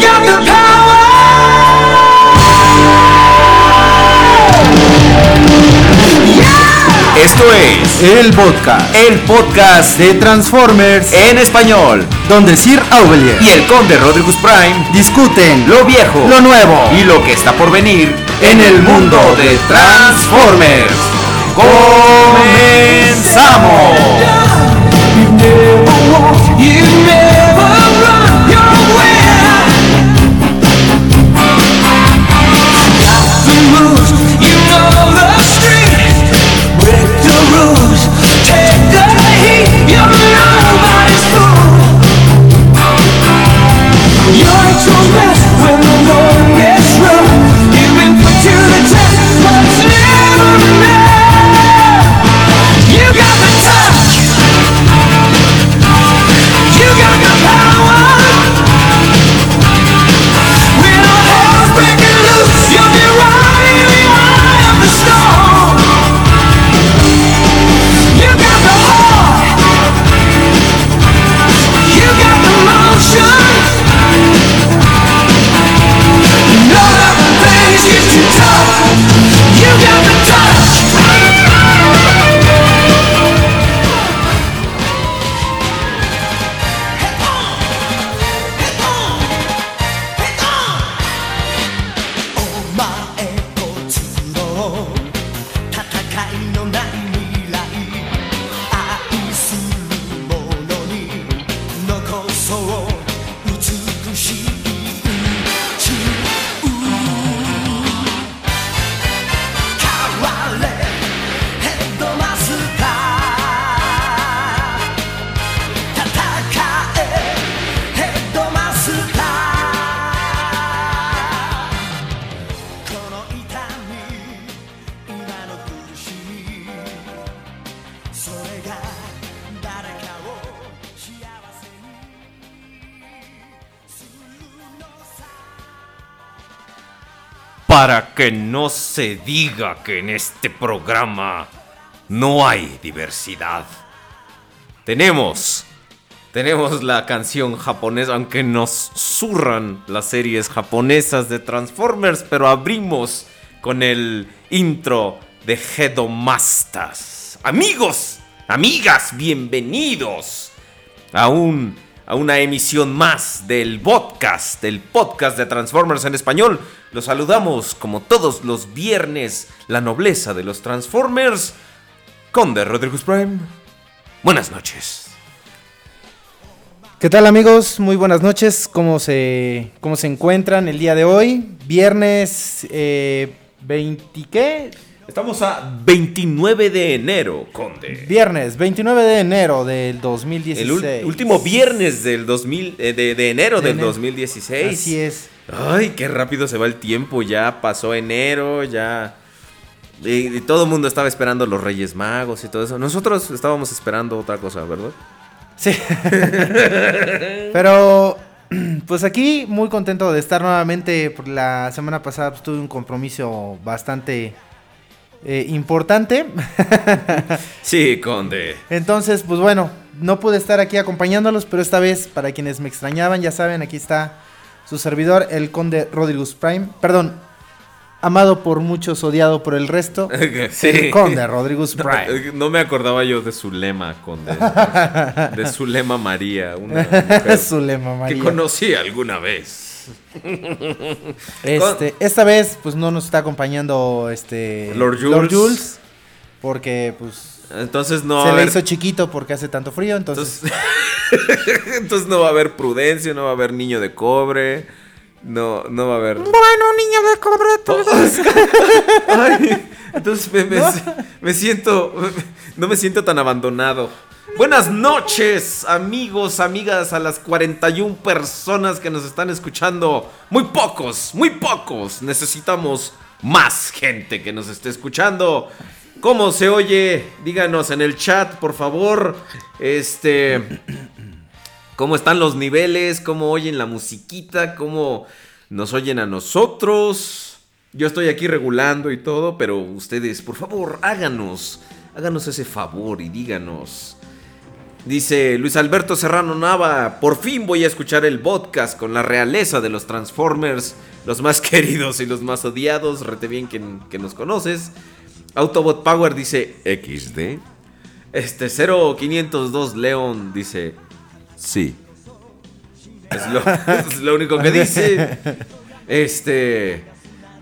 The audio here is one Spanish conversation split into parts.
got the power. Esto es El podcast el podcast de Transformers, en español donde Sir Aubelier y el conde Rodrigus Prime, discuten lo viejo, lo nuevo y lo que está por venir en el mundo de Transformers. ¡Comenzamos! Se diga que en este programa no hay diversidad. Tenemos, tenemos la canción japonesa, aunque nos zurran las series japonesas de Transformers, pero abrimos con el intro de Hedomastas. Amigos, amigas, bienvenidos a un a una emisión más del podcast, del podcast de Transformers en español. Los saludamos como todos los viernes, la nobleza de los Transformers, Conde Rodríguez Prime. Buenas noches. ¿Qué tal amigos? Muy buenas noches. ¿Cómo se, cómo se encuentran el día de hoy? Viernes eh, 20 ¿qué? Estamos a 29 de enero, Conde. Viernes 29 de enero del El 2016. ul- último viernes del 2000, eh, de, de enero De del enero. 2016. Así es. Ay, qué rápido se va el tiempo. Ya pasó enero, ya. Y, y todo el mundo estaba esperando los Reyes Magos y todo eso. Nosotros estábamos esperando otra cosa, ¿verdad? Sí. Pero pues aquí muy contento de estar nuevamente. La semana pasada pues, tuve un compromiso bastante eh, importante. Sí, Conde. Entonces, pues bueno, no pude estar aquí acompañándolos, pero esta vez, para quienes me extrañaban, ya saben, aquí está su servidor, el conde Rodrigus Prime. Perdón, amado por muchos, odiado por el resto. Sí. El conde Rodrigus Prime. No me acordaba yo de su lema, Conde. De su lema María, una mujer su lema, que María. conocí alguna vez. Este, esta vez, pues no nos está acompañando este Lord Jules. porque pues Entonces no se le haber. hizo chiquito porque hace tanto frío, entonces, Entonces, entonces no va a haber prudencia, no va a haber niño de cobre. No, no va a haber. bueno, niño de cobre, Ay, entonces me, me- me siento. No me siento tan abandonado. Buenas noches, amigos, amigas, a las 41 personas que nos están escuchando. Muy pocos, muy pocos. Necesitamos más gente que nos esté escuchando. ¿Cómo se oye? Díganos en el chat, por favor. Este. ¿Cómo están los niveles? ¿Cómo oyen la musiquita? ¿Cómo nos oyen a nosotros? Yo estoy aquí regulando y todo, pero ustedes, por favor, háganos, háganos ese favor y díganos Dice Luis Alberto Serrano Nava, por fin voy a escuchar el podcast con la realeza de los Transformers, los más queridos y los más odiados, rete bien que, que nos conoces. Autobot Power dice XD. Este 0502 Leon dice sí. Es lo, es lo único que dice. Este.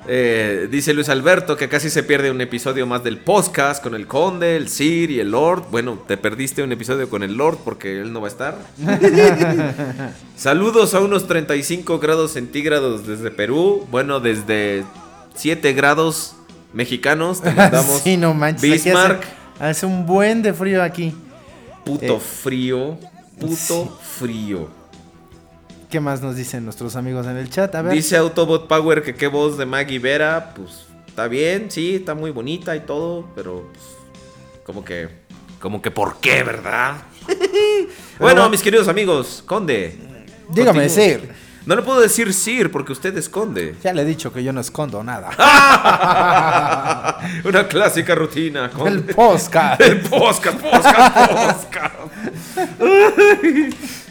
Eh, dice Luis Alberto que casi se pierde un episodio más del podcast con el Conde, el Sir y el Lord. Bueno, te perdiste un episodio con el Lord porque él no va a estar. Saludos a unos 35 grados centígrados desde Perú. Bueno, desde 7 grados mexicanos. Te mandamos sí, no manches. Bismarck. Hace, hace un buen de frío aquí. Puto Eh, frío. Puto frío. ¿Qué más nos dicen nuestros amigos en el chat? A ver. Dice Autobot Power que qué voz de Maggie Vera. Pues está bien, sí, está muy bonita y todo, pero pues, como que. Como que por qué, ¿verdad? bueno, mis queridos amigos, Conde. Dígame. Sir. No le puedo decir Sir porque usted es Conde. Ya le he dicho que yo no escondo nada. Una clásica rutina. el Conde. podcast. El podcast, podcast, podcast.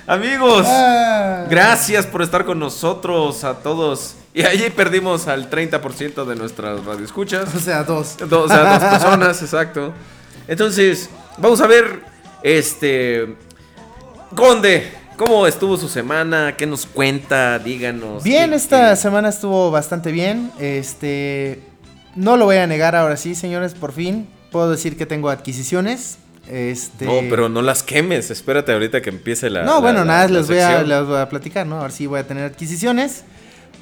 Amigos, Ah. gracias por estar con nosotros a todos. Y allí perdimos al 30% de nuestras radioescuchas. O sea, dos. Dos, o sea, dos personas, exacto. Entonces, vamos a ver, este... Conde, ¿cómo estuvo su semana? ¿Qué nos cuenta? Díganos. Bien, ¿Qué- esta qué- semana estuvo bastante bien. Este. No lo voy a negar ahora sí, señores, por fin. Puedo decir que tengo adquisiciones. Este. No, pero no las quemes. Espérate ahorita que empiece la. No, la- bueno, la- nada, les voy, a, les voy a platicar, ¿no? A ver si voy a tener adquisiciones.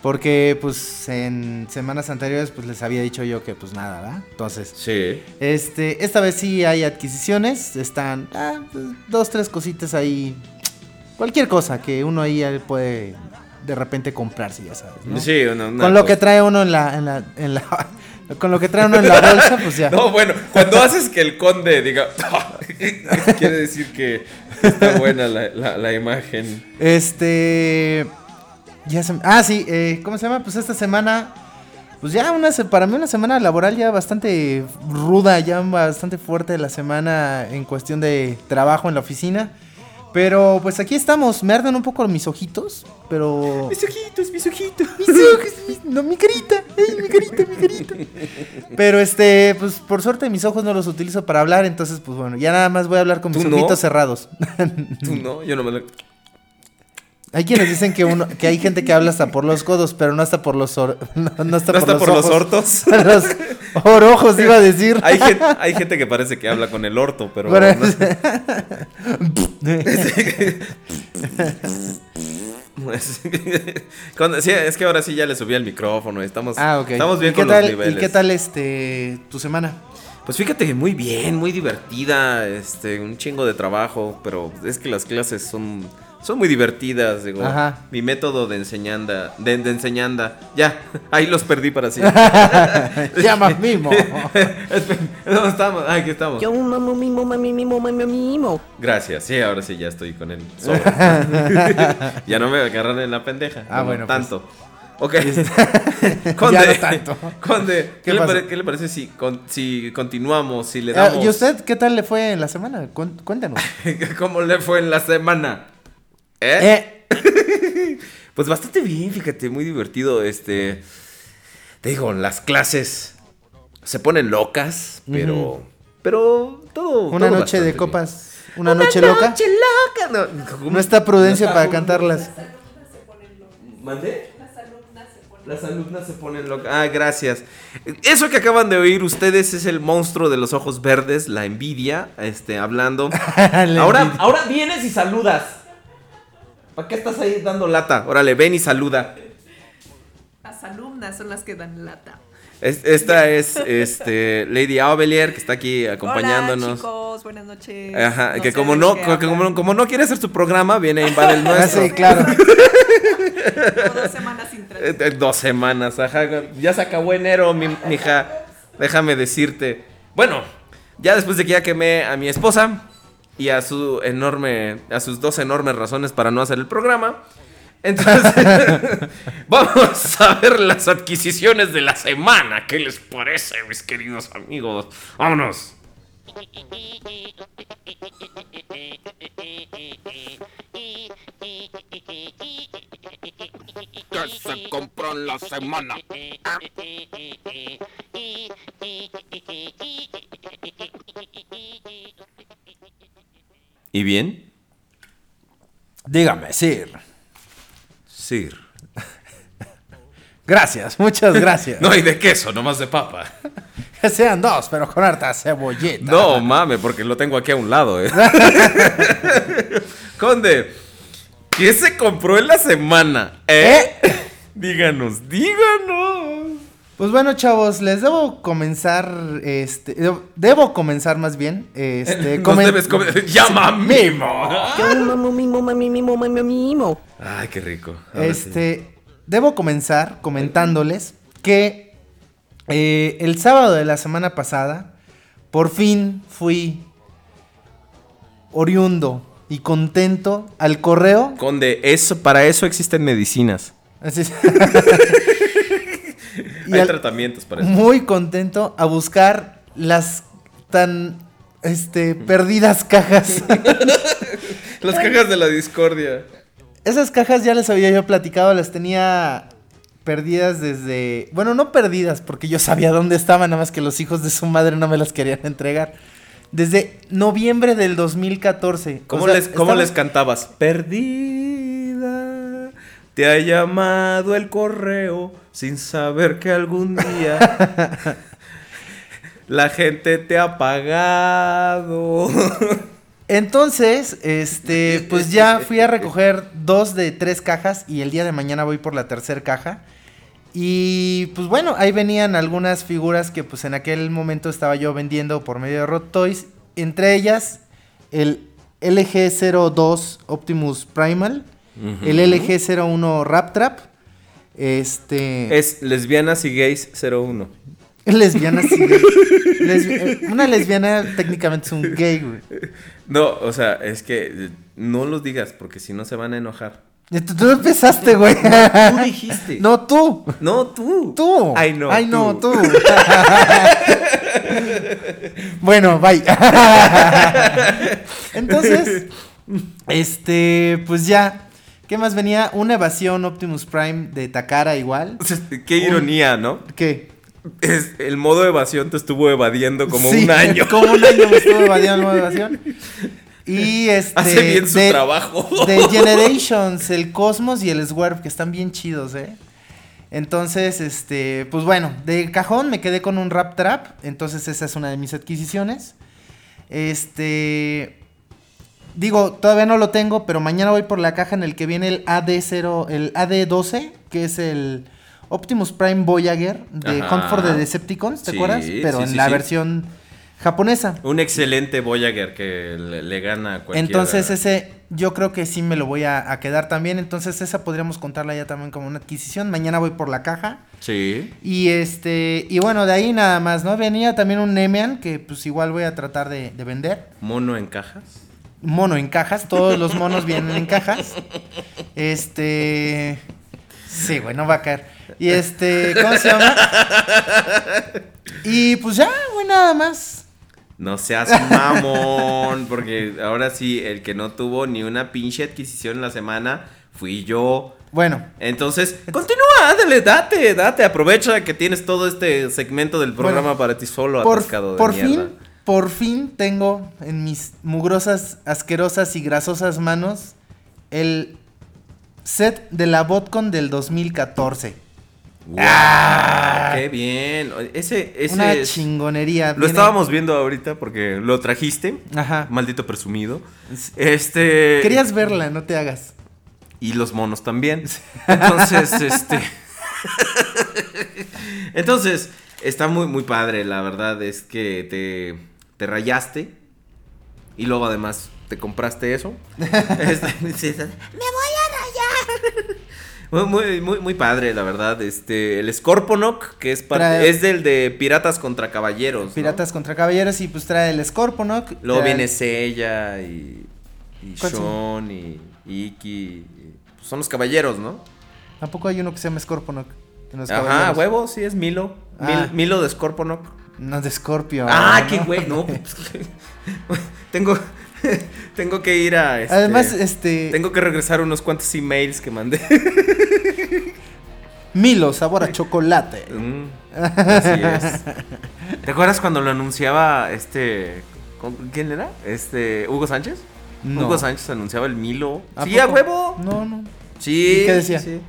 Porque, pues, en semanas anteriores, pues, les había dicho yo que, pues, nada, ¿verdad? Entonces, Sí. este, esta vez sí hay adquisiciones. Están, ah, pues, dos, tres cositas ahí. Cualquier cosa que uno ahí puede, de repente, comprarse, ya sabes, ¿no? Sí, una- una Con lo cosa. que trae uno en la, en la, en la- con lo que trae uno en la bolsa, pues ya. No, bueno, cuando haces que el conde diga, quiere decir que está buena la, la- la imagen. Este. Ya se Ah, sí, eh, ¿cómo se llama? Pues esta semana. Pues ya una para mí una semana laboral ya bastante ruda, ya bastante fuerte la semana en cuestión de trabajo en la oficina. Pero pues aquí estamos, me arden un poco mis ojitos, pero... Mis ojitos, mis ojitos. Mis ojos, mis- no, mi carita, ay, mi carita, mi carita. Pero este, pues por suerte mis ojos no los utilizo para hablar, entonces pues bueno, ya nada más voy a hablar con mis ojitos cerrados. Tú no, yo no me lo. Hay quienes dicen que uno, que hay gente que habla hasta por los codos, pero no hasta por los or- no, no hasta ¿No por, los, por los ojos. los orojos iba a decir. Hay gente, hay gente que parece que habla con el orto, pero. Bueno, no- cuando- sí, es que ahora sí ya le subí el micrófono. Estamos, ah, estamos bien ¿Y qué con tal, los niveles. ¿Y qué tal este tu semana? Pues fíjate que muy bien, muy divertida, este, un chingo de trabajo, pero es que las clases son, son muy divertidas, digo. Ajá. Mi método de enseñanda, de, de enseñanda, ya, ahí los perdí para siempre. Llama mimo. ¿Dónde estamos? Ah, aquí estamos. Yo mamo mimo, mami mimo, mami mimo. Gracias, sí, ahora sí ya estoy con él ya no me agarran en la pendeja. Ah, no, bueno, pues. Tanto. Ok. Conde, Ya no tanto. Conde, ¿qué, ¿Qué le, pasa? pare- qué le parece si, con- si continuamos, si le Ah, damos... ¿Y usted qué tal le fue en la semana? Cuéntanos. ¿Cómo le fue en la semana? ¿Eh? Eh, Pues bastante bien, fíjate, muy divertido. Este. Te digo, las clases se ponen locas, pero. Pero todo. una todo noche de copas, una noche loca. Noche loca. No, No está prudencia para cantarlas. ¿Mandé? Las alumnas se ponen locas. Ah, gracias. Eso que acaban de oír ustedes es el monstruo de los ojos verdes, la envidia, este, hablando. La ahora, envidia. ahora vienes y saludas. ¿Para qué estás ahí dando lata? Órale, ven y saluda. Las alumnas son las que dan lata. Es- esta es este Lady Aubelier que está aquí acompañándonos. Hola, chicos, buenas noches. Ajá, No que como no, que como, no- como no quiere hacer su programa, viene a invadir el Ah, nuestro. sí, claro. Dos semanas sin Eh, transmitir. eh, Dos semanas, ajá. Ya se acabó enero, mi hija. Déjame decirte. Bueno, ya después de que ya quemé a mi esposa y a su enorme a sus dos enormes razones para no hacer el programa. Entonces, vamos a ver las adquisiciones de la semana. ¿Qué les parece, mis queridos amigos? Vámonos. ¿Qué se compró en la semana? ¿Y bien? Dígame, Sir. Sir. Gracias, muchas gracias. No hay de queso, nomás de papa. Que sean dos, pero con harta cebolleta. No, mame, porque lo tengo aquí a un lado, eh. Conde, ¿qué se compró en la semana? ¿Eh? Díganos, díganos. Pues bueno, chavos, les debo comenzar, este, debo- debo comenzar más bien, este, Nos comen- debes comer- ¡Llama mimo! Yo mimo, mimo, mami, mimo, mami, mimo. Ay, qué rico. Ahora sí. Este, debo comenzar comentándoles que eh, el sábado de la semana pasada, por fin fui oriundo y contento al correo. Conde, eso, para eso existen medicinas. Así es. Y Hay al- tratamientos para eso. muy contento a buscar las tan este perdidas cajas. Las cajas de la discordia. Esas cajas ya les había yo platicado, las tenía perdidas desde, bueno, no perdidas porque yo sabía dónde estaban, nada más que los hijos de su madre no me las querían entregar. Desde noviembre del 2014. ¿Cómo, O sea, les, cómo estamos- les cantabas? Perdida. Te ha llamado el correo sin saber que algún día la gente te ha pagado. Entonces, este, pues ya fui a recoger dos de tres cajas y el día de mañana voy por la tercera caja. Y pues bueno, ahí venían algunas figuras que pues en aquel momento estaba yo vendiendo por medio de Rot Toys. Entre ellas, el LG02 Optimus Primal, el LG01 Raptrap, este... Es lesbianas y gays 01. Lesbiana, sí, güey. Lesbi- eh, una lesbiana técnicamente es un gay, güey. No, o sea, es que no los digas porque si no se van a enojar. Tú, tú empezaste, güey. Tú dijiste. No, tú. No, tú. Tú. Ay, no. Ay, no, tú. bueno, bye. Entonces, este, pues ya. ¿Qué más venía? Una evasión Optimus Prime de Takara igual. Qué ironía, ¿no? ¿Qué? Es, el modo evasión te estuvo evadiendo como Sí, un año. Como un año me estuvo evadiendo el modo evasión. Y este. Hace bien su de- trabajo. De Generations, el Cosmos y el Swerve, que están bien chidos, ¿eh? Entonces, este, pues bueno, de cajón me quedé con un Rap Trap, entonces esa es una de mis adquisiciones. Este, digo, todavía no lo tengo, pero mañana voy por la caja en el que viene el AD0, el AD12, que es el Optimus Prime Voyager de Ajá. Hunt for the Decepticons, ¿te Sí, acuerdas? Pero sí, en sí, la versión japonesa. Un excelente Voyager que le, le gana a cualquiera. Entonces ese yo creo que sí me lo voy a, a quedar también. Entonces esa podríamos contarla ya también como una adquisición. Mañana voy por la caja. Sí. Y este, y bueno, de ahí nada más, ¿no? Venía también un Nemean que pues igual voy a tratar de, de vender. Mono en cajas. Mono en cajas, todos los monos vienen en cajas. Este. Sí, güey, no va a caer. Y este, ¿cómo se llama? Y pues ya, güey, nada más. No seas mamón, porque ahora sí, el que no tuvo ni una pinche adquisición en la semana fui yo. Bueno, Entonces, continúa, dale, date, date, aprovecha que tienes todo este segmento del programa Bueno, para ti solo por, atascado de por mierda. fin, por fin tengo en mis mugrosas, asquerosas y grasosas manos el set de la Botcon del 2014. ¡Guau! ¡Qué bien! Ese, ese Una es- chingonería. Lo viene- estábamos viendo ahorita porque lo trajiste. Ajá. Maldito presumido. Este. Querías verla, no te hagas. Y los monos también. Entonces, este. Entonces, está muy, muy padre. La verdad es que te, te rayaste. Y luego además te compraste eso. Este, Me voy a rayar. Muy, muy, muy, muy padre, la verdad. Este, el Scorponok, que es parte, Trae- es del de Piratas contra Caballeros. ¿no? Piratas contra caballeros y pues trae el Scorponok. Luego trae- viene Sella y, y ¿Cuál Sean y, y Iki. y- pues son los caballeros, ¿no? Tampoco hay uno que se llama Scorponok. en los Ajá, caballeros. huevo, sí, es Milo. Mil- Ah. Milo de Scorponok. No, de Scorpio. Ah, ¿no? qué güey, no. pues, tengo, tengo que ir a. este, Además, este. Tengo que regresar unos cuantos emails que mandé. Milo, sabor a chocolate. Mm, así es. ¿Te acuerdas cuando lo anunciaba este. ¿con- ¿Quién era? Este. ¿Hugo Sánchez? No. Hugo Sánchez anunciaba el Milo. ¿A sí, a huevo. No, no. Sí. ¿Y qué decía? sí, sí.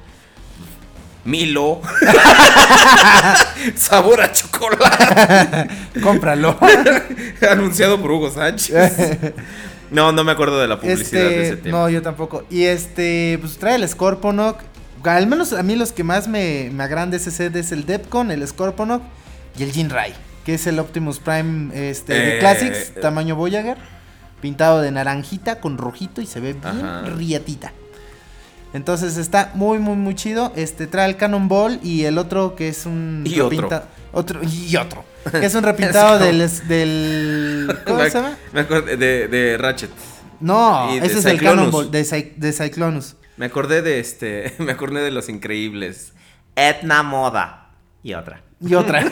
Milo. Sabor a chocolate. Cómpralo. Anunciado por Hugo Sánchez. No, no me acuerdo de la publicidad de ese Este, tema. no, yo tampoco. Y este, pues trae el Scorponok. Al menos a mí los que más me, me agradan de ese set es el Depcon, el Scorponok y el Jinrai, que es el Optimus Prime este, de Eh, Classics, eh. tamaño Voyager, pintado de naranjita con rojito y se ve bien Ajá. riatita. Entonces está muy, muy, muy chido. Este trae el Cannonball y el otro que es un Y otro. repinta- otro y otro. Que es un repintado como- del, del. ¿Cómo me, se llama? me acuerdo de, de Ratchet. No, ese es el. Cannonball de, Cy- de Cyclonus. Me acordé de este. Me acordé de los increíbles. Etna Moda. Y otra. Y otra.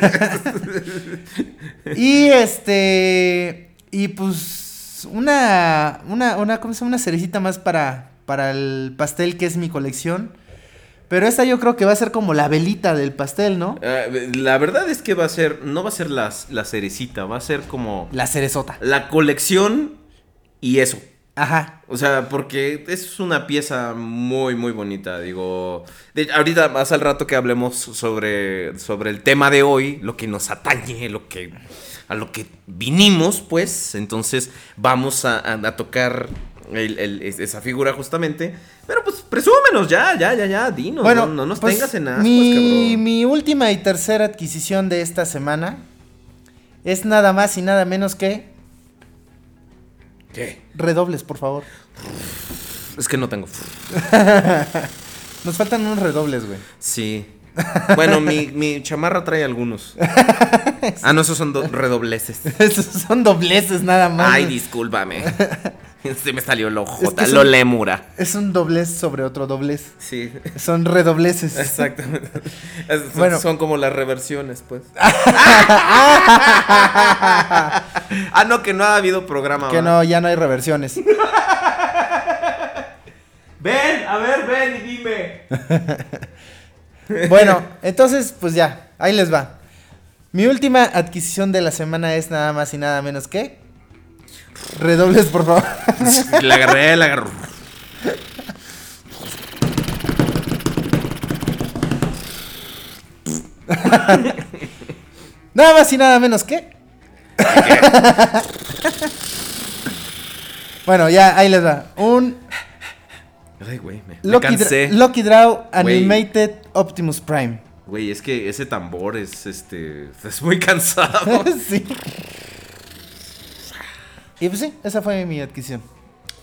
y este. Y pues. Una. Una. Una. ¿Cómo se llama? Una cerecita más para. Para el pastel que es mi colección. Pero esta yo creo que va a ser como la velita del pastel, ¿no? Ah, la verdad es que va a ser. No va a ser las- la cerecita. Va a ser como. La cerezota. La colección y eso. Ajá. O sea, porque es una pieza muy, muy bonita. Digo, de- ahorita más al rato que hablemos sobre, sobre el tema de hoy, lo que nos atañe, lo que, a lo que vinimos, pues, entonces vamos a, a- a tocar el- el- es- esa figura justamente. Pero pues, presúmenos ya, ya, ya, ya, dinos, bueno, no, no nos pues, tengas en ascuas, mi, cabrón. mi última y tercera adquisición de esta semana es nada más y nada menos que ¿Qué? redobles, por favor. Es que no tengo. Nos faltan unos redobles, güey. Sí. Bueno, mi, mi chamarra trae algunos. Ah, no, esos son do- redobleces. Esos son dobleces nada más. Ay, discúlpame. Se me salió lo Es J, que lo son- lemura. Es un doblez sobre otro doblez. Sí, Son redobleces. exactamente. Es- son, Bueno. son como las reversiones, pues. ah, no, que no ha habido programa. Que no, ya no hay reversiones. Ven, a ver, ven y dime. Bueno, entonces, pues ya, ahí les va. Mi última adquisición de la semana es nada más y nada menos que. Redobles, por favor. La agarré, la agarré. Nada más y nada menos que. bueno, ya, ahí les va. Un Ay, güey, me, me Lucky, Dra-. Lucky Draw Animated Optimus Prime. Güey, es que ese tambor es, este, es muy cansado. sí. Y pues sí, esa fue mi adquisición.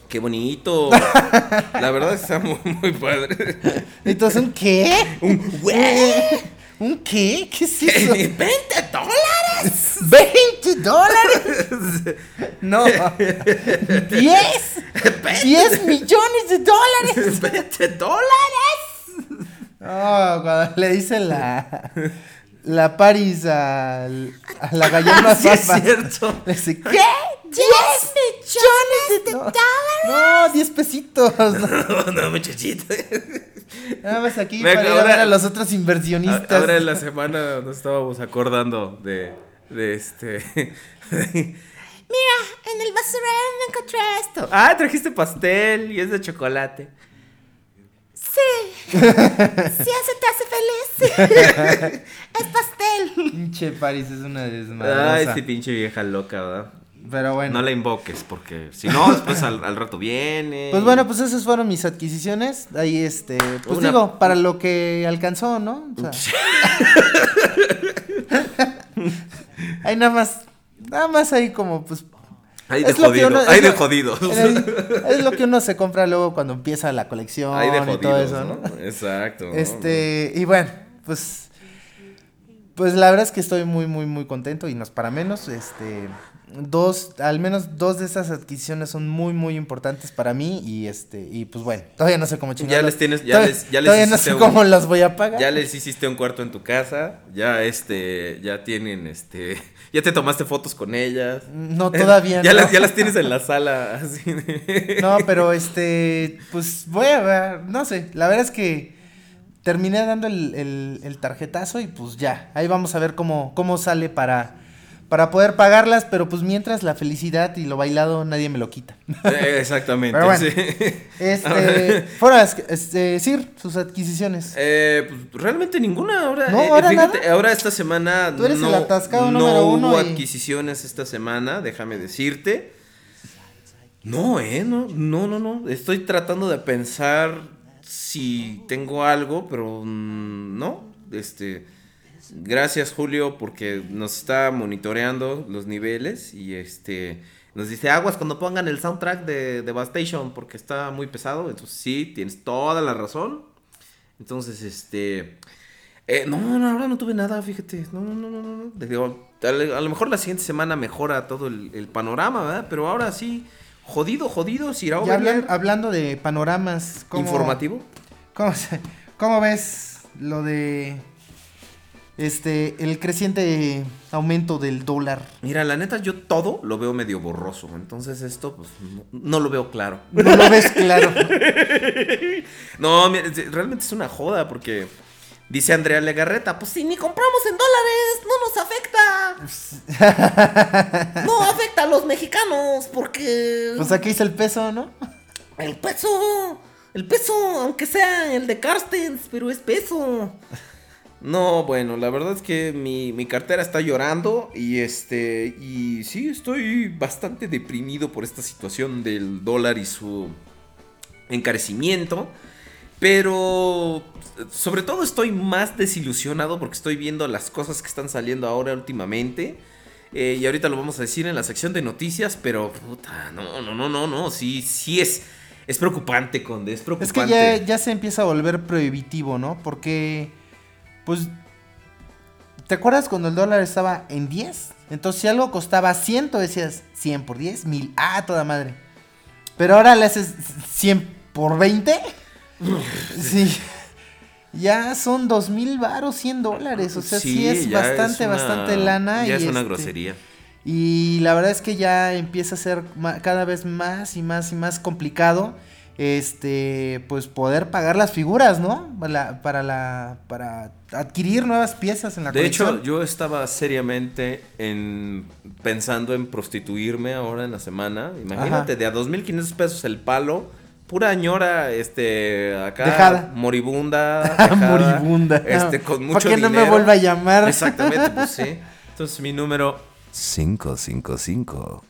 Qué bonito. La verdad está muy, muy padre. Entonces, ¿un qué? ¿Un ¿Un qué? ¿Qué es eso? ¡20 dólares! ¿20 dólares? No. ¿10? ¿10 millones de dólares? ¡20 dólares! Oh, cuando le dice la. La Paris al- a la gallina Sí, es cierto. Le dice, ¿qué? ¿10 millones de dólares? No, 10 pesitos. No, No, muchachito. Nada más aquí Me para ir a ahora- ver a los otros inversionistas. Ahora en la semana nos estábamos acordando de, de este. Mira, en el basurero me encontré esto. ah, trajiste pastel y es de chocolate. Sí. Si eso te hace feliz. es pastel. Pinche Paris es una desmadrosa. Ay, sí, pinche vieja loca, ¿verdad? Pero bueno. No la invoques, porque si no, después al, al rato viene. Pues bueno, pues esas fueron mis adquisiciones. Ahí este, pues Una- digo, para lo que alcanzó, ¿no? O sea, ahí nada más, nada más ahí como pues Hay de jodido, uno- hay de lo- jodidos. es, es lo que uno se compra luego cuando empieza la colección Hay de y jodidos, todo eso, ¿no? ¿no? Exacto. ¿no? Este, y bueno, pues pues la verdad es que estoy muy muy muy contento y no es para menos, este dos al menos dos de esas adquisiciones son muy muy importantes para mí y este y pues bueno, todavía no sé cómo chingados. les tienes- ya todavía, les- ya les todavía no hiciste sé un- cómo las voy a pagar. Ya les hiciste un cuarto en tu casa, ya este, ya tienen este, ya te tomaste fotos con ellas. No, todavía ya no. Las, ya las tienes en la sala, así de- No, pero este, pues voy a ver, no sé, la verdad es que terminé dando el, el- el tarjetazo y pues ya, ahí vamos a ver cómo, cómo sale para, para poder pagarlas, pero pues mientras la felicidad y lo bailado nadie me lo quita. Eh, Exactamente. Pero bueno. sí. Este, fuera, este, Sir, sus adquisiciones. Eh, pues, realmente ninguna. Ahora, No, eh, ahora fíjate, nada. ahora esta semana Tú eres no, el atascado no número hubo y- adquisiciones esta semana, déjame decirte. No, eh, no, no, no, no. Estoy tratando de pensar si tengo algo, pero mm, no. Este, gracias Julio porque nos está monitoreando los niveles y este nos dice aguas cuando pongan el soundtrack de Devastation porque está muy pesado. Entonces sí, tienes toda la razón. Entonces, este... eh, no, no, ahora no tuve nada, fíjate. No, no, no, no, no. Digo, a, lo a lo mejor la siguiente semana mejora todo el, el panorama, ¿verdad? Pero ahora sí, jodido, jodido, Sirao Ya hablan- hablando de panoramas, ¿cómo, informativo. ¿cómo, cómo ves lo de este el creciente aumento del dólar? Mira, la neta, yo todo lo veo medio borroso. Entonces esto, pues, no, no lo veo claro. No lo ves claro. No, mira, realmente es una joda porque... Dice Andrea Legarreta, pues si ni compramos en dólares, no nos afecta. No afecta a los mexicanos porque Pues aquí es el peso, ¿no? El peso, el peso, aunque sea el de Carstens, pero es peso. No, bueno, la verdad es que mi, mi cartera está llorando y este, y sí, estoy bastante deprimido por esta situación del dólar y su encarecimiento. Pero sobre todo estoy más desilusionado porque estoy viendo las cosas que están saliendo ahora últimamente. Eh, y ahorita lo vamos a decir en la sección de noticias, pero puta, no, no, no, no, no, sí, sí es, es preocupante, Conde, es Es preocupante. que ya, ya se empieza a volver prohibitivo, ¿no? Porque, pues, ¿te acuerdas cuando el dólar estaba en 10? Entonces, si algo costaba 100, tú decías 100 por 10, 1000, ah, toda madre. Pero ahora le haces 100 por 20. sí. Ya son 2000 varos, 100 dólares. O sea, sí, es ya bastante, una- bastante lana. Ya y es una este, grosería. Y la verdad es que ya empieza a ser cada vez más y más y más complicado este pues poder pagar las figuras, ¿no? Para la, para la para adquirir nuevas piezas en la De colección. hecho, yo estaba seriamente en pensando en prostituirme ahora en la semana. Imagínate, Ajá. de a 2.500 pesos el palo. Pura ñora, este, acá, Dejada. moribunda. dejada, Moribunda. Este, con mucho Para que no me vuelva a llamar. Exactamente, pues sí. Entonces mi número 555-9292.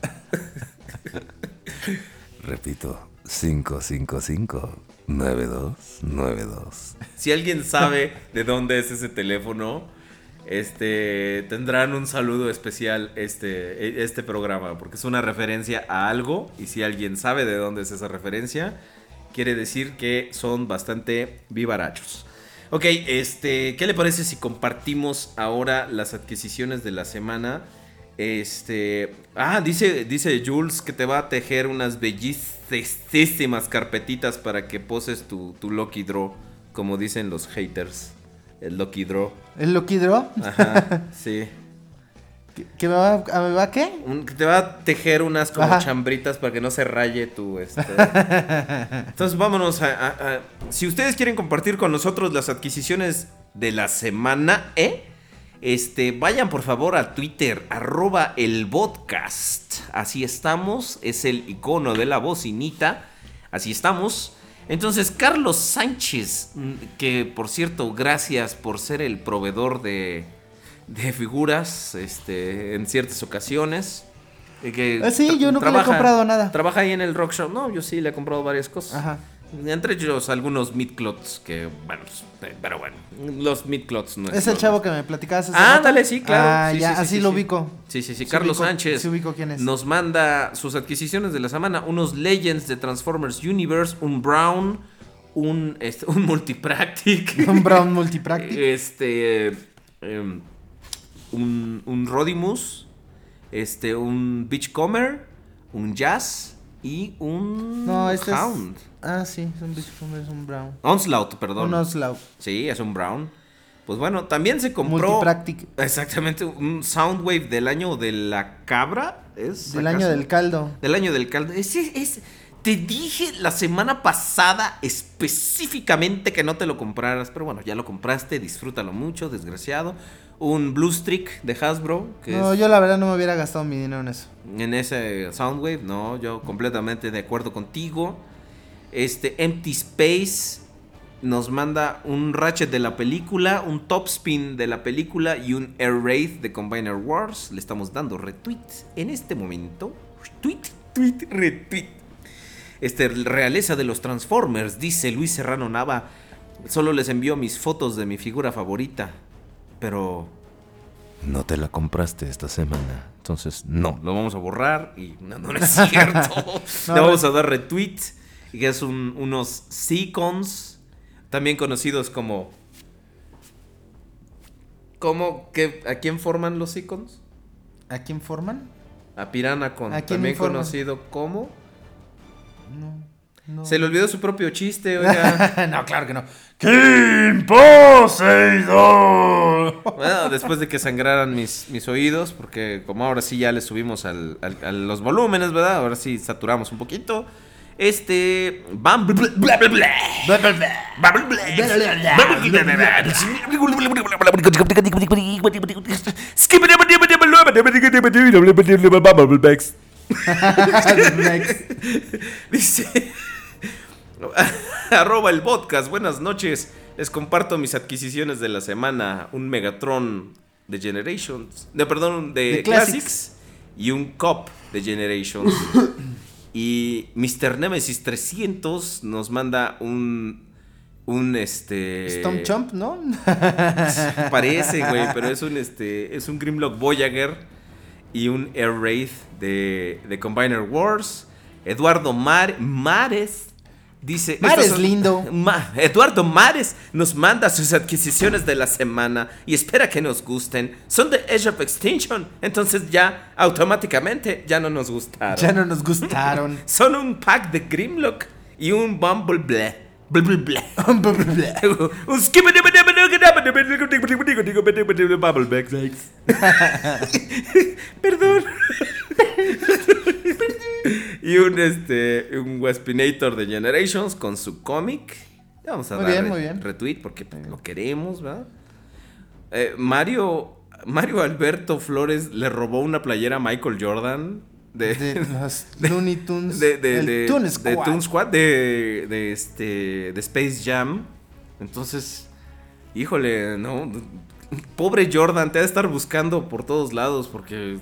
Repito, 555-9292. Si alguien sabe de dónde es ese teléfono, este tendrán un saludo especial este, e- este programa, porque es una referencia a algo, y si alguien sabe de dónde es esa referencia, quiere decir que son bastante vivarachos. Ok, este, ¿qué le parece si compartimos ahora las adquisiciones de la semana? Este, ah, dice, dice Jules que te va a tejer unas bellísimas carpetitas para que poses tu, tu Lucky Draw, como dicen los haters. El Lucky Draw. ¿El Lucky Draw? Ajá, sí. ¿Que, que me, va, a- me va a qué? Un- que te va a tejer unas como Ajá. chambritas para que no se raye tu este. Entonces vámonos a, a- a- Si ustedes quieren compartir con nosotros las adquisiciones de la semana, ¿eh? Este, vayan por favor a Twitter, arroba el podcast. Así estamos, es el icono de la bocinita. Así estamos. Entonces, Carlos Sánchez, mm, que por cierto, gracias por ser el proveedor de, de figuras este, en ciertas ocasiones. eh, que Ah, sí, yo nunca le he comprado nada. Trabaja ahí en el rock show. No, yo sí le he comprado varias cosas. Ajá. Entre ellos algunos midclots que, bueno, pues, eh, pero bueno, los midclots no Es el chavo que me platicabas hace Ah, rato? dale, sí, claro. Ah, Sí, ya, sí, sí, así sí, lo ubico. Sí, sí, sí. Carlos ubico- Sánchez sí ubico quién es. nos manda sus adquisiciones de la semana: unos Legends de Transformers Universe, un Brown, un, este, un Multipractic. Un Brown Multipractic. Este. em, un, un Rodimus. Este, un Beachcomber. Un Jazz. Y un. No, este Hound. es. Ah, sí, es un, bicho- es un Brown. Onslaught, perdón. Un Oslau. Sí, es un Brown. Pues bueno, también se compró. Multipractic. Exactamente, un Soundwave del año de la cabra. ¿Es Del acaso? año del caldo. Del año del caldo. Es- es- te dije la semana pasada específicamente que no te lo compraras, pero bueno, ya lo compraste, disfrútalo mucho, desgraciado. Un Blue Streak de Hasbro, que No, yo la verdad no me hubiera gastado mi dinero en eso. en ese Soundwave, no, yo completamente de acuerdo contigo. Este Empty Space nos manda un Ratchet de la película, un Topspin de la película y un Air Raid de Combiner Wars. Le estamos dando retweets en este momento. Tweet, tweet, retweet. Este, realeza de los Transformers, dice Luis Serrano Nava. Solo les envío mis fotos de mi figura favorita. Pero No te la compraste esta semana. Entonces, no. lo vamos a borrar y no, no es cierto. No, Le vamos a dar retweet, que es un- unos Seacons, también conocidos como... ¿Cómo? ¿Qué, ¿A quién forman los Seacons? ¿A quién forman? A Piranacon, ¿A quién también informan? conocido como... No. No. Se le olvidó su propio chiste, oiga. no, claro que no. King Poseidon. Bueno, después de que sangraran mis, mis oídos, porque como ahora sí ya le subimos al- al- a los volúmenes, ¿verdad? Ahora sí saturamos un poquito. Este. Bam. Dice. Arroba el podcast. Buenas noches. Les comparto mis adquisiciones de la semana. Un Megatron de Generations. De, perdón, de, De Classics. Classics. Y un Cop de Generations. y Mr. Nemesis 300 nos manda un. Un este. Stomp Chomp, ¿no? Parece, güey, pero es un este. Es un Grimlock Voyager y un Air Wraith de, de Combiner Wars. Eduardo Mar- Mares dice. Mares son- lindo. Ma- Eduardo Mares nos manda sus adquisiciones de la semana y espera que nos gusten. Son de Edge of Extinction, entonces ya automáticamente ya no nos gustaron. ya no nos gustaron. Son un pack de Grimlock y un Bumblebee. Bumblebee. Un. Perdón. y un este un Waspinator de Generations con su cómic. Vamos a Muy dar bien, re- muy bien. retweet porque pues, lo queremos, ¿verdad? Eh, Mario Mario Alberto Flores le robó una playera a Michael Jordan de, De los Looney Tunes. de, de, de- Toon de Squad. Toon Squad, de, de este de Space Jam. Entonces, híjole, no, pobre Jordan, te ha de estar buscando por todos lados porque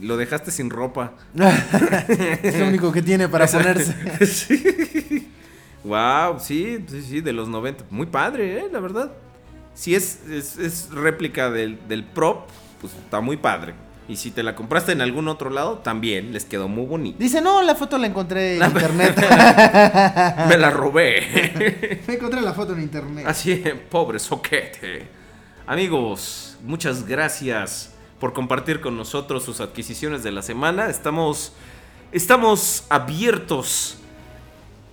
lo dejaste sin ropa. es lo único que tiene para ponerse. sí. Wow, sí, sí, sí, de los 90. Muy padre, eh, la verdad. Si es, es, es réplica del, del prop, pues está muy padre. Y si te la compraste en algún otro lado, también les quedó muy bonito. Dice, no, la foto la encontré en internet. Me la robé. Me encontré la foto en internet. Así, pobre soquete. Amigos, muchas gracias por compartir con nosotros sus adquisiciones de la semana. Estamos, estamos abiertos,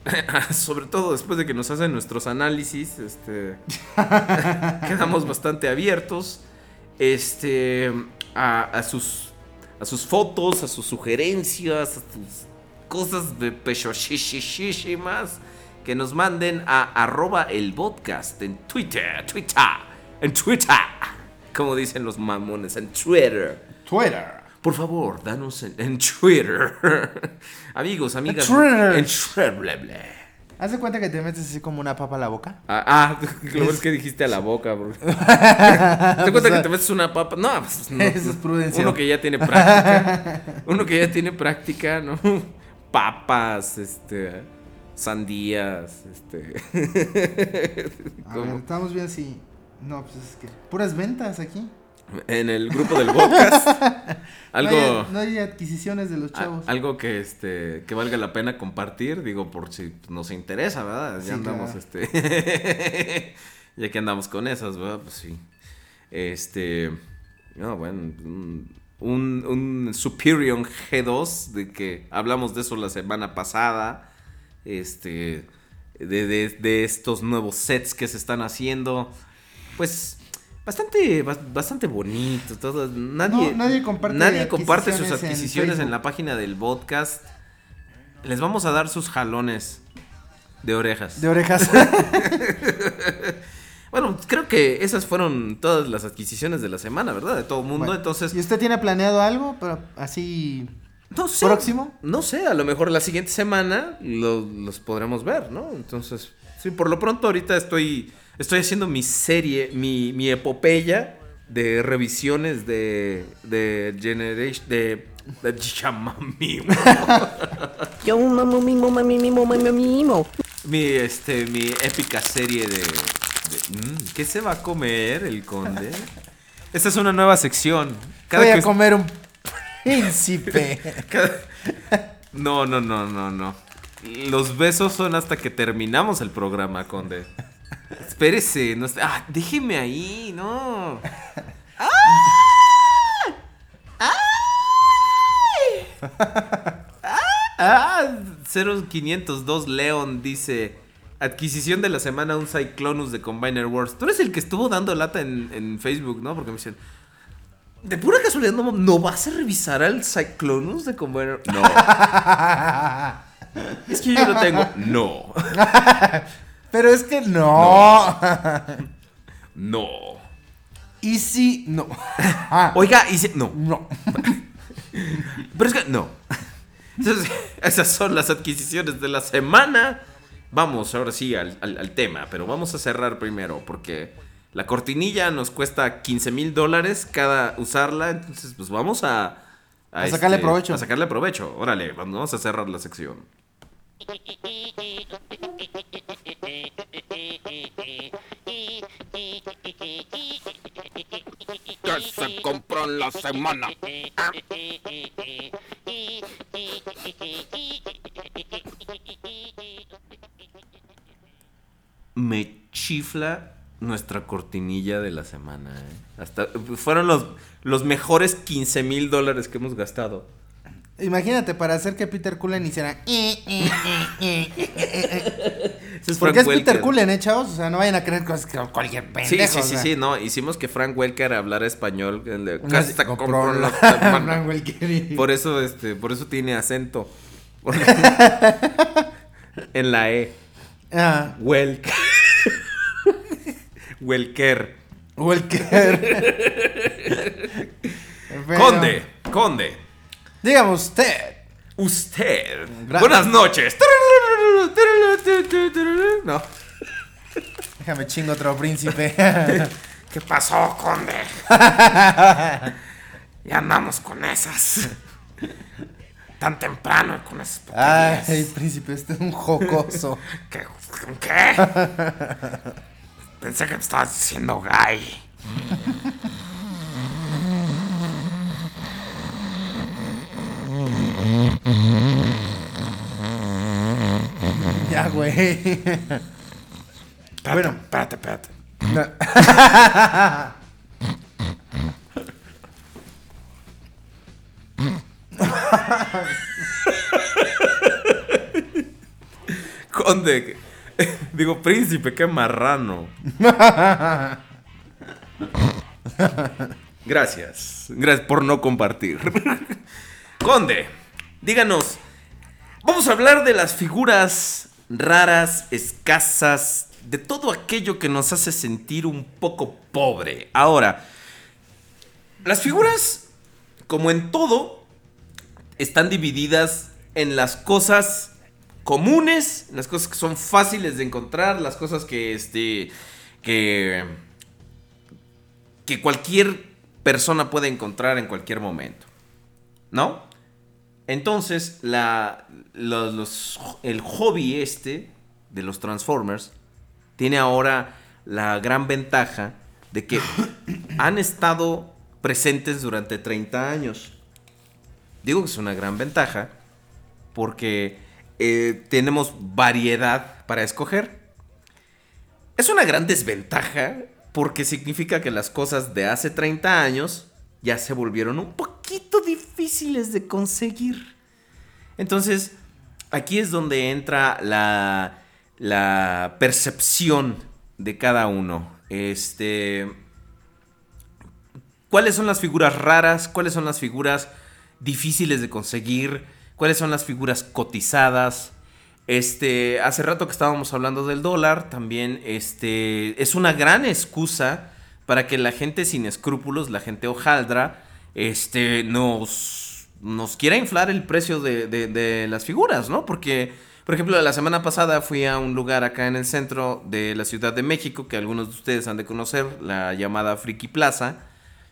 sobre todo después de que nos hacen nuestros análisis, este, quedamos bastante abiertos, este, a, a sus, a sus fotos, a sus sugerencias, a sus cosas de pechoshishishishimas que nos manden a arroba el podcast en Twitter, Twitter, en Twitter, como dicen los mamones, en Twitter. Twitter. Por favor, danos en, en Twitter. Amigos, amigas. Twitter. En Twitter. Haz de cuenta que te metes así como una papa a la boca. Ah, ah, lo es que dijiste a la boca, bro. ¿Te cuenta Pues, que te metes una papa? No, pues no. Eso es prudencia. Uno que ya tiene práctica. Uno que ya tiene práctica, ¿no? Papas, este. Sandías, este. A ver, estamos bien si. No, pues es que. Puras ventas aquí. En el grupo del podcast. Algo. No hay, no hay adquisiciones de los a- chavos. algo que este que valga la pena compartir, digo, por si nos interesa, ¿verdad? Ya Sí, andamos claro. este ya que andamos con esas, ¿verdad? Pues sí. Este no, bueno, un, un, un Superior G2 de que hablamos de eso la semana pasada. Este de, de, de estos nuevos sets que se están haciendo. Pues bastante bas- bastante bonito todo nadie No, nadie comparte nadie comparte sus adquisiciones en la página del podcast les vamos a dar sus jalones de orejas. De orejas. Bueno, creo que esas fueron todas las adquisiciones de la semana, ¿verdad? De todo el mundo. Bueno, Entonces, ¿Y usted tiene planeado algo? Pero así. no sé. próximo? No sé, a lo mejor la siguiente semana lo- los podremos ver, ¿no? Entonces, sí, por lo pronto ahorita estoy, estoy haciendo mi serie, mi, mi epopeya de revisiones de, de Generation, de, de Chamamimo. Yo mamo mimo mami mimo mami mimo. mi, este, mi épica serie de, de- mm, ¿Qué se va a comer el conde? Esta es una nueva sección. Cada Voy a comer un príncipe. Cada- No, no, no, no, no. Los besos son hasta que terminamos el programa, Conde. Espérese, no está- Ah, déjeme ahí, no. ¡Ah! Ah, 0502 Leon dice: Adquisición de la semana un Cyclonus de Combiner Wars. Tú eres el que estuvo dando lata en, en Facebook, ¿no? Porque me dicen: De pura casualidad, ¿no, ¿no vas a revisar al Cyclonus de Combiner? No. es que yo lo tengo. No. Pero es que no. No. y si no. Ah, Oiga, y si- No. no. Pero es que no. Entonces, esas son las adquisiciones de la semana. Vamos ahora sí al, al- al tema, pero vamos a cerrar primero porque la cortinilla nos cuesta 15 mil dólares cada usarla. Entonces, pues vamos a... A sacarle provecho. A sacarle provecho. Órale, vamos a cerrar la sección. La semana. Me chifla nuestra cortinilla de la semana. ¿eh? Hasta, fueron los, los mejores 15 mil dólares que hemos gastado. Imagínate, para hacer que Peter Cullen hiciera. Ese es Porque es Peter. Cullen, ¿eh, chavos? O sea, no vayan a creer cosas que cualquier pendejo. Sí, sí, o sí, sea. sí, no. Hicimos que Frank Welker hablara español. "Casi te compró la- la semana". Frank Welker Por eso, este, por eso tiene acento. En la E. Ah, Welker. Welker. Welker. Conde, conde. Dígame usted. Usted. Buenas noches. No. Déjame chingo otro príncipe. ¿Qué pasó, conde? Ya andamos con esas. Tan temprano y con esas Ay, tonterías. príncipe, este es un jocoso. ¿Qué? ¿Qué? Pensé que me estabas diciendo gay. Ya, güey. Bueno. Espérate, espérate. No. Conde. que- Digo, príncipe, qué marrano. Gracias. Gracias por no compartir. Conde, díganos. Vamos a hablar de las figuras raras, escasas, de todo aquello que nos hace sentir un poco pobre. Ahora, las figuras, como en todo, están divididas en las cosas comunes, las cosas que son fáciles de encontrar, las cosas que este que que cualquier persona puede encontrar en cualquier momento. ¿No? Entonces, la, los- los- el hobby este de los Transformers tiene ahora la gran ventaja de que han estado presentes durante 30 años. Digo que es una gran ventaja porque eh, tenemos variedad para escoger. Es una gran desventaja porque significa que las cosas de hace 30 años ya se volvieron un poquito difíciles de conseguir. Entonces, aquí es donde entra la, percepción de cada uno. Este, ¿Cuáles son las figuras raras? ¿Cuáles son las figuras difíciles de conseguir? cuáles son las figuras cotizadas. Este, hace rato que estábamos hablando del dólar, también este, es una gran excusa para que la gente sin escrúpulos, la gente hojaldra, este, nos, nos quiera inflar el precio de, de- de las figuras, ¿no? Porque, por ejemplo, la semana pasada fui a un lugar acá en el centro de la Ciudad de México, que algunos de ustedes han de conocer, la llamada Friki Plaza.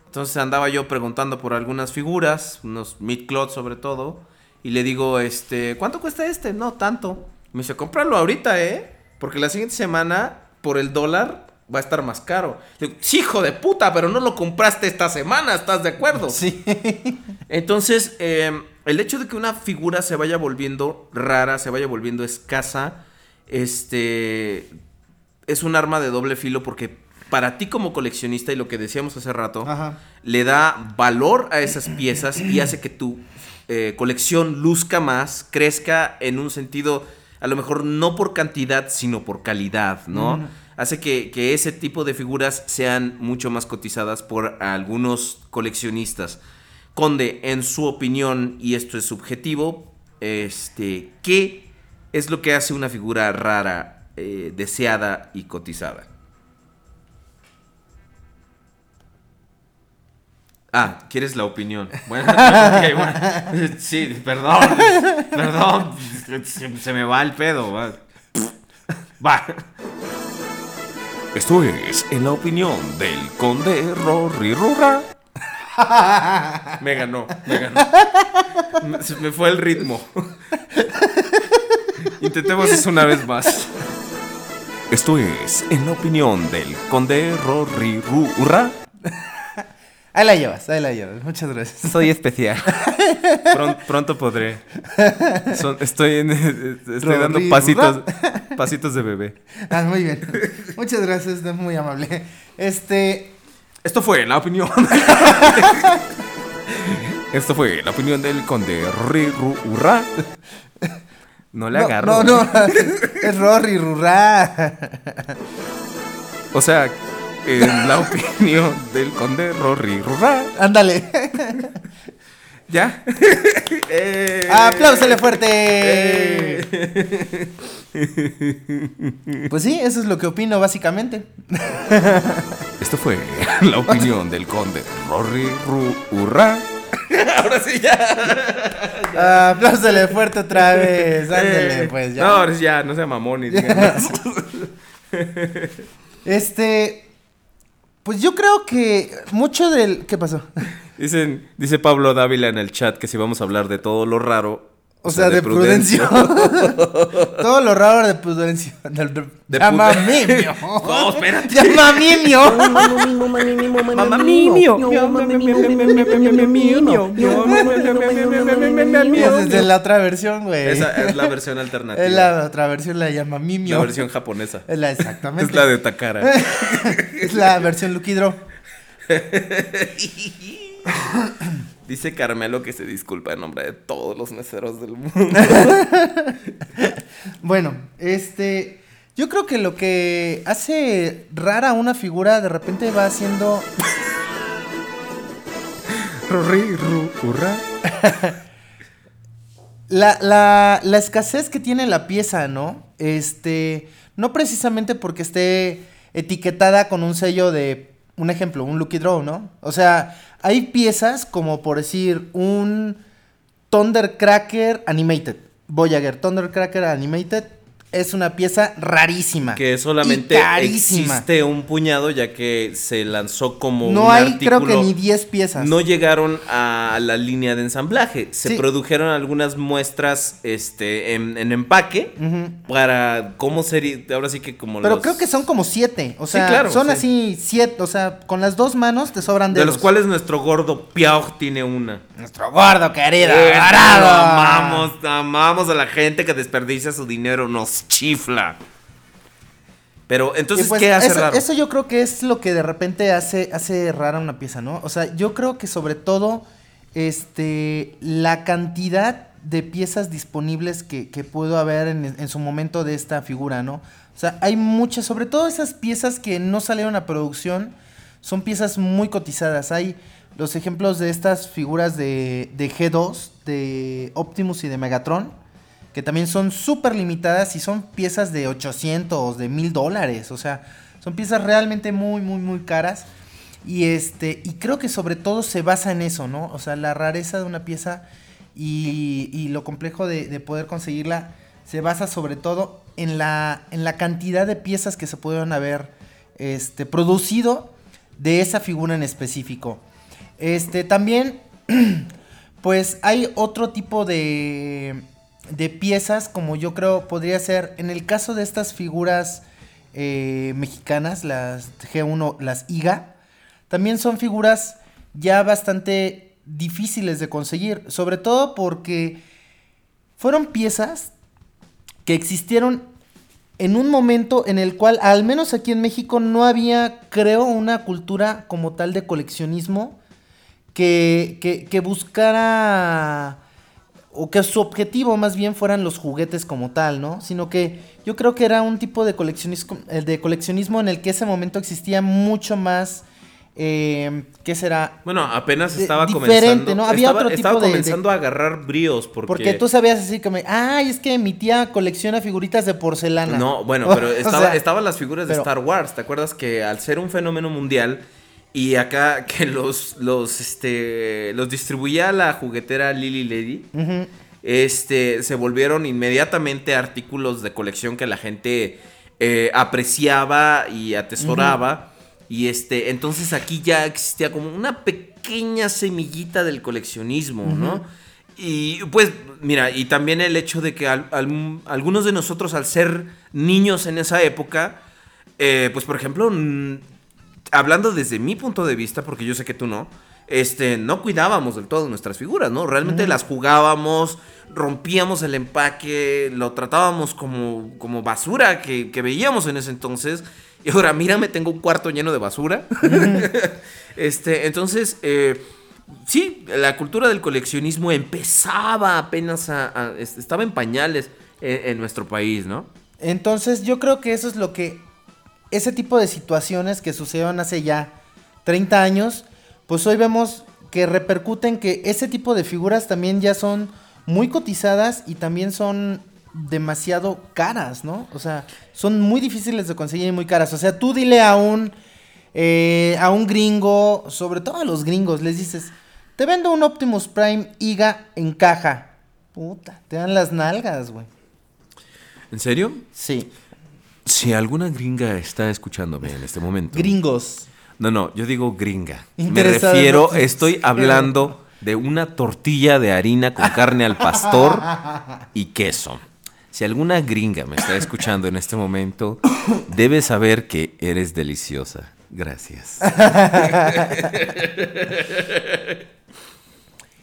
Entonces andaba yo preguntando por algunas figuras, unos mid-cloth sobre todo, y le digo, este, ¿cuánto cuesta este? No, tanto. Me dice, cómpralo ahorita, ¿eh? Porque la siguiente semana, por el dólar, va a estar más caro. Digo, "Sí, hijo de puta, pero no lo compraste esta semana, ¿estás de acuerdo? Sí. Entonces, eh, el hecho de que una figura se vaya volviendo rara, se vaya volviendo escasa, este, es un arma de doble filo porque para ti como coleccionista y lo que decíamos hace rato, Ajá. le da valor a esas piezas y hace que tu eh, colección luzca más, crezca en un sentido, a lo mejor no por cantidad, sino por calidad, ¿no? Hace que, que ese tipo de figuras sean mucho más cotizadas por algunos coleccionistas. Conde, en su opinión, y esto es subjetivo, este, ¿qué es lo que hace una figura rara, eh, deseada y cotizada? Ah, ¿quieres la opinión? Bueno, ok, bueno. sí, perdón, perdón, se, me va el pedo. Va. Esto es en la opinión del conde Rory Rurra. Me ganó, me ganó. Me, se me fue el ritmo. Intentemos eso una vez más. Esto es en la opinión del conde Rory Rurra. Ahí la llevas, ahí la llevas. Muchas gracias. Soy especial. Pron- pronto podré. Son- estoy en- estoy dando pasitos, pasitos de bebé. Ah, muy bien. Muchas gracias, es muy amable. Este. Esto fue la opinión. Esto fue la opinión del conde Rory Rurra. No le no, agarro. No, no. Es Rory Rurra. O sea, en la opinión del conde Rory Rurra. Ándale. ¿Ya? Eh. ¡Apláusale fuerte! Eh. Pues sí, eso es lo que opino básicamente. Esto fue la opinión del conde Rory Rurra. Ahora sí ya. ¡Apláusale fuerte otra vez! Ándale, Eh, pues ya. No, ahora sí ya, no sea mamón más. Este. Pues yo creo que mucho del. ¿Qué pasó? Dicen, dice Pablo Dávila en el chat que si vamos a hablar de todo lo raro. O sea, de, prudencia. Todo lo raro de prudencia. Del, de, De llama mimio. No, espérate. Llama mimio. Mamá mimio. Es de la otra versión, güey. Esa es la versión alternativa. Es la otra versión, la llama mimio. La versión japonesa. Es la exactamente. Es la de Takara. Es la versión Lucky Draw. Dice Carmelo que se disculpa en nombre de todos los meseros del mundo. Bueno, este. Yo creo que lo que hace rara una figura de repente va haciendo. La, la, la escasez que tiene la pieza, ¿no? Este. No precisamente porque esté etiquetada con un sello de. Un ejemplo, un Lucky Draw, ¿no? O sea, hay piezas como por decir un Thundercracker Animated. Voyager Thundercracker Animated es una pieza rarísima. Que solamente existe un puñado ya que se lanzó como No un hay, creo que ni 10 piezas. No llegaron a la línea de ensamblaje. Se Sí. produjeron algunas muestras este, en, en empaque para cómo sería. Ahora sí que como Pero los- creo que son como siete. O Sí, sea, claro, son sí. así siete. O sea, con las dos manos te sobran De dedos. los cuales nuestro gordo Piaug tiene una. Nuestro gordo, querido. Amamos, amamos a la gente que desperdicia su dinero, nos chifla. Pero entonces, pues, ¿qué hace eso, raro? eso yo creo que es lo que de repente hace, hace rara una pieza, ¿no? O sea, yo creo que sobre todo, este, la cantidad de piezas disponibles que, que pudo haber en, en su momento de esta figura, ¿no? O sea, hay muchas, sobre todo esas piezas que no salieron a producción, son piezas muy cotizadas. Hay los ejemplos de estas figuras de, de G2, de Optimus y de Megatron, que también son súper limitadas y son piezas de 800, de 1000 dólares, o sea, son piezas realmente muy, muy, muy caras. Y este, y creo que sobre todo se basa en eso, ¿no? O sea, la rareza de una pieza y, y lo complejo de, de poder conseguirla se basa sobre todo en la, en la cantidad de piezas que se pudieron haber este, producido de esa figura en específico. Este, también, pues hay otro tipo de, de piezas, como yo creo podría ser, en el caso de estas figuras eh, mexicanas, las G1, las IGA, también son figuras ya bastante difíciles de conseguir, sobre todo porque fueron piezas que existieron en un momento en el cual, al menos aquí en México, no había, creo, una cultura como tal de coleccionismo que, que, que buscara o que su objetivo más bien fueran los juguetes como tal, ¿no? Sino que yo creo que era un tipo de coleccionismo, eh, de coleccionismo en el que ese momento existía mucho más, eh, ¿qué será? Bueno, apenas De- estaba diferente, comenzando. ¿no? Había estaba, otro estaba tipo de- comenzando a agarrar bríos porque... Porque tú sabías así como, ay, es que mi tía colecciona figuritas de porcelana. No, bueno, pero estaba, estaban las figuras de Star Wars. ¿Te acuerdas que al ser un fenómeno mundial y acá que los los este los distribuía la juguetera Lily Lady, este se volvieron inmediatamente artículos de colección que la gente eh, apreciaba y atesoraba. Y este, entonces aquí ya existía como una pequeña semillita del coleccionismo, ¿no? Y pues, mira, y también el hecho de que al- al- algunos de nosotros, al ser niños en esa época, eh, pues por ejemplo, hablando desde mi punto de vista, porque yo sé que tú no, este, no cuidábamos del todo nuestras figuras, ¿no? Realmente las jugábamos, rompíamos el empaque, lo tratábamos como, como basura que, que veíamos en ese entonces. Y ahora, mírame, tengo un cuarto lleno de basura. este, entonces, eh, sí, la cultura del coleccionismo empezaba apenas a... a- es- estaba en pañales en, en nuestro país, ¿no? Entonces yo creo que eso es lo que, ese tipo de situaciones que sucedieron hace ya 30 años, pues hoy vemos que repercuten que ese tipo de figuras también ya son muy cotizadas y también son demasiado caras, ¿no? O sea, son muy difíciles de conseguir y muy caras. O sea, tú dile a un, eh, a un gringo, sobre todo a los gringos, les dices, te vendo un Optimus Prime IGA en caja. Puta, te dan las nalgas, güey. ¿En serio? Sí. Si alguna gringa está escuchándome en este momento. Gringos. No, no, yo digo gringa. Me refiero, estoy hablando de una tortilla de harina con carne al pastor y queso. Si alguna gringa me está escuchando en este momento, debes saber que eres deliciosa. Gracias.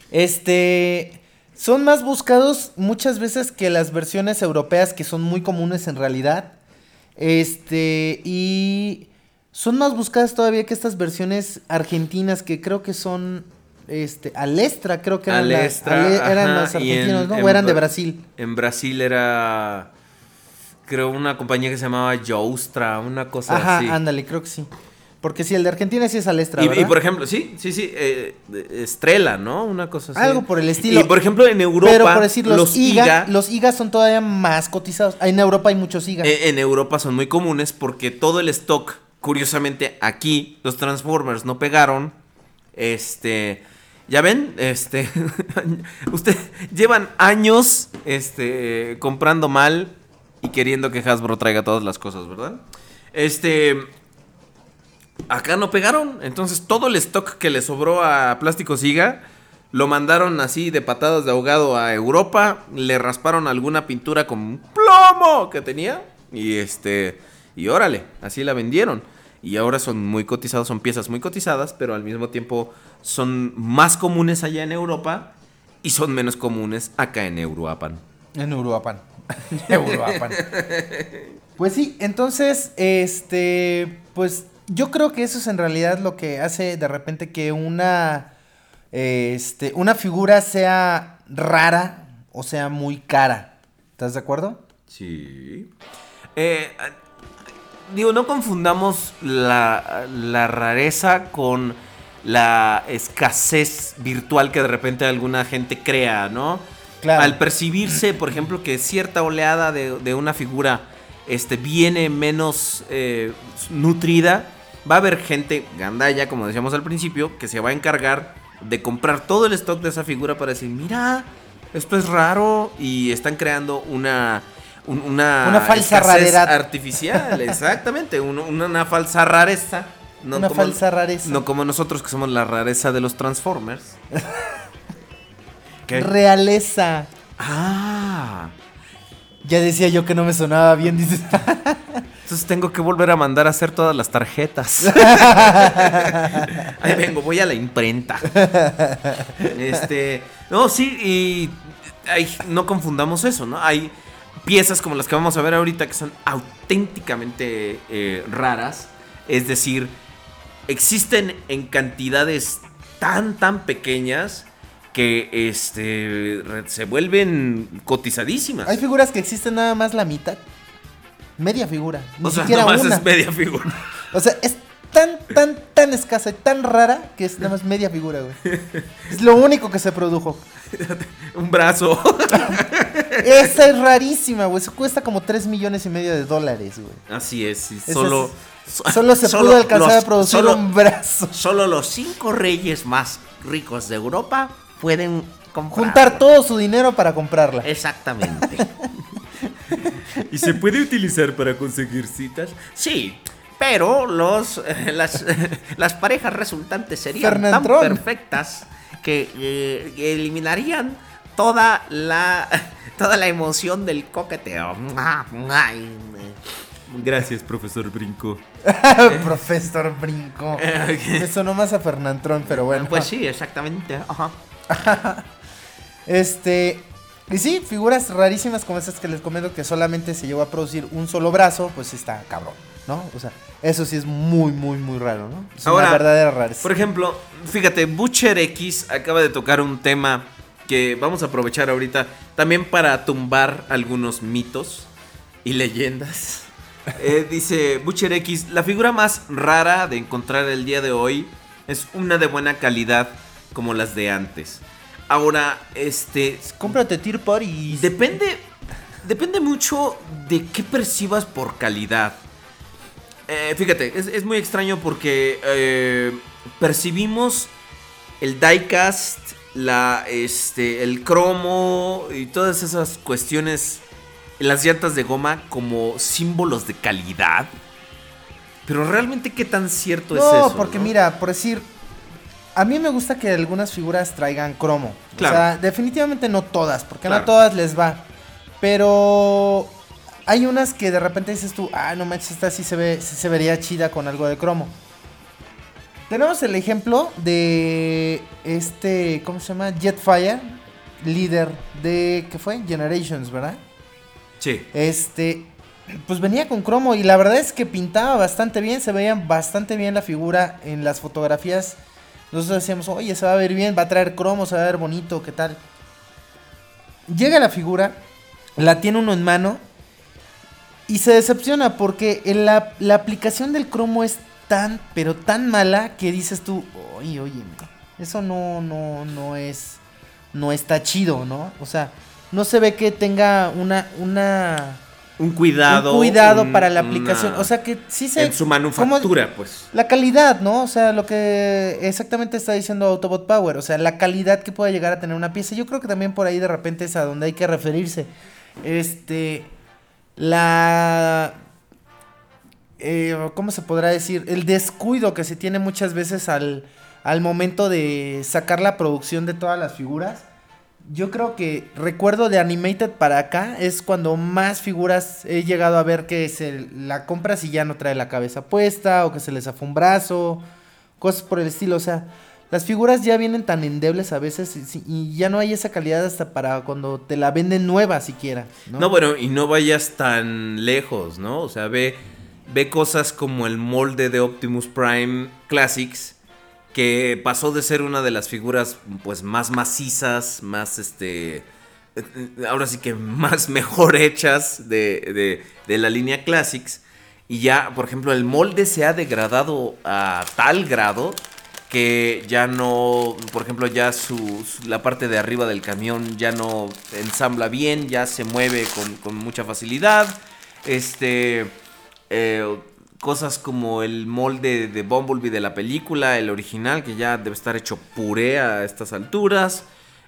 Este. Son más buscados muchas veces que las versiones europeas que son muy comunes en realidad. Este. Y. Son más buscadas todavía que estas versiones argentinas que creo que son. Este. Alestra, creo que eran, las- Alestra, ale- eran ajá, los en- argentinos, ¿no? en O eran de Bra- Brasil. En Brasil era, creo, una compañía que se llamaba Joustra, una cosa Ajá, así. ándale, creo que sí. Porque si el de Argentina sí es Alestra, Y, y por ejemplo, sí, sí, sí, eh, Estrella, ¿no? Una cosa así. Algo por el estilo. Y por ejemplo, en Europa, Pero por decir, los, IGA, IGA, los IGA son todavía más cotizados. En Europa hay muchos IGA. eh, en Europa son muy comunes porque todo el stock, curiosamente, aquí los Transformers no pegaron. Este, ya ven, este, usted llevan años, este, comprando mal y queriendo que Hasbro traiga todas las cosas, ¿verdad? Este, acá no pegaron. Entonces todo el stock que le sobró a Plásticos Siga lo mandaron así de patadas de ahogado a Europa. Le rasparon alguna pintura con plomo que tenía. Y este. Y órale, así la vendieron. Y ahora son muy cotizados, son piezas muy cotizadas, pero al mismo tiempo son más comunes allá en Europa y son menos comunes acá en Euroapan. En Uruapan. Uruapan. Pues sí, entonces, este, pues yo creo que eso es en realidad lo que hace de repente que una, este, una figura sea rara o sea muy cara. ¿Estás de acuerdo? Sí. Eh, digo, no confundamos la, la rareza con la escasez virtual que de repente alguna gente crea, ¿no? Claro. Al percibirse, por ejemplo, que cierta oleada de, de una figura este, viene menos eh, nutrida, va a haber gente gandalla, como decíamos al principio, que se va a encargar de comprar todo el stock de esa figura para decir, mira, esto es raro y están creando una... un- una, Una falsa raridad. artificial, exactamente, un- una, una falsa rareza. no Una como- falsa rareza. No como nosotros que somos la rareza de los Transformers. ¿Qué? Realeza. Ah, Ya decía yo que no me sonaba bien, dices. entonces tengo que volver a mandar a hacer todas las tarjetas. Ahí vengo, voy a la imprenta. Este, no, sí, y no confundamos eso, ¿no? Hay piezas como las que vamos a ver ahorita que son auténticamente eh, raras. Es decir, existen en cantidades tan, tan pequeñas que este, se vuelven cotizadísimas. Hay figuras que existen nada más la mitad. Media figura. Ni o sea, siquiera nomás una. es media figura. O sea, es tan, tan, tan escasa y tan rara que es nada más media figura, güey. Es lo único que se produjo. Un brazo. Esa es rarísima, güey. Eso cuesta como 3 millones y medio de dólares, güey. Así es, solo... es- Solo se solo pudo alcanzar los- a producir solo- un brazo. Solo los cinco reyes más ricos de Europa pueden comprar. Juntar todo su dinero para comprarla. Exactamente. ¿Y se puede utilizar para conseguir citas? Sí, pero los eh, las, las parejas resultantes serían tan perfectas que eh, eliminarían toda la toda la emoción del coqueteo. Gracias, profesor Brinco. Profesor Brinco. Me sonó más a Fernandrón, pero bueno. Pues sí, exactamente. Ajá. Este. Y sí, figuras rarísimas como esas que les comento que solamente se llegó a producir un solo brazo, pues está cabrón, ¿no? O sea, eso sí es muy, muy, muy raro, ¿no? Es Ahora, una verdadera rareza. Por ejemplo, fíjate, Butcher X acaba de tocar un tema que vamos a aprovechar ahorita también para tumbar algunos mitos y leyendas. Eh, dice Butcher X, la figura más rara de encontrar el día de hoy es una de buena calidad como las de antes. Ahora, este, Cómprate Tier Party. Depende. Depende mucho de qué percibas por calidad. Eh, fíjate, es, es muy extraño porque eh, percibimos el diecast, la, este, el cromo y todas esas cuestiones, las llantas de goma como símbolos de calidad. Pero realmente qué tan cierto No, es eso. porque no? mira, por decir, a mí me gusta que algunas figuras traigan cromo. Claro. O sea, definitivamente no todas, porque Claro. no todas les va. Pero hay unas que de repente dices tú, ah, no manches, esta sí se ve, sí se vería chida con algo de cromo. Tenemos el ejemplo de este, ¿cómo se llama? Jetfire, líder de, ¿qué fue? Generations, ¿verdad? Sí. Este, pues venía con cromo y la verdad es que pintaba bastante bien, se veía bastante bien la figura en las fotografías. Nosotros decíamos, oye, se va a ver bien, va a traer cromo, se va a ver bonito, ¿qué tal? Llega la figura, la tiene uno en mano y se decepciona porque la, la aplicación del cromo es tan, pero tan mala que dices tú, oye, oye, eso no, no, no es, no está chido, ¿no? O sea, no se ve que tenga una, una, Un cuidado. un cuidado un- para la una- aplicación. O sea que sí se. en su manufactura, pues. La calidad, ¿no? O sea, lo que exactamente está diciendo Autobot Power. O sea, la calidad que pueda llegar a tener una pieza. Yo creo que también por ahí de repente es a donde hay que referirse. Este. La. eh, ¿Cómo se podrá decir? El descuido que se tiene muchas veces al, al momento de sacar la producción de todas las figuras. Yo creo que recuerdo de Animated para acá es cuando más figuras he llegado a ver que se la compras y ya no trae la cabeza puesta o que se les zafó un brazo, cosas por el estilo. O sea, las figuras ya vienen tan endebles a veces y ya no hay esa calidad hasta para cuando te la venden nueva siquiera. ¿no? ¿no? bueno, y no vayas tan lejos, ¿no? O sea, ve, ve cosas como el molde de Optimus Prime Classics, que pasó de ser una de las figuras pues más macizas, más este... Ahora sí que más mejor hechas de, de- de la línea Classics. Y ya, por ejemplo, el molde se ha degradado a tal grado que ya no, por ejemplo, ya su, su- la parte de arriba del camión ya no ensambla bien, ya se mueve con, con mucha facilidad. Este, eh, cosas como el molde de Bumblebee de la película, el original, que ya debe estar hecho puré a estas alturas.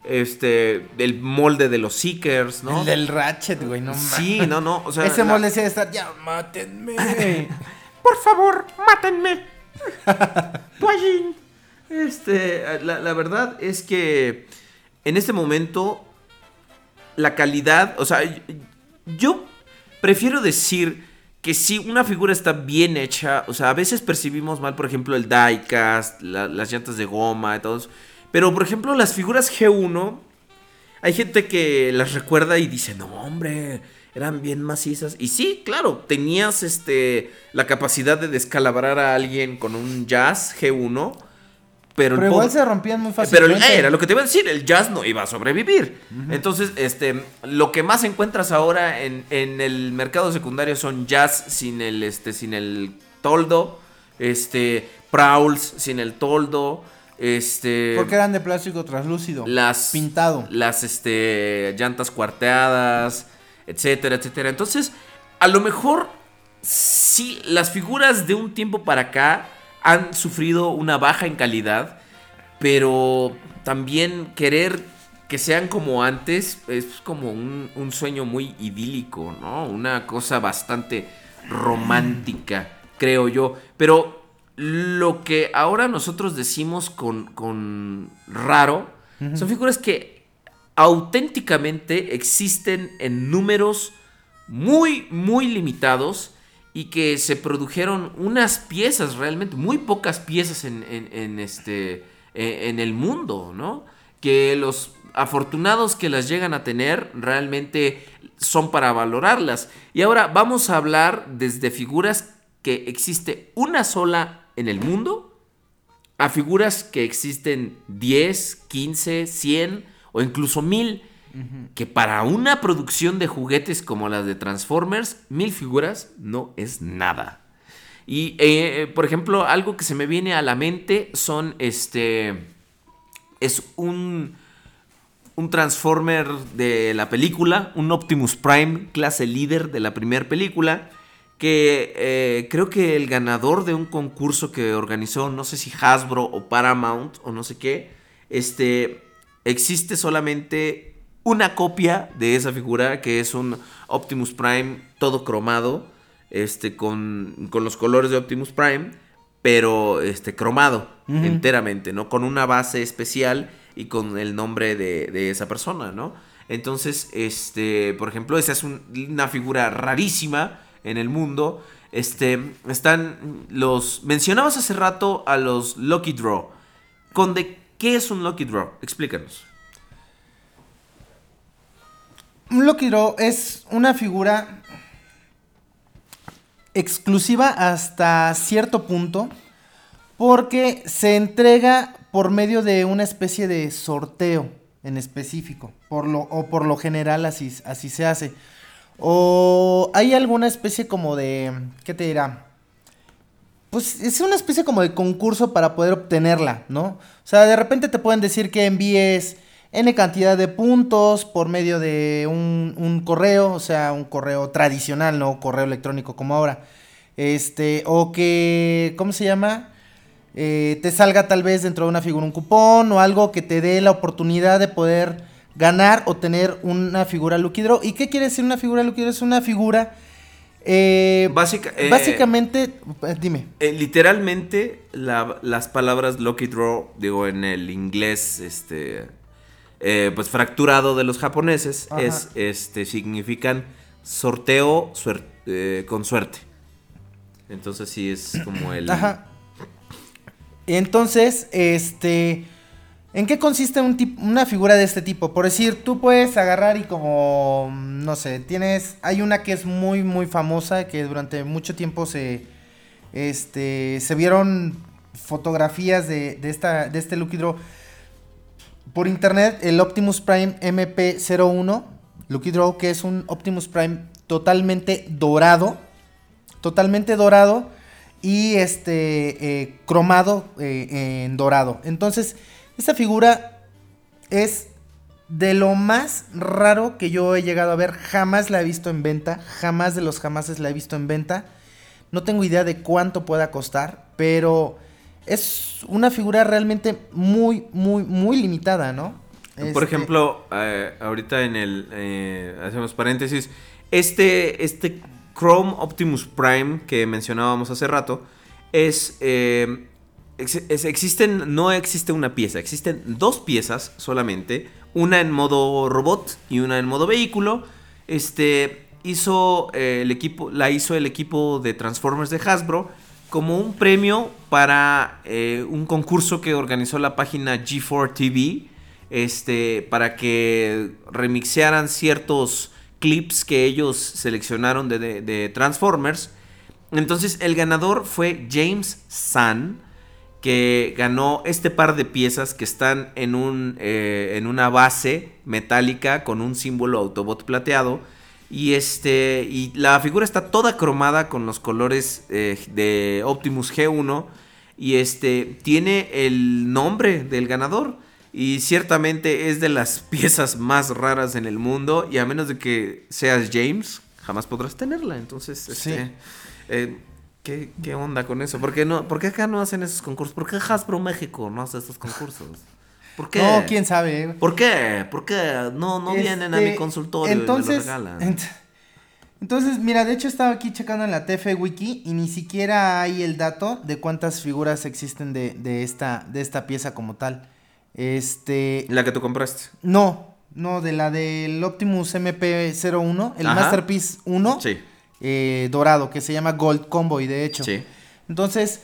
Este, el molde de los Seekers, ¿no? El del Ratchet, güey, no Sí, no, no, o sea, Ese la- molde sí debe estar, ya, mátenme. Por favor, mátenme. Guayín. Este, la, la verdad es que en este momento la calidad, o sea, yo prefiero decir que si una figura está bien hecha, o sea, a veces percibimos mal, por ejemplo, el diecast, la- las llantas de goma y todo pero por ejemplo, las figuras G1, hay gente que las recuerda y dice, no, hombre, eran bien macizas. Y sí, claro, tenías este, la capacidad de descalabrar a alguien con un jazz G1. Pero, el Pero igual se rompían muy pero fácilmente. eh, era lo que te iba a decir, el jazz no iba a sobrevivir. Entonces, este, lo que más encuentras ahora en, en el mercado secundario son jazz sin el, este, sin el toldo, este, prowls sin el toldo, este, Porque eran de plástico translúcido. las Pintado. las este llantas cuarteadas, etcétera, etcétera. Entonces, a lo mejor sí las figuras de un tiempo para acá han sufrido una baja en calidad, pero también querer que sean como antes es como un, un sueño muy idílico, ¿no? Una cosa bastante romántica, creo yo. Pero lo que ahora nosotros decimos con, con raro son figuras que auténticamente existen en números muy, muy limitados y que se produjeron unas piezas realmente, muy pocas piezas en, este, en el mundo, ¿no? Que los afortunados que las llegan a tener realmente son para valorarlas. Y ahora vamos a hablar desde figuras que existe una sola en el mundo a figuras que existen 10, 15, 100 o incluso 1000. Que para una producción de juguetes como las de Transformers, mil figuras no es nada. Y, eh, por ejemplo, algo que se me viene a la mente son este. Es un. Un Transformer de la película, un Optimus Prime, clase líder de la primera película. Que eh, creo que el ganador de un concurso que organizó, no sé si Hasbro o Paramount o no sé qué, este. Existe solamente una copia de esa figura que es un Optimus Prime todo cromado, este, con, con los colores de Optimus Prime, pero este, cromado enteramente, ¿no? Con una base especial y con el nombre de, de esa persona, ¿no? Entonces, este, por ejemplo, esa es un- una figura rarísima en el mundo. Este, están los... Mencionabas hace rato a los Lucky Draw. Conde, ¿qué es un Lucky Draw? Explícanos. Un Draw es una figura exclusiva hasta cierto punto porque se entrega por medio de una especie de sorteo en específico, por lo, o por lo general así, así se hace. O hay alguna especie como de, ¿qué te dirá? Pues es una especie como de concurso para poder obtenerla, ¿no? O sea, de repente te pueden decir que envíes N cantidad de puntos por medio de un, un correo, o sea, un correo tradicional, no correo electrónico como ahora. Este, o que, ¿cómo se llama? Eh, te salga tal vez dentro de una figura un cupón o algo que te dé la oportunidad de poder ganar o tener una figura Lucky Draw. ¿Y qué quiere decir una figura Lucky Draw? Es una figura... eh, Básica- eh, básicamente, dime. Literalmente, la- las palabras Lucky Draw, digo, en el inglés, este, eh, pues fracturado de los japoneses, Ajá. es, este, significan sorteo suer- eh, con suerte. Entonces sí es como el... Ajá. Entonces, este. ¿En qué consiste un tip- una figura de este tipo? Por decir, tú puedes agarrar y como. No sé, tienes. Hay una que es muy, muy famosa. Que durante mucho tiempo se. Este. Se vieron fotografías de, de esta, de este Lucky Draw. Por internet, el Optimus Prime MP01. Lucky Draw, que es un Optimus Prime totalmente dorado. Totalmente dorado. y este eh, cromado eh, en dorado. Entonces, esta figura es de lo más raro que yo he llegado a ver. Jamás la he visto en venta. Jamás de los jamases la he visto en venta. No tengo idea de cuánto pueda costar, pero es una figura realmente muy, muy, muy limitada, ¿no? Por Este, ejemplo, eh, ahorita en el. eh, hacemos paréntesis. Este, este Chrome Optimus Prime que mencionábamos hace rato es. eh, ex- es- existen. No existe una pieza, existen dos piezas solamente. Una en modo robot y una en modo vehículo. Este. Hizo el equipo. La hizo el equipo de Transformers de Hasbro. Como un premio para eh, un concurso que organizó la página G4 TV este, para que remixearan ciertos clips que ellos seleccionaron de, Transformers. Entonces el ganador fue James Sun, que ganó este par de piezas que están en, un, eh, en una base metálica con un símbolo Autobot plateado. Y, este, y la figura está toda cromada con los colores eh, de Optimus G1. Y este tiene el nombre del ganador. Y ciertamente es de las piezas más raras en el mundo. Y a menos de que seas James, jamás podrás tenerla. Entonces, este, Sí. eh, ¿qué, qué onda con eso? ¿Por qué, no, ¿Por qué acá no hacen esos concursos? ¿Por qué Hasbro México no hace estos concursos? ¿Por qué? No, quién sabe. ¿Por qué? ¿Por qué? No, no vienen a mi Este, consultorio entonces, y me lo regalan. ent- entonces, mira, de hecho estaba aquí checando en la TF Wiki y ni siquiera hay el dato de cuántas figuras existen de, de esta, de esta pieza como tal. Este. La que tú compraste. No, no, de la del Optimus MP01, el Ajá. Masterpiece 1, Sí. eh, dorado, que se llama Gold Convoy, de hecho. Sí. Entonces,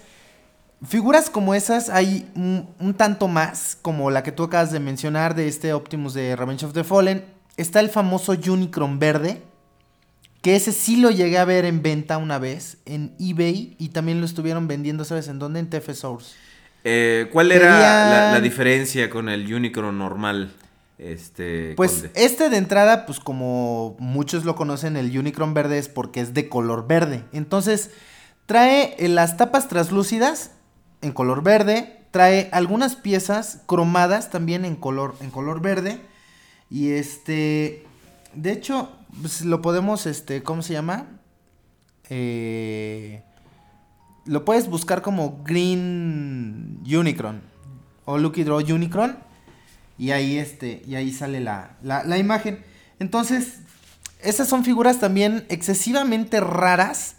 figuras como esas hay un, un tanto más, como la que tú acabas de mencionar de este Optimus de Revenge of the Fallen. Está el famoso Unicron verde, que ese sí lo llegué a ver en venta una vez en eBay y también lo estuvieron vendiendo, ¿sabes en dónde? En TF Source. Eh, ¿Cuál era la, diferencia con el Unicron normal? Este. Pues Conde? este de entrada, pues como muchos lo conocen, el Unicron verde es porque es de color verde. Entonces, trae las tapas translúcidas en color verde, trae algunas piezas cromadas también en color, en color verde. Y este, de hecho, pues, lo podemos, este, ¿cómo se llama? Eh, lo puedes buscar como Green Unicron o Lucky Draw Unicron. Y ahí este, y ahí sale la, la, la imagen. Entonces, esas son figuras también excesivamente raras.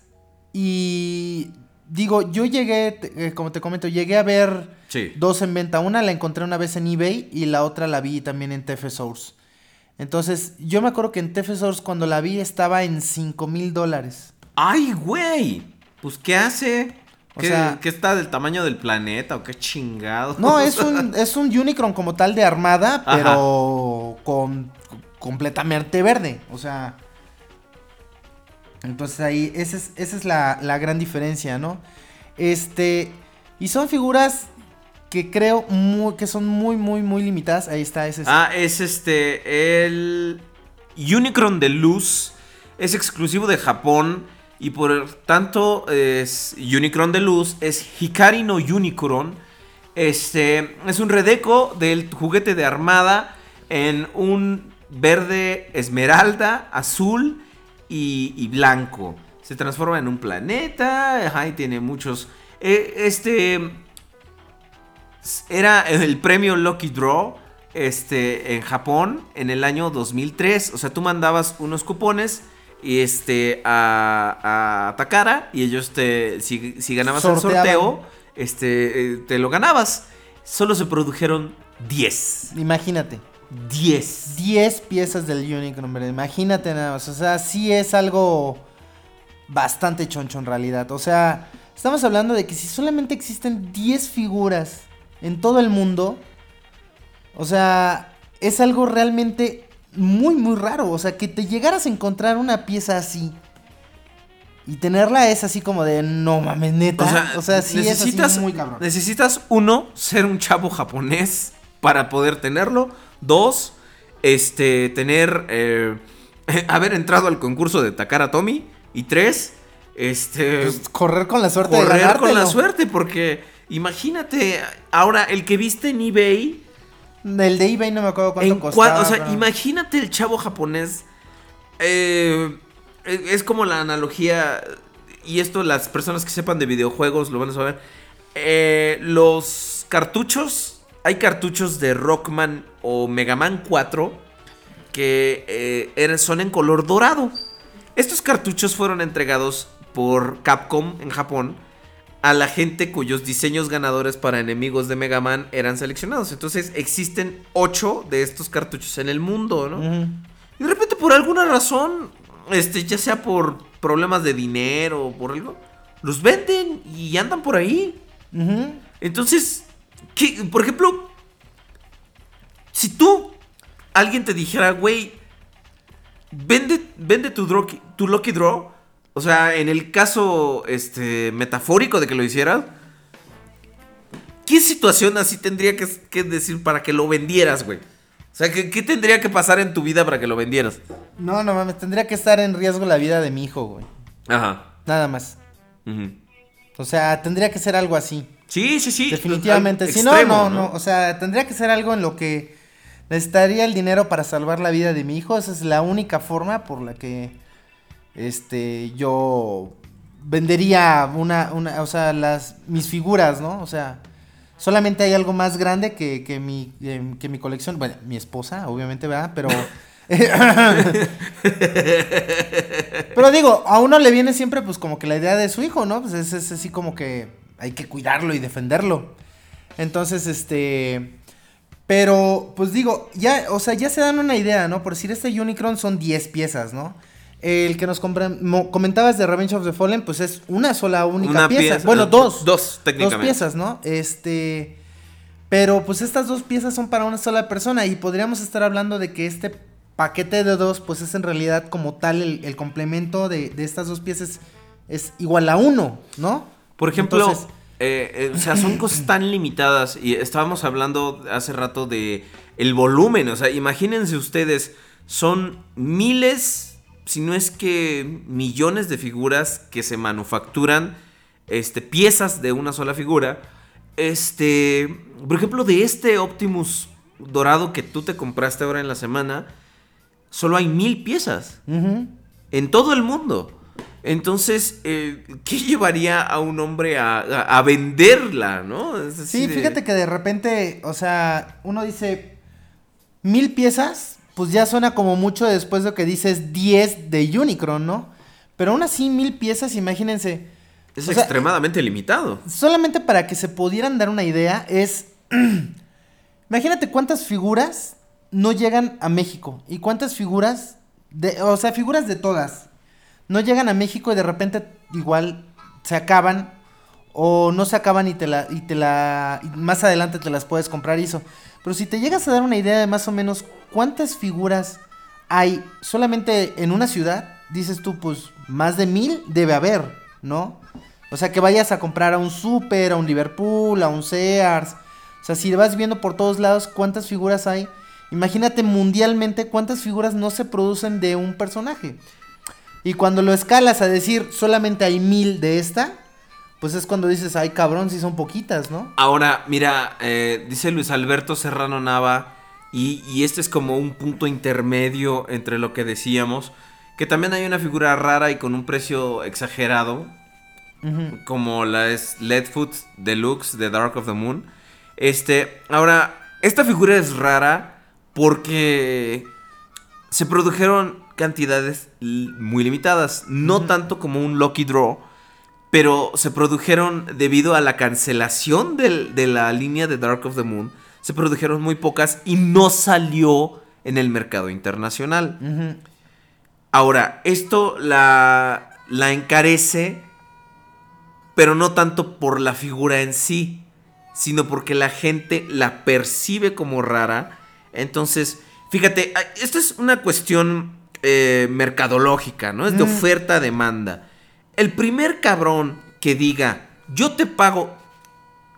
Y digo, yo llegué, eh, como te comento, llegué a ver Sí. dos en venta. Una la encontré una vez en eBay y la otra la vi también en TF Source. Entonces, yo me acuerdo que en TF Source cuando la vi estaba en 5 mil dólares. ¡Ay, güey! Pues, ¿qué hace? O ¿Qué, sea- qué está del tamaño del planeta o qué chingado? No, es un, es un Unicron como tal de armada, pero con completamente verde. O sea. Entonces ahí, esa es, esa es la, la gran diferencia, ¿no? Este. Y son figuras que creo que son muy, muy, muy limitadas. Ahí está, ese es. Ah, es este. El Unicron de luz es exclusivo de Japón. Y por tanto, es Unicron de luz. Es Hikari no Unicron. Este es un redeco del juguete de armada en un verde esmeralda, azul y, y blanco. Se transforma en un planeta. Ajá, y tiene muchos. eh, este era el premio Lucky Draw este, en Japón en el año 2003. O sea, tú mandabas unos cupones y este, a, a Takara y ellos te, si, si ganabas el sorteo, este, eh, te lo ganabas. Solo se produjeron 10. Imagínate. 10. 10 piezas del Unicron verde. Imagínate nada más. O sea, sí es algo bastante choncho en realidad. O sea, estamos hablando de que si solamente existen 10 figuras en todo el mundo, o sea, es algo realmente muy, muy raro. O sea, que te llegaras a encontrar una pieza así. Y tenerla es así como de no mames, neta. O sea, sí es así muy cabrón. Necesitas, uno, ser un chavo japonés para poder tenerlo. Dos, este, tener, eh, haber entrado al concurso de Takara Tomy. Y tres, Este. Pues, correr con la suerte de correr con la suerte, porque imagínate, ahora el que viste en eBay. El de eBay no me acuerdo cuánto en costaba. o sea, pero- imagínate el chavo japonés. eh, es es como la analogía. Y esto, las personas que sepan de videojuegos lo van a saber. Eh, los cartuchos. Hay cartuchos de Rockman o Mega Man 4 que eh, son en color dorado. Estos cartuchos fueron entregados por Capcom en Japón a la gente cuyos diseños ganadores para enemigos de Mega Man eran seleccionados. Entonces existen 8 de estos cartuchos en el mundo, ¿no? Y de repente por alguna razón, este, ya sea por problemas de dinero o por algo, los venden y andan por ahí. Entonces, ¿qué- por ejemplo, si tú, alguien te dijera, güey, vende, vende tu, draw- tu Lucky Draw, o sea, en el caso este, metafórico de que lo hicieras, ¿qué situación así tendría que, que decir para que lo vendieras, güey? O sea, ¿qué, qué tendría que pasar en tu vida para que lo vendieras? No, no mames, tendría que estar en riesgo la vida de mi hijo, güey. Ajá. Nada más. O sea, tendría que ser algo así. Sí, sí, sí. Definitivamente. Al Si no, no, no. O sea, tendría que ser algo en lo que necesitaría el dinero para salvar la vida de mi hijo. Esa es la única forma por la que este yo vendería una, una o sea, las mis figuras, ¿no? O sea, solamente hay algo más grande que, que mi eh, que mi colección, bueno, mi esposa, obviamente, ¿verdad? Pero Pero digo, a uno le viene siempre pues como que la idea de su hijo, ¿no? Pues es, es así como que hay que cuidarlo y defenderlo. Entonces, este... Pero, pues digo, ya, o sea, ya se dan una idea, ¿no? Por decir, este Unicron son 10 piezas, ¿no? El que nos comentabas de Revenge of the Fallen, pues es una sola única Una pieza. pieza, Bueno, dos. dos, técnicamente. Dos piezas, ¿no? Este... Pero pues estas dos piezas son para una sola persona y podríamos estar hablando de que este paquete de dos pues es en realidad como tal el, el complemento de, de estas dos piezas es igual a uno, ¿no? Por ejemplo, Entonces- eh, eh, o sea, son cosas tan limitadas y estábamos hablando hace rato de el volumen, o sea, imagínense ustedes, son miles, si no es que millones de figuras que se manufacturan, este, piezas de una sola figura. Este, por ejemplo, de este Optimus dorado que tú te compraste ahora en la semana, solo hay mil piezas en todo el mundo. Entonces, eh, ¿qué llevaría a un hombre a, a- a venderla, no? Es Sí, de- fíjate que de repente, o sea, uno dice mil piezas, pues ya suena como mucho después de que dices 10 de Unicron, ¿no? Pero aún así, mil piezas, imagínense. Es o sea, extremadamente limitado. solamente para que se pudieran dar una idea, es. Imagínate cuántas figuras no llegan a México. Y cuántas figuras. De, o sea, figuras de todas. No llegan a México y de repente igual se acaban. O no se acaban y te la. Y te la. y más adelante te las puedes comprar y eso. Pero si te llegas a dar una idea de más o menos cuántas figuras hay solamente en una ciudad, dices tú, pues más de mil debe haber, ¿no? O sea, que vayas a comprar a un super, a un Liverpool, a un Sears. O sea, si vas viendo por todos lados cuántas figuras hay, imagínate mundialmente cuántas figuras no se producen de un personaje. Y cuando lo escalas a decir solamente hay mil de esta, pues es cuando dices, ay cabrón, si son poquitas, ¿no? Ahora, mira, eh, dice Luis Alberto Serrano Nava, y, y este es como un punto intermedio entre lo que decíamos, que también hay una figura rara y con un precio exagerado, como la es Leadfoot Deluxe de Dark of the Moon. Este, ahora, esta figura es rara porque se produjeron cantidades muy limitadas, no tanto como un Lucky Draw, pero se produjeron debido a la cancelación del- de la línea de Dark of the Moon, se produjeron muy pocas y no salió en el mercado internacional. Ahora, esto la, la encarece, pero no tanto por la figura en sí, sino porque la gente la percibe como rara. Entonces, fíjate, esto es una cuestión eh, mercadológica, ¿no? Es de Mm. oferta-demanda. El primer cabrón que diga, yo te pago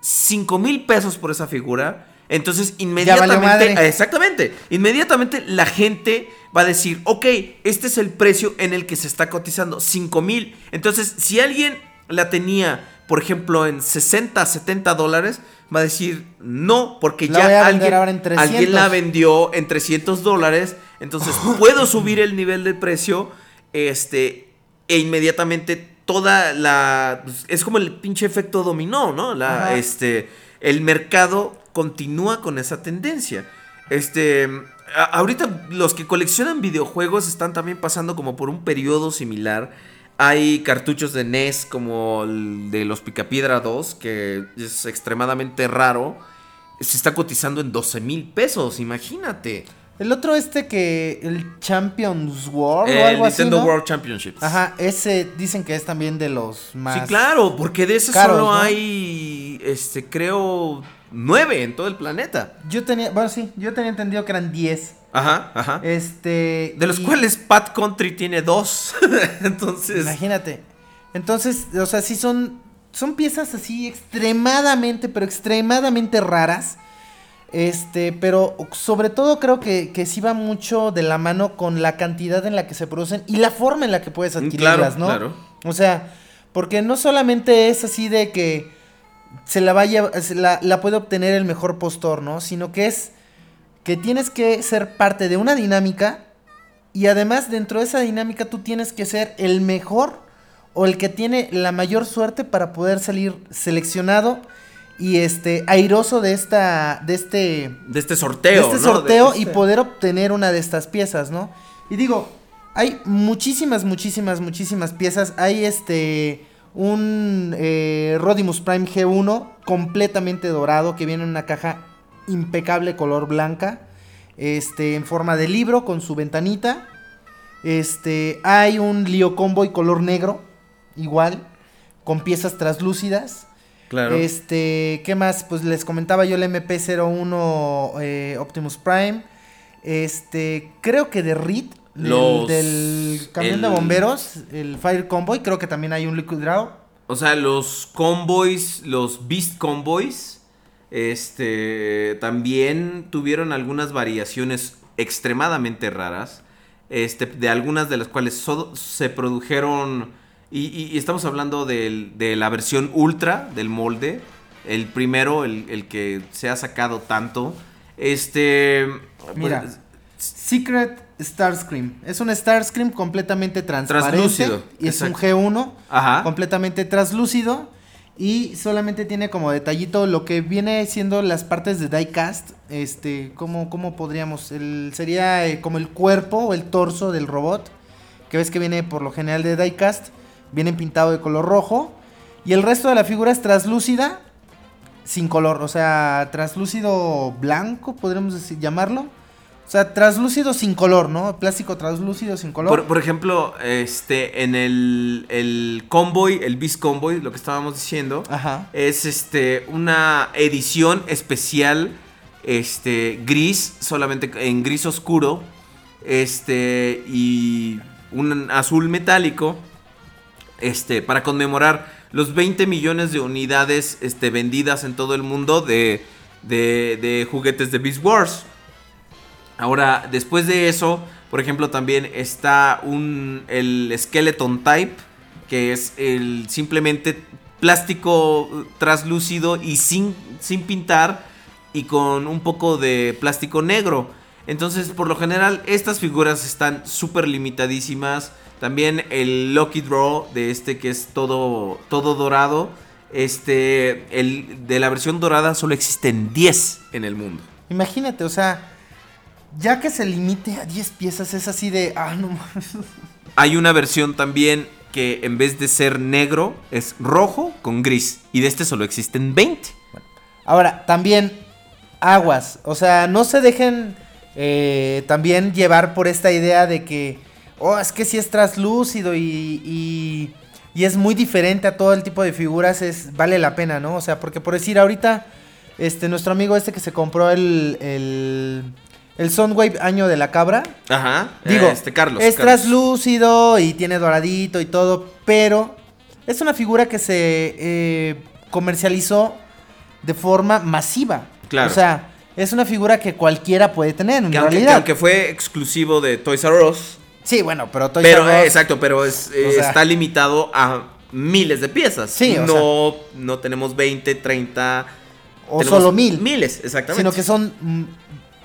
5 mil pesos por esa figura, Entonces, inmediatamente. Exactamente. Inmediatamente la gente va a decir, ok, este es el precio en el que se está cotizando, 5 mil. Entonces, si alguien la tenía, por ejemplo, en 60, 70 dólares, va a decir, no, porque La ya alguien, ahora en 300. alguien la vendió en 300 dólares. Entonces, puedo subir el nivel de precio. Este, e inmediatamente toda la. pues, Es como el pinche efecto dominó, ¿no? La, Ajá. este, el mercado continúa con esa tendencia. Este. a- ahorita los que coleccionan videojuegos están también pasando como por un periodo similar. Hay cartuchos de NES como el de los Picapiedra 2, que es extremadamente raro. Se está cotizando en 12 mil pesos, imagínate. El otro este que el Champions World o algo así, Nintendo ¿no? World Championships. Ajá, ese dicen que es también de los más Sí, claro, porque de ese caros, solo ¿no? hay, este, creo, nueve en todo el planeta. Yo tenía, bueno, sí, yo tenía entendido que eran 10. Ajá, ajá. Este, De los y- cuales Pat Country tiene dos. Entonces, Imagínate. Entonces, o sea, sí son son piezas así extremadamente, pero extremadamente raras. Este, pero sobre todo creo que, que sí va mucho de la mano con la cantidad en la que se producen y la forma en la que puedes Mm, adquirirlas, claro, ¿no? claro. O sea, porque no solamente es así de que se la vaya, se la, la puede obtener el mejor postor, ¿no? Sino que es que tienes que ser parte de una dinámica y además dentro de esa dinámica tú tienes que ser el mejor o el que tiene la mayor suerte para poder salir seleccionado y este airoso de esta de este de este sorteo. de este ¿no? sorteo De y este- poder obtener una de estas piezas, ¿no? Y digo, hay muchísimas, muchísimas, muchísimas piezas. Hay este un eh, Rodimus Prime G1 completamente dorado que viene en una caja impecable color blanca, este en forma de libro con su ventanita. Este, hay un Leo Convoy color negro, igual, con piezas translúcidas. Claro. Este, ¿qué más? Pues les comentaba yo el MP01 eh, Optimus Prime. Este, creo que de RIT, del, Los- del camión de bomberos, el Fire Convoy, creo que también hay un Liquid Draw. O sea, los convoys, los Beast Convoys, este, también tuvieron algunas variaciones extremadamente raras, este, de algunas de las cuales so- se produjeron, y, y- y estamos hablando del- de la versión ultra del molde, el primero, el, el que se ha sacado tanto, este, Mira, pues, Secret Starscream. Es un Starscream completamente transparente. Translúcido, Y es un exacto. G1 Ajá. completamente translúcido. Y solamente tiene como detallito lo que viene siendo las partes de diecast. Este, ¿cómo, cómo podríamos? El, sería eh, como el cuerpo o el torso del robot. Que ves que viene por lo general de diecast. Viene pintado de color rojo. Y el resto de la figura es translúcida. Sin color. O sea, translúcido blanco, podríamos decir, llamarlo. O sea, translúcido sin color, ¿no? Plástico translúcido sin color. Por, por ejemplo, este, en el, el convoy, el Beast Convoy, lo que estábamos diciendo, Ajá. es este una edición especial, este, gris, solamente en gris oscuro, este, y un azul metálico, este, para conmemorar los 20 millones de unidades, este, vendidas en todo el mundo de, de, juguetes de Beast Wars. Ahora, después de eso, por ejemplo, también está un el Skeleton Type, que es el simplemente plástico traslúcido y sin, sin pintar y con un poco de plástico negro. Entonces, por lo general, estas figuras están súper limitadísimas. También el Lucky Draw de este que es todo, todo dorado. Este, el de la versión dorada solo existen 10 en el mundo. Imagínate, o sea, ya que se limite a 10 piezas, es así de. Ah, no mames. Hay una versión también que en vez de ser negro es rojo con gris. Y de este solo existen 20. Ahora, también, aguas. O sea, no se dejen eh, también llevar por esta idea de que. Oh, es que si es traslúcido y, y, y es muy diferente a todo el tipo de figuras, es, vale la pena, ¿no? O sea, porque por decir, ahorita, este, nuestro amigo este que se compró el, el, el Soundwave Año de la Cabra, Ajá. Digo, este Carlos. es Carlos. traslúcido y tiene doradito y todo, pero es una figura que se eh, comercializó de forma masiva. Claro. O sea, es una figura que cualquiera puede tener, en Que aunque, que realidad. aunque fue exclusivo de Toys R Us, Sí, bueno, pero Toys pero exacto, pero es, eh, sea- está limitado a miles de piezas. Sí, o no, no tenemos 20, 30 o solo mil. Miles, exactamente. Sino que son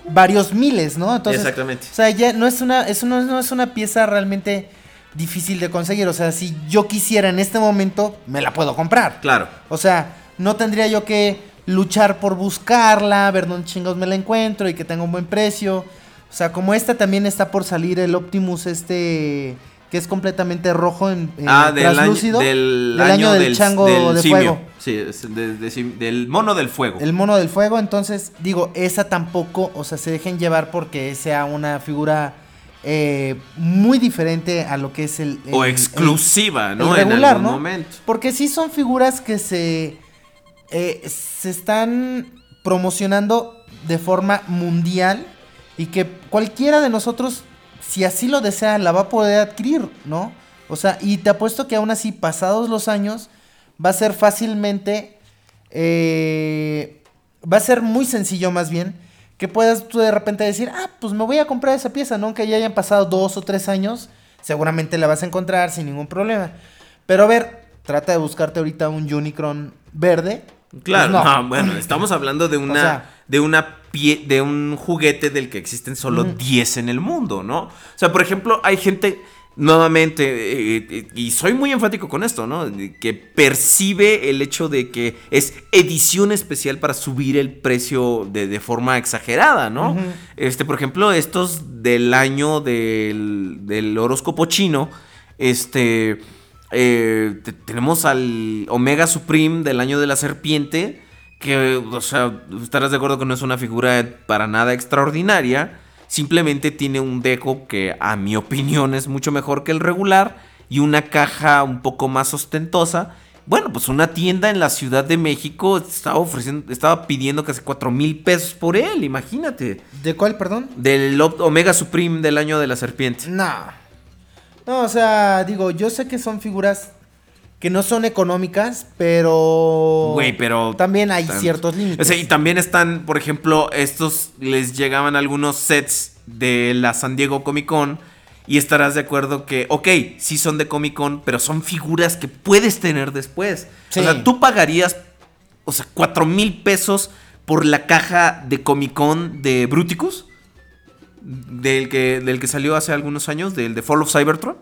varios miles, ¿no? Entonces, Exactamente. O sea, ya no es una, es una- no es una pieza realmente difícil de conseguir. O sea, si yo quisiera en este momento, me la puedo comprar. Claro. O sea, no tendría yo que luchar por buscarla, ver dónde chingos me la encuentro y que tenga un buen precio. O sea, como esta también está por salir el Optimus este que es completamente rojo en, en Ah, del año, translúcido, del, del año del, chango del de simio. fuego. Sí, es de- del mono del fuego. El mono del fuego, entonces digo, esa tampoco, o sea, se dejen llevar porque sea una figura eh, muy diferente a lo que es el... o exclusiva, el- ¿no? el regular, en algún ¿no? momento. Porque sí son figuras que se, eh, se están promocionando de forma mundial y que cualquiera de nosotros, si así lo desea, la va a poder adquirir, ¿no? O sea, y te apuesto que aún así, pasados los años, va a ser fácilmente, eh, va a ser muy sencillo más bien, que puedas tú de repente decir, ah, pues me voy a comprar esa pieza, ¿no? Aunque ya hayan pasado dos o tres años, seguramente la vas a encontrar sin ningún problema. Pero a ver, trata de buscarte ahorita un Unicron verde. Claro, Pues no. bueno, estamos hablando de una, sea- de una pie, de un juguete del que existen solo 10 en el mundo, ¿no? O sea, por ejemplo, hay gente, nuevamente, eh, eh, y soy muy enfático con esto, ¿no? Que percibe el hecho de que es edición especial para subir el precio de, de forma exagerada, ¿no? Este, por ejemplo, estos del año del, del horóscopo chino, este... Eh, te- tenemos al Omega Supreme del año de la serpiente, que, o sea, estarás de acuerdo que no es una figura para nada extraordinaria, simplemente tiene un deco que a mi opinión es mucho mejor que el regular y una caja un poco más ostentosa. Bueno, pues una tienda en la Ciudad de México estaba ofreciendo, estaba pidiendo casi 4 mil pesos por él, imagínate. ¿De cuál, perdón? Del Omega Supreme del año de la serpiente. No. No, o sea, digo, yo sé que son figuras que no son económicas, pero... Güey, pero. También hay tan- ciertos límites. O sea, y también están, por ejemplo, estos les llegaban algunos sets de la San Diego Comic Con. Y estarás de acuerdo que, ok, sí son de Comic Con, pero son figuras que puedes tener después. Sí. O sea, tú pagarías, o sea, 4 mil pesos por la caja de Comic Con de Bruticus. Del que, del que salió hace algunos años, del de Fall of Cybertron.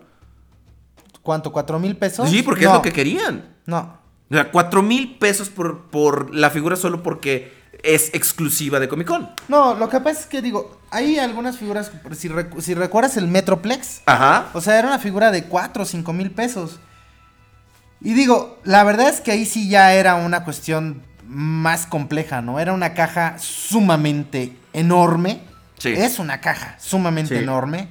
¿Cuánto? ¿Cuatro mil pesos? Sí, porque es No, lo que querían. No. O sea, 4 mil pesos por, por la figura solo porque es exclusiva de Comic Con. No, lo que pasa es que digo, hay algunas figuras, si, recu- si recuerdas el Metroplex, Ajá. o sea, era una figura de 4 o 5 mil pesos. Y digo, la verdad es que ahí sí ya era una cuestión más compleja, ¿no? Era una caja sumamente enorme. Sí. Es una caja sumamente Sí. enorme.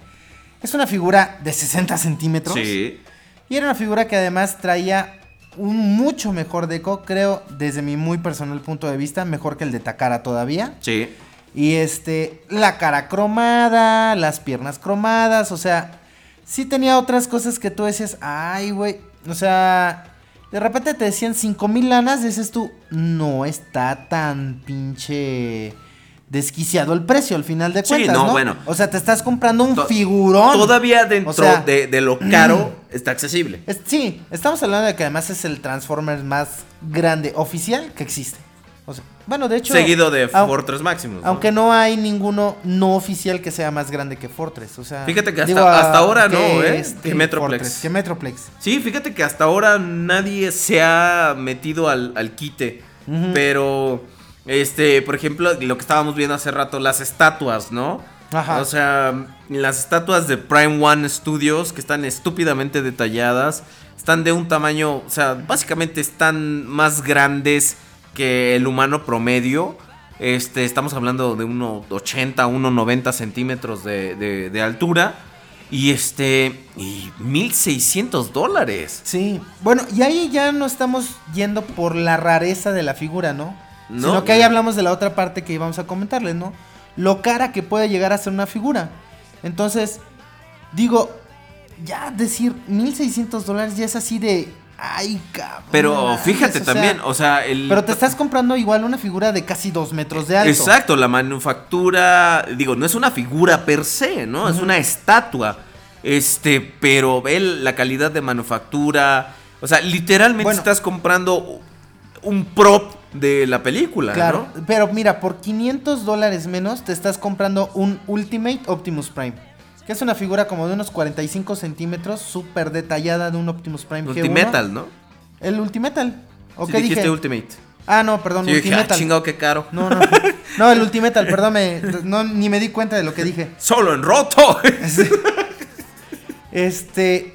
Es una figura de 60 centímetros. Sí. Y era una figura que además traía un mucho mejor deco, creo, desde mi muy personal punto de vista, mejor que el de Takara todavía. Sí. Y este, la cara cromada, las piernas cromadas, o sea, sí tenía otras cosas que tú decías, ay, güey, o sea, de repente te decían 5 mil lanas, dices tú, no está tan pinche desquiciado el precio al final de Sí, cuentas, no, no, bueno. O sea, te estás comprando un To- figurón. Todavía dentro O sea, de, de lo caro está accesible. es- sí, estamos hablando de que además es el Transformers más grande oficial que existe. O sea, bueno, de hecho. Seguido de Fortress Maximus. ¿no? Aunque no hay ninguno no oficial que sea más grande que Fortress. O sea. Fíjate que hasta- hasta ahora no, ¿eh? Que Metroplex. Fortress, que Metroplex. Sí, fíjate que hasta ahora nadie se ha metido al, al quite. Pero, este, por ejemplo, lo que estábamos viendo hace rato, las estatuas, ¿no? Ajá. O sea, las estatuas de Prime One Studios, que están estúpidamente detalladas, están de un tamaño, o sea, básicamente están más grandes que el humano promedio. Este, estamos hablando de 1,80, 1,90 centímetros de, de- de altura. Y este, y 1,600 dólares. Sí. Bueno, y ahí ya no estamos yendo por la rareza de la figura, ¿no? No. Sino que ahí hablamos de la otra parte que íbamos a comentarles, ¿no? Lo cara que puede llegar a ser una figura. Entonces, digo, ya decir 1600 dólares ya es así de. Ay, cabrón. Pero fíjate o sea, también, o sea, el... Pero te estás comprando igual una figura de casi dos metros de alto. Exacto, la manufactura, digo, no es una figura per se, ¿no? Es una estatua. Este, pero ve la calidad de manufactura. O sea, literalmente Bueno. estás comprando un prop de la película, Claro, ¿no? pero mira, por 500 dólares menos te estás comprando un Ultimate Optimus Prime. Que es una figura como de unos 45 centímetros, súper detallada de un Optimus Prime G1. Ultimetal, ¿no? El Ultimetal. ¿O Sí qué dijiste dije? Ultimate. ah, no, perdón, Sí, dije, ah, chingado, qué caro. no, no. No, el Ultimetal, perdón, me- no, ni me di cuenta de lo que dije. Solo en roto. Este.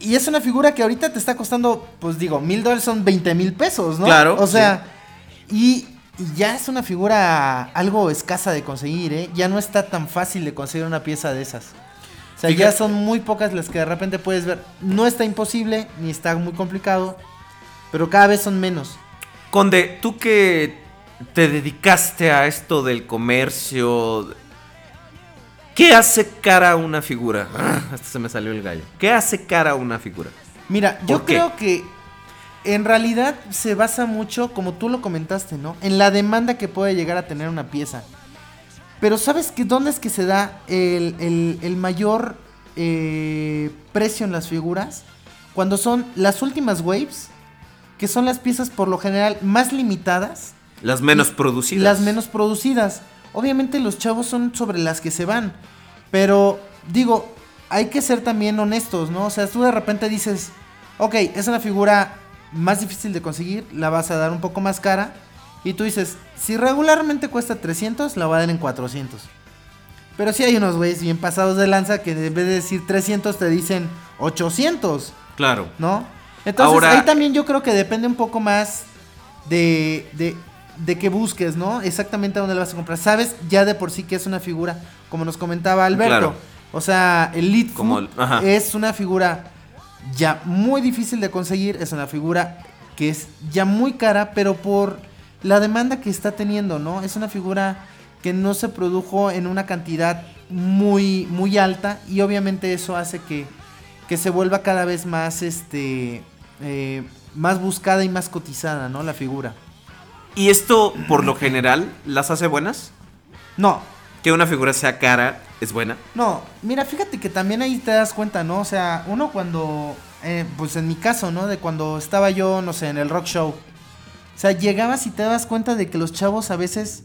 Y es una figura que ahorita te está costando, pues digo, mil dólares son 20 mil pesos, ¿no? Claro, O sea, y, y ya es una figura algo escasa de conseguir, ¿eh? Ya no está tan fácil de conseguir una pieza de esas. O sea, ya son muy pocas las que de repente puedes ver. No está imposible, ni está muy complicado, pero cada vez son menos. Conde, tú que te dedicaste a esto del comercio, ¿qué hace cara a una figura? Ah, hasta se me salió el gallo. ¿Qué hace cara a una figura? Mira, yo creo que en realidad se basa mucho, como tú lo comentaste, ¿no? En la demanda que puede llegar a tener una pieza. Pero ¿sabes que dónde es que se da el, el- el mayor eh, precio en las figuras? Cuando son las últimas waves, que son las piezas por lo general más limitadas Las menos producidas. Las menos producidas. Obviamente los chavos son sobre las que se van. Pero digo, hay que ser también honestos, ¿no? O sea, tú de repente dices, ok, es una figura más difícil de conseguir, la vas a dar un poco más cara. Y tú dices, si regularmente cuesta 300, la voy a dar en 400. Pero si hay unos güeyes bien pasados de lanza que en vez de decir 300 te dicen 800. Claro. ¿no? Entonces Ahora- ahí también yo creo que depende un poco más de, de, de que busques, ¿no? Exactamente a dónde la vas a comprar. Sabes ya de por sí que es una figura, como nos comentaba Alberto. Claro. O sea, el Lead Como el- es una figura ya muy difícil de conseguir, es una figura que es ya muy cara, pero por la demanda que está teniendo, ¿no? Es una figura que no se produjo en una cantidad muy, muy alta y obviamente eso hace que, que se vuelva cada vez más, este, eh, más buscada y más cotizada, ¿no? La figura. ¿Y esto, por lo general, las hace buenas? No, Que una figura sea cara es buena. No, mira, fíjate que también ahí te das cuenta, ¿no? O sea, uno cuando, eh, pues en mi caso, ¿no? De cuando estaba yo, no sé, en el rock show. O sea, llegabas y te das cuenta de que los chavos a veces,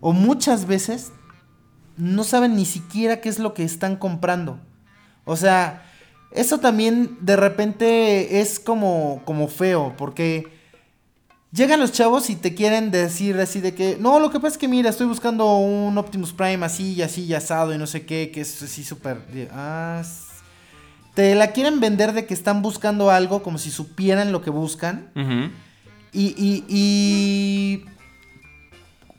o muchas veces, no saben ni siquiera qué es lo que están comprando. O sea, eso también de repente es como, como feo, porque llegan los chavos y te quieren decir así de que, no, lo que pasa es que mira, estoy buscando un Optimus Prime así y así y asado y no sé qué, que es así súper... Ah, te la quieren vender de que están buscando algo como si supieran lo que buscan. Y, y, y,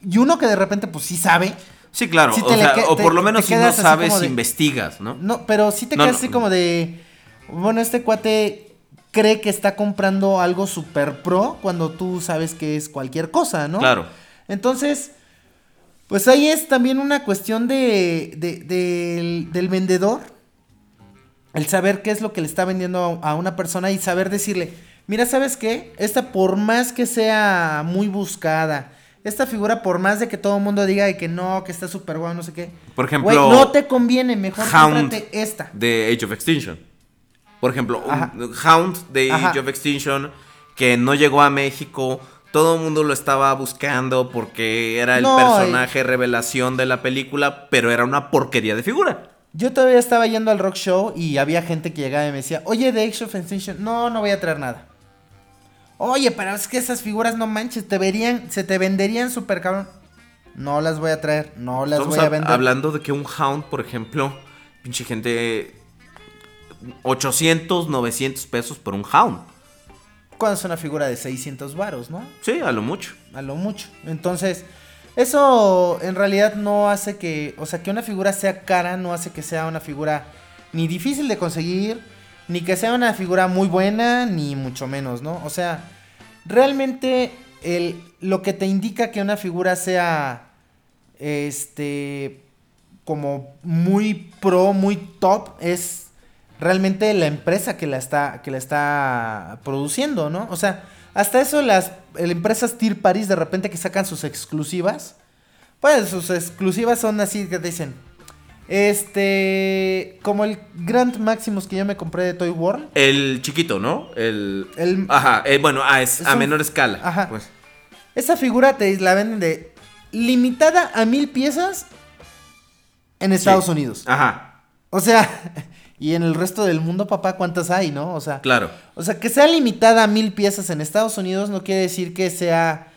y uno que de repente pues sí sabe. Sí, claro. Sí o, sea, te- por lo menos si no sabes, de- investigas, ¿no? No, pero sí te No, quedas no. así como de. Bueno, este cuate cree que está comprando algo super pro cuando tú sabes que es cualquier cosa, ¿no? Claro. Entonces, pues ahí es también una cuestión de, de- del, del vendedor. El saber qué es lo que le está vendiendo a, a una persona y saber decirle, mira, ¿sabes qué? Esta por más que sea muy buscada, esta figura por más de que todo el mundo diga de que no, que está súper guau, no sé qué. Por ejemplo, no te conviene, mejor Hound cómprate esta. de Age of Extinction. Por ejemplo, un. Hound de Ajá. Age of Extinction que no llegó a México. Todo el mundo lo estaba buscando porque era el No, personaje revelación de la película, pero era una porquería de figura. Yo todavía estaba yendo al rock show y había gente que llegaba y me decía, oye, de Age of Extinction, no, no voy a traer nada. Oye, pero es que esas figuras no manches, te verían, se te venderían súper cabrón. No las voy a traer, no las Estamos voy a vender. hablando de que un Hound, por ejemplo, pinche gente, 800, 900 pesos por un Hound. Cuando es una figura de 600 varos, ¿no? Sí, a lo mucho. A lo mucho. Entonces, eso en realidad no hace que, o sea, que una figura sea cara, no hace que sea una figura ni difícil de conseguir, ni que sea una figura muy buena, ni mucho menos, ¿no? O sea, realmente el, lo que te indica que una figura sea, este, como muy pro, muy top, es realmente la empresa que la está, que la está produciendo, ¿no? O sea, hasta eso las empresas Tier Paris de repente que sacan sus exclusivas, pues sus exclusivas son así que te dicen, este, como el Grand Maximus que yo me compré de Toy World, El chiquito, ¿no? El. El- Ajá, eh, bueno, ah, es, Es a un- menor escala. Ajá. Pues. esa figura te la venden de limitada a mil piezas en Estados Sí. Unidos. Ajá, O sea, y en el resto del mundo, papá, ¿cuántas hay, no? O sea, claro. o sea, que sea limitada a mil piezas en Estados Unidos no quiere decir que sea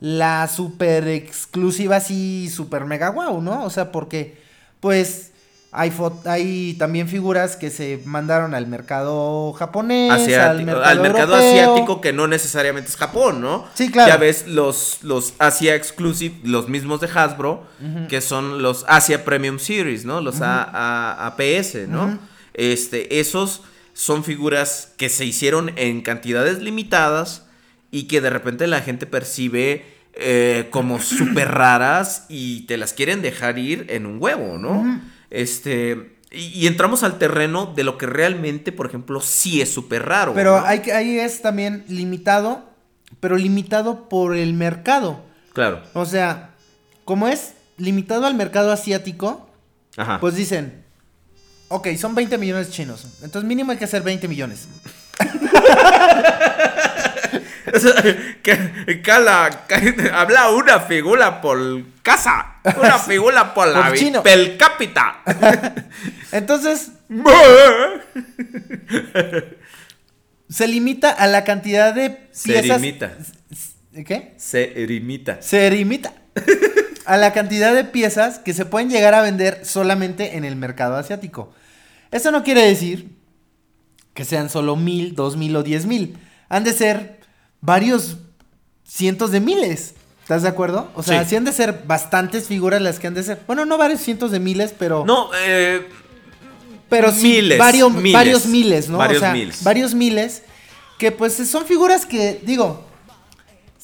la super exclusiva así, super mega wow, ¿no? O sea, porque, pues, hay, hay también figuras que se mandaron al mercado japonés, Asiático- al mercado, al mercado europeo. asiático que no necesariamente es Japón, ¿no? Sí, claro. Ya ves los, los Asia Exclusive, los mismos de Hasbro, que son los Asia Premium Series, ¿no? Los A- A- APS, ¿no? Este, esos son figuras que se hicieron en cantidades limitadas y que de repente la gente percibe eh, como súper raras y te las quieren dejar ir en un huevo, ¿no? Este. Y, y entramos al terreno de lo que realmente, por ejemplo, sí es súper raro. Pero ¿no? hay ahí es también limitado, pero limitado por el mercado. Claro. O sea, como es limitado al mercado asiático, Ajá. pues dicen, ok, son 20 millones chinos, entonces mínimo hay que hacer 20 millones. O sea, que- cala, ca- habla una figura por casa. Una figura por la Por vi- chino. per cápita. Entonces, se limita a la cantidad de Se piezas. limita. ¿Qué? Se limita. Se limita a la cantidad de piezas que se pueden llegar a vender solamente en el mercado asiático. Eso no quiere decir que sean solo mil, dos mil o diez mil. Han de ser varios cientos de miles. ¿Estás de acuerdo? O sea, Sí. sí han de ser bastantes figuras las que han de ser. Bueno, no varios cientos de miles, pero. No, eh, pero sí, miles, varios, miles. varios miles, ¿no? Varios o sea, miles. varios miles. Que pues son figuras que, digo,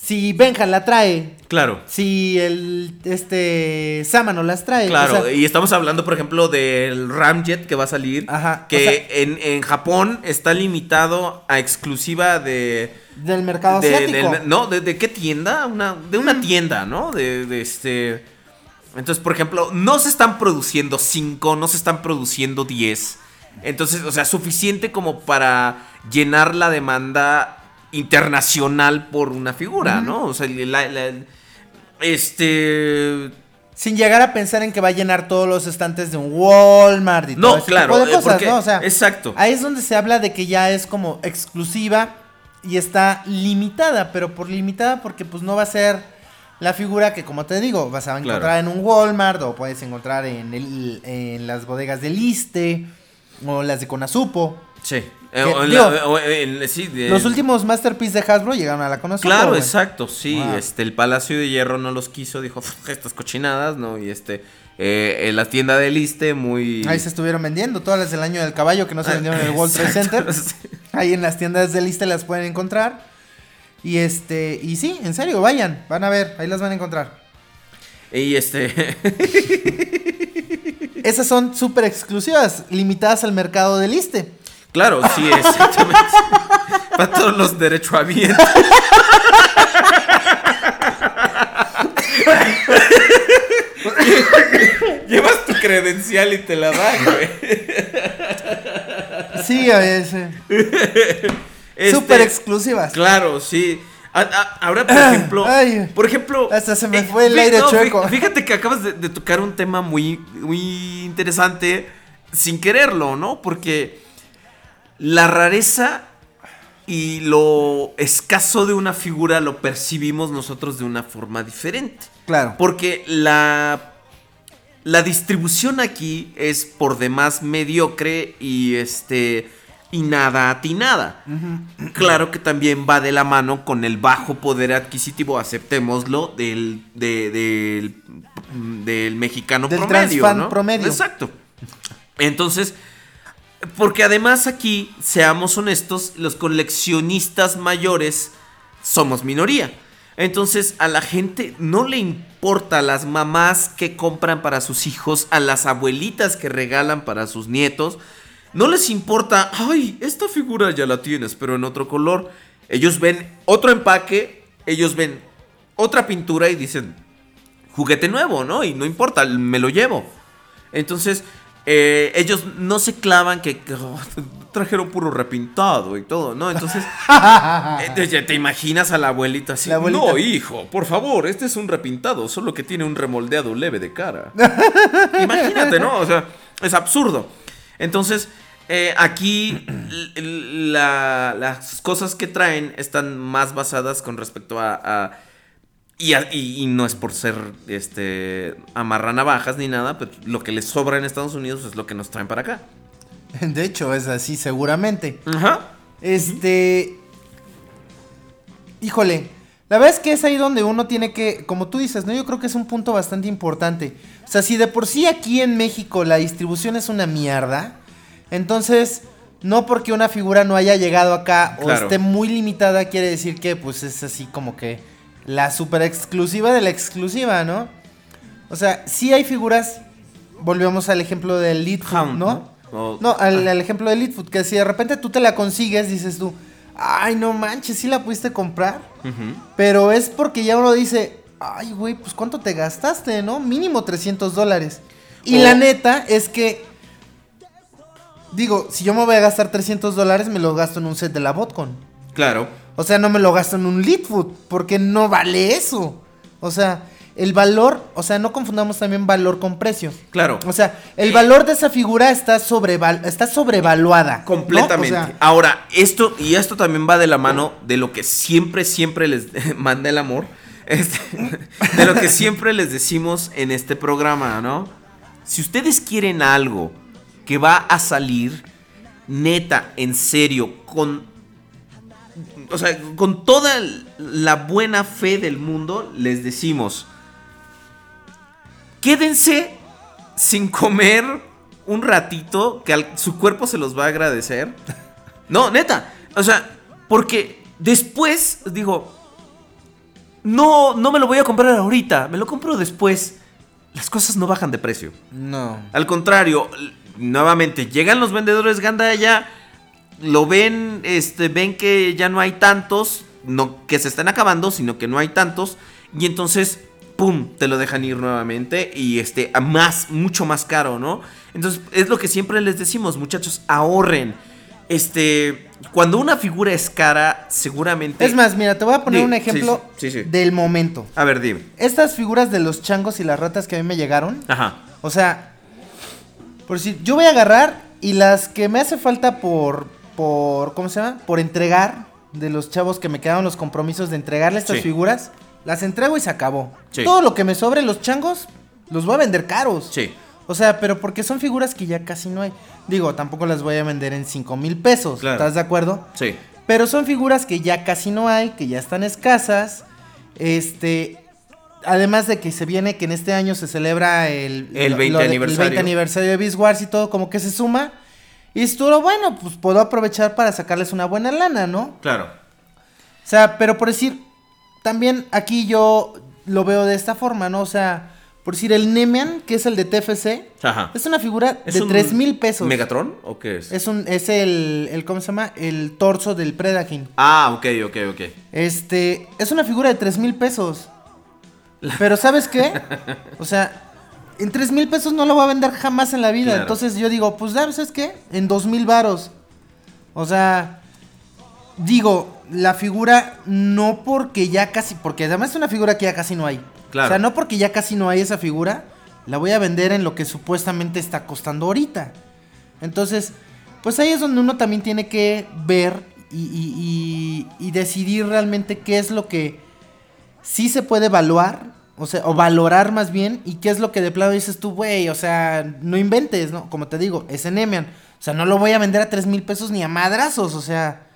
si Benja la trae, claro. si el este Samano las trae. Claro, o sea, y estamos hablando, por ejemplo, del Ramjet que va a salir. Ajá, Que o sea- en, en Japón está limitado a exclusiva de. del mercado de- asiático. del- no, de, de qué tienda? Una, de una tienda, ¿no? De, de este. Entonces, por ejemplo, no se están produciendo 5, no se están produciendo 10. Entonces, o sea, suficiente como para llenar la demanda internacional por una figura, ¿no? O sea, la- la- este. Sin llegar a pensar en que va a llenar todos los estantes de un Walmart y No, todo ese claro, tipo de eh, cosas, porque- ¿no? O sea, exacto. Ahí es donde se habla de que ya es como exclusiva y está limitada, pero por limitada porque pues no va a ser la figura que como te digo, vas a encontrar Claro. en un Walmart o puedes encontrar en, el, en las bodegas de Liste o las de Conazupo. Sí. Eh, Que, o en digo, la- o en- sí, de- Los últimos Masterpiece de Hasbro llegaron a la Conazupo. Claro, exacto, sí. Wow. Este, el Palacio de Hierro no los quiso, dijo "Pf, estas cochinadas, ¿no? Y este, eh, en la tienda de Liste, muy. Ahí se estuvieron vendiendo todas las del año del caballo que no se Ah, vendieron en el World Trade Center. Ahí en las tiendas de lista las pueden encontrar. Y este, y sí, en serio, vayan, van a ver, ahí las van a encontrar. Y este. Esas son súper exclusivas, limitadas al mercado de liste. Claro, sí, exactamente. Para todos los derechohabientes. Llevas tu credencial y te la dan, güey. Sí, a veces. Este, Súper exclusivas. Claro, sí. A- a- ahora, por ejemplo, Ay. por ejemplo, Hasta se me eh, fue el aire no, chueco. Fíjate que acabas de, de tocar un tema muy, muy interesante sin quererlo, ¿no? Porque la rareza y lo escaso de una figura lo percibimos nosotros de una forma diferente. Claro. Porque la, la distribución aquí es por demás mediocre y este y nada atinada. Claro que también va de la mano con el bajo poder adquisitivo, aceptémoslo, del, de- del, del mexicano Del promedio. ¿no? promedio. Exacto. Entonces, porque además aquí, seamos honestos, los coleccionistas mayores somos minoría. Entonces a la gente no le importa a las mamás que compran para sus hijos, a las abuelitas que regalan para sus nietos. No les importa, ay, esta figura ya la tienes, pero en otro color. Ellos ven otro empaque, ellos ven otra pintura y dicen, juguete nuevo, ¿no? Y no importa, me lo llevo. Entonces, eh, ellos no se clavan que, oh, trajeron puro repintado y todo, ¿no? Entonces, eh, te imaginas a la abuelita así. La abuelita. No, hijo, por favor, este es un repintado, solo que tiene un remoldeado leve de cara. Imagínate, ¿no? O sea, es absurdo. Entonces, eh, aquí la- las cosas que traen están más basadas con respecto a... a- y, y- y no es por ser este amarranavajas ni nada, pero lo que les sobra en Estados Unidos es lo que nos traen para acá. De hecho, es así seguramente. Ajá. Este. Híjole. La verdad es que es ahí donde uno tiene que, como tú dices, ¿no? Yo creo que es un punto bastante importante. O sea, si de por sí aquí en México la distribución es una mierda, entonces no porque una figura no haya llegado acá o esté muy limitada quiere decir que pues es así como que la super exclusiva de la exclusiva, ¿no? O sea, sí hay figuras, volvemos al ejemplo del Leadfoot, ¿no? ¿no? No, al, al ejemplo de Leadfoot, que si de repente tú te la consigues, dices tú, ay, no manches, sí la pudiste comprar. Pero es porque ya uno dice, ay, güey, pues cuánto te gastaste, ¿no? Mínimo 300 dólares. Y la neta es que, digo, si yo me voy a gastar 300 dólares, me lo gasto en un set de la Botcon. Claro. O sea, no me lo gasto en un Leadfoot, porque no vale eso. O sea, el valor, o sea, no confundamos también valor con precio. Claro. O sea, el valor de esa figura está, sobreval está sobrevaluada. ¿no? Completamente. O sea, Ahora, esto, y esto también va de la mano de lo que siempre, siempre les manda el amor. Este, de lo que siempre les decimos en este programa, ¿no? Si ustedes quieren algo que va a salir neta, en serio, con. O sea, con toda la buena fe del mundo, les decimos. Quédense sin comer un ratito que al- su cuerpo se los va a agradecer. No, neta. O sea, porque después, digo, no, no me lo voy a comprar ahorita, me lo compro después. Las cosas no bajan de precio. no. Al contrario, nuevamente, llegan los vendedores gandaya, lo ven, este, ven que ya no hay tantos, no que se están acabando, sino que no hay tantos, y entonces, pum, te lo dejan ir nuevamente y este, a más, mucho más caro, ¿no? Entonces, es lo que siempre les decimos, muchachos, ahorren. Este, cuando una figura es cara, seguramente... Es más, mira, te voy a poner Sí, un ejemplo sí, sí, sí. del momento. A ver, dime. Estas figuras de los changos y las ratas que a mí me llegaron, Ajá. o sea, por si yo voy a agarrar y las que me hace falta por, por, ¿cómo se llama? Por entregar de los chavos que me quedaron los compromisos de entregarle estas Sí. figuras, las entrego y se acabó. Sí. Todo lo que me sobre los changos, los voy a vender caros. Sí. O sea, pero porque son figuras que ya casi no hay. Digo, tampoco las voy a vender en 5 mil pesos. Claro. ¿Estás de acuerdo? Sí. Pero son figuras que ya casi no hay, que ya están escasas. Este. Además de que se viene que en este año se celebra el, El 20 de- aniversario. 20 aniversario de Beast Wars y todo, como que se suma. Y estuvo bueno, pues puedo aprovechar para sacarles una buena lana, ¿no? Claro. O sea, pero por decir, también aquí yo lo veo de esta forma, ¿no? O sea, por decir, el Nemean, que es el de TFC, Ajá. es una figura ¿Es de un 3 mil pesos. ¿Megatron o qué es? Es un, es el, el, ¿cómo se llama? El torso del Predaking. Ah, ok, ok, ok. Este, es una figura de 3 mil pesos. Pero ¿sabes qué? O sea, en 3 mil pesos no lo voy a vender jamás en la vida. Claro. Entonces yo digo, pues ¿sabes qué? En 2 mil varos. O sea, digo, la figura no porque ya casi, porque además es una figura que ya casi no hay. Claro. O sea, no porque ya casi no hay esa figura, la voy a vender en lo que supuestamente está costando ahorita. Entonces, pues ahí es donde uno también tiene que ver y, y- y- y decidir realmente qué es lo que sí se puede evaluar, o sea, o valorar más bien, y qué es lo que de plano dices tú, güey, o sea, no inventes, ¿no? Como te digo, es Enemian. O sea, no lo voy a vender a 3 mil pesos ni a madrazos, o sea,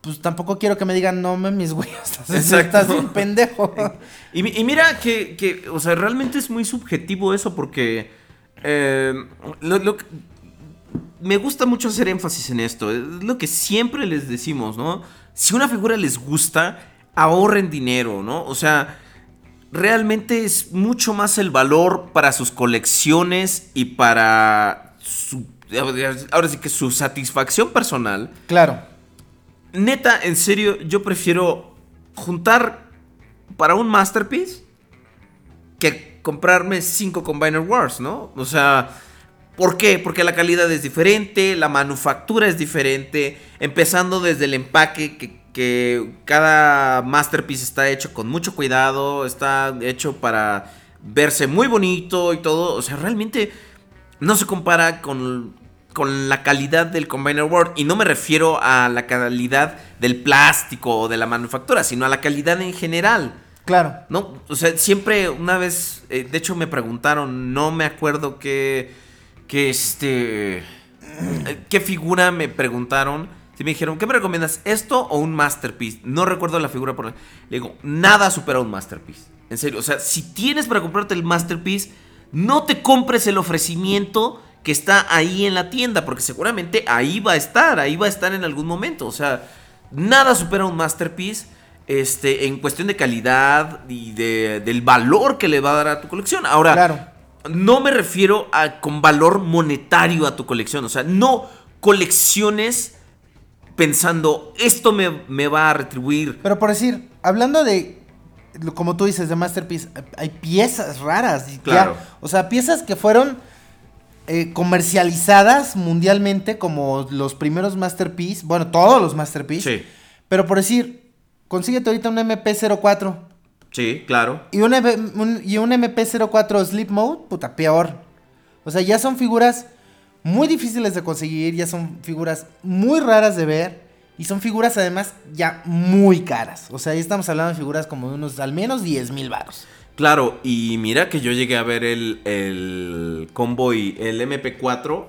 pues tampoco quiero que me digan, no mames, güey, estás, estás bien pendejo. Y, mi- y mira que, que, o sea, realmente es muy subjetivo eso porque eh, lo- lo que- me gusta mucho hacer énfasis en esto. Es lo que siempre les decimos, ¿no? Si una figura les gusta, ahorren dinero, ¿no? O sea, realmente es mucho más el valor para sus colecciones y para su, ahora sí que su satisfacción personal, Claro. neta, en serio, yo prefiero juntar para un masterpiece que comprarme cinco Combiner Wars, ¿no? O sea, ¿por qué? Porque la calidad es diferente, la manufactura es diferente, empezando desde el empaque, que, que cada masterpiece está hecho con mucho cuidado, está hecho para verse muy bonito y todo. O sea, realmente no se compara con, con la calidad del Combiner World. Y no me refiero a la calidad del plástico o de la manufactura, sino a la calidad en general. Claro. No, o sea, siempre una vez, eh, de hecho me preguntaron, no me acuerdo qué, qué este, eh, qué figura me preguntaron. Me dijeron, ¿qué me recomiendas? ¿Esto o un masterpiece? No recuerdo la figura por Le digo, nada supera un masterpiece. En serio, o sea, si tienes para comprarte el masterpiece, no te compres el ofrecimiento que está ahí en la tienda, porque seguramente ahí va a estar, ahí va a estar en algún momento. O sea, nada supera un masterpiece este, en cuestión de calidad y de- del valor que le va a dar a tu colección. Ahora, Claro. no me refiero a con valor monetario a tu colección. O sea, no colecciones pensando, esto me, me va a retribuir. Pero por decir, hablando de, como tú dices, de Masterpiece, hay piezas raras. ya, Claro. o sea, piezas que fueron eh, comercializadas mundialmente como los primeros Masterpiece. Bueno, todos los Masterpiece. Sí, Pero por decir, consíguete ahorita un MP04 sí, claro. y un- y un MP04 Sleep Mode, puta, peor. O sea, ya son figuras muy difíciles de conseguir, ya son figuras muy raras de ver y son figuras además ya muy caras. O sea, ya estamos hablando de figuras como de unos al menos 10 mil baros. Claro, y mira que yo llegué a ver el, el Convoy, el MP4,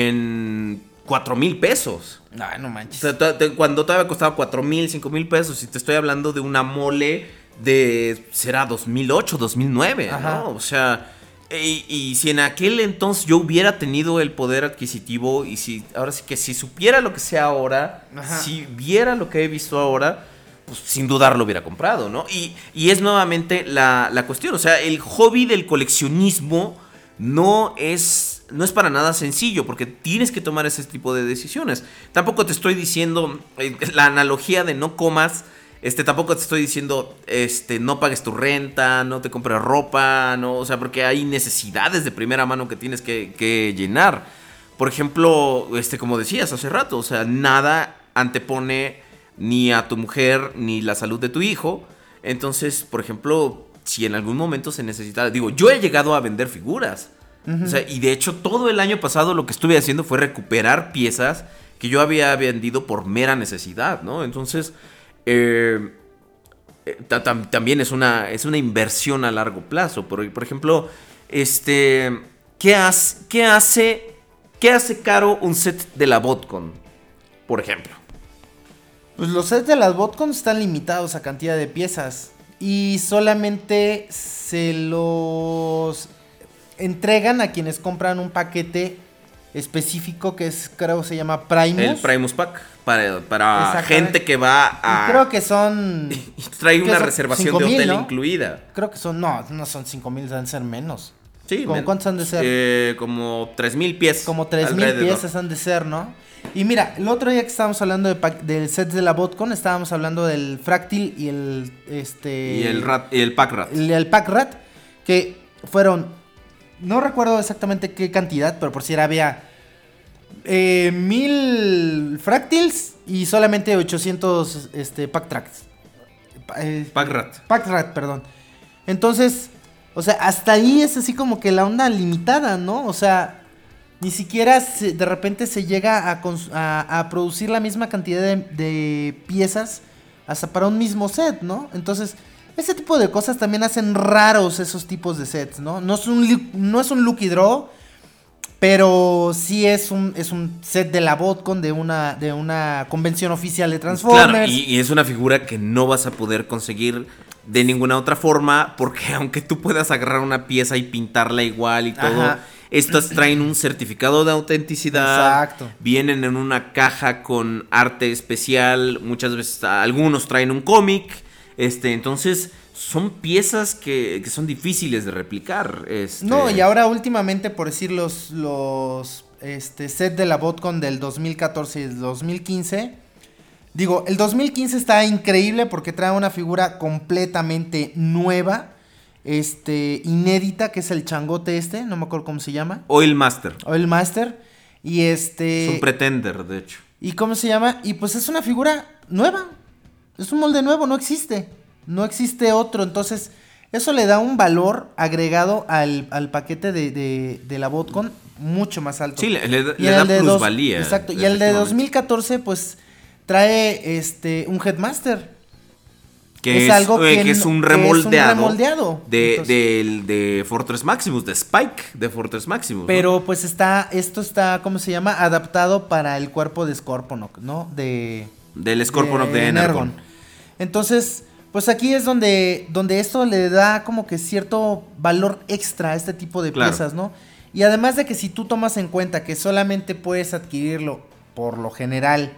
en 4 mil pesos. Ay, no O manches. sea, to- te- cuando todavía costaba 4 mil, 5 mil pesos, y te estoy hablando de una mole de, será 2008, 2009, Ajá. ¿no? O sea, y, y si en aquel entonces yo hubiera tenido el poder adquisitivo, y si, ahora sí que si supiera lo que sé ahora, Ajá. si viera lo que he visto ahora, pues sin dudar lo hubiera comprado, ¿no? Y, y es nuevamente la, la cuestión, o sea, el hobby del coleccionismo no es, no es para nada sencillo, porque tienes que tomar ese tipo de decisiones. Tampoco te estoy diciendo eh, la analogía de no comas, este, tampoco te estoy diciendo, este, no pagues tu renta, no te compres ropa, no, o sea, porque hay necesidades de primera mano que tienes que, que llenar. Por ejemplo, este, como decías hace rato, o sea, nada antepone ni a tu mujer ni la salud de tu hijo. Entonces, por ejemplo, si en algún momento se necesita, digo, yo he llegado a vender figuras. O sea, y de hecho todo el año pasado lo que estuve haciendo fue recuperar piezas que yo había vendido por mera necesidad, ¿no? Entonces, eh, eh, ta- tam- también es una, es una inversión a largo plazo. Por, ejemplo, este, ¿qué, qué, hace, ¿qué hace caro un set de la Botcon? Por ejemplo. Pues los sets de las botcons están limitados a cantidad de piezas. Y solamente se los entregan a quienes compran un paquete específico que es, creo se llama Primus. El Primus Pack. Para, para gente que va Y a... creo que son. y trae ¿qué una son? reservación 5,000, de hotel ¿no? incluida. Creo que son. No, no son 5000, deben ser menos. Sí, ¿Cómo men- cuántos han de ser? Eh, como 3000 pies. Como 3000 alrededor. piezas han de ser, ¿no? Y mira, el otro día que estábamos hablando de pack- del set de la Botcon, estábamos hablando del Fractil y el. Este. Y el, rat, y el Pack Rat. el, el Pack Rat, que fueron, no recuerdo exactamente qué cantidad, pero por si era, había eh, mil Fractils y solamente 800 este, Pack Tracks. Eh, Pack Rat. Pack Rat, perdón. Entonces, o sea, hasta ahí es así como que la onda limitada, ¿no? O sea, ni siquiera se- de repente se llega a, a- a producir la misma cantidad de, de piezas hasta para un mismo set, ¿no? Entonces, ese tipo de cosas también hacen raros esos tipos de sets, ¿no? No es un, no es un Lucky Draw, pero sí es un, es un set de la Botcon de una, de una convención oficial de Transformers. Claro, y, y es una figura que no vas a poder conseguir de ninguna otra forma, porque aunque tú puedas agarrar una pieza y pintarla igual y todo, Ajá. estas traen un certificado de autenticidad, Exacto. vienen en una caja con arte especial, muchas veces algunos traen un cómic, este, entonces son piezas que, que son difíciles de replicar. este. No, y ahora últimamente, por decir, los, los este set de la Botcon del 2014 y el 2015. Digo, el 2015 está increíble porque trae una figura completamente nueva, este, inédita, que es el changote este, no me acuerdo cómo se llama, Oil Master. o el Master. Y este... Es un pretender, de hecho. ¿Y cómo se llama? Y pues es una figura nueva. Es un molde nuevo, no existe. No existe otro. Entonces, eso le da un valor agregado al, al paquete de, de, de la Botcon mucho más alto. Sí, le, le le el da de dos- plusvalía. Exacto. Y el de efectivamente. 2014, pues, trae este un Headmaster. Que es es, algo eh, que que es un es un remoldeado. remoldeado. De, del- de Fortress Maximus, de Spike de Fortress Maximus. ¿no? Pero pues está, esto está, ¿cómo se llama? Adaptado para el cuerpo de Scorponok, ¿no? De... Del Scorponok de Energon. Entonces, pues aquí es donde, donde esto le da como que cierto valor extra a este tipo de Claro. piezas, ¿no? Y además de que si tú tomas en cuenta que solamente puedes adquirirlo por lo general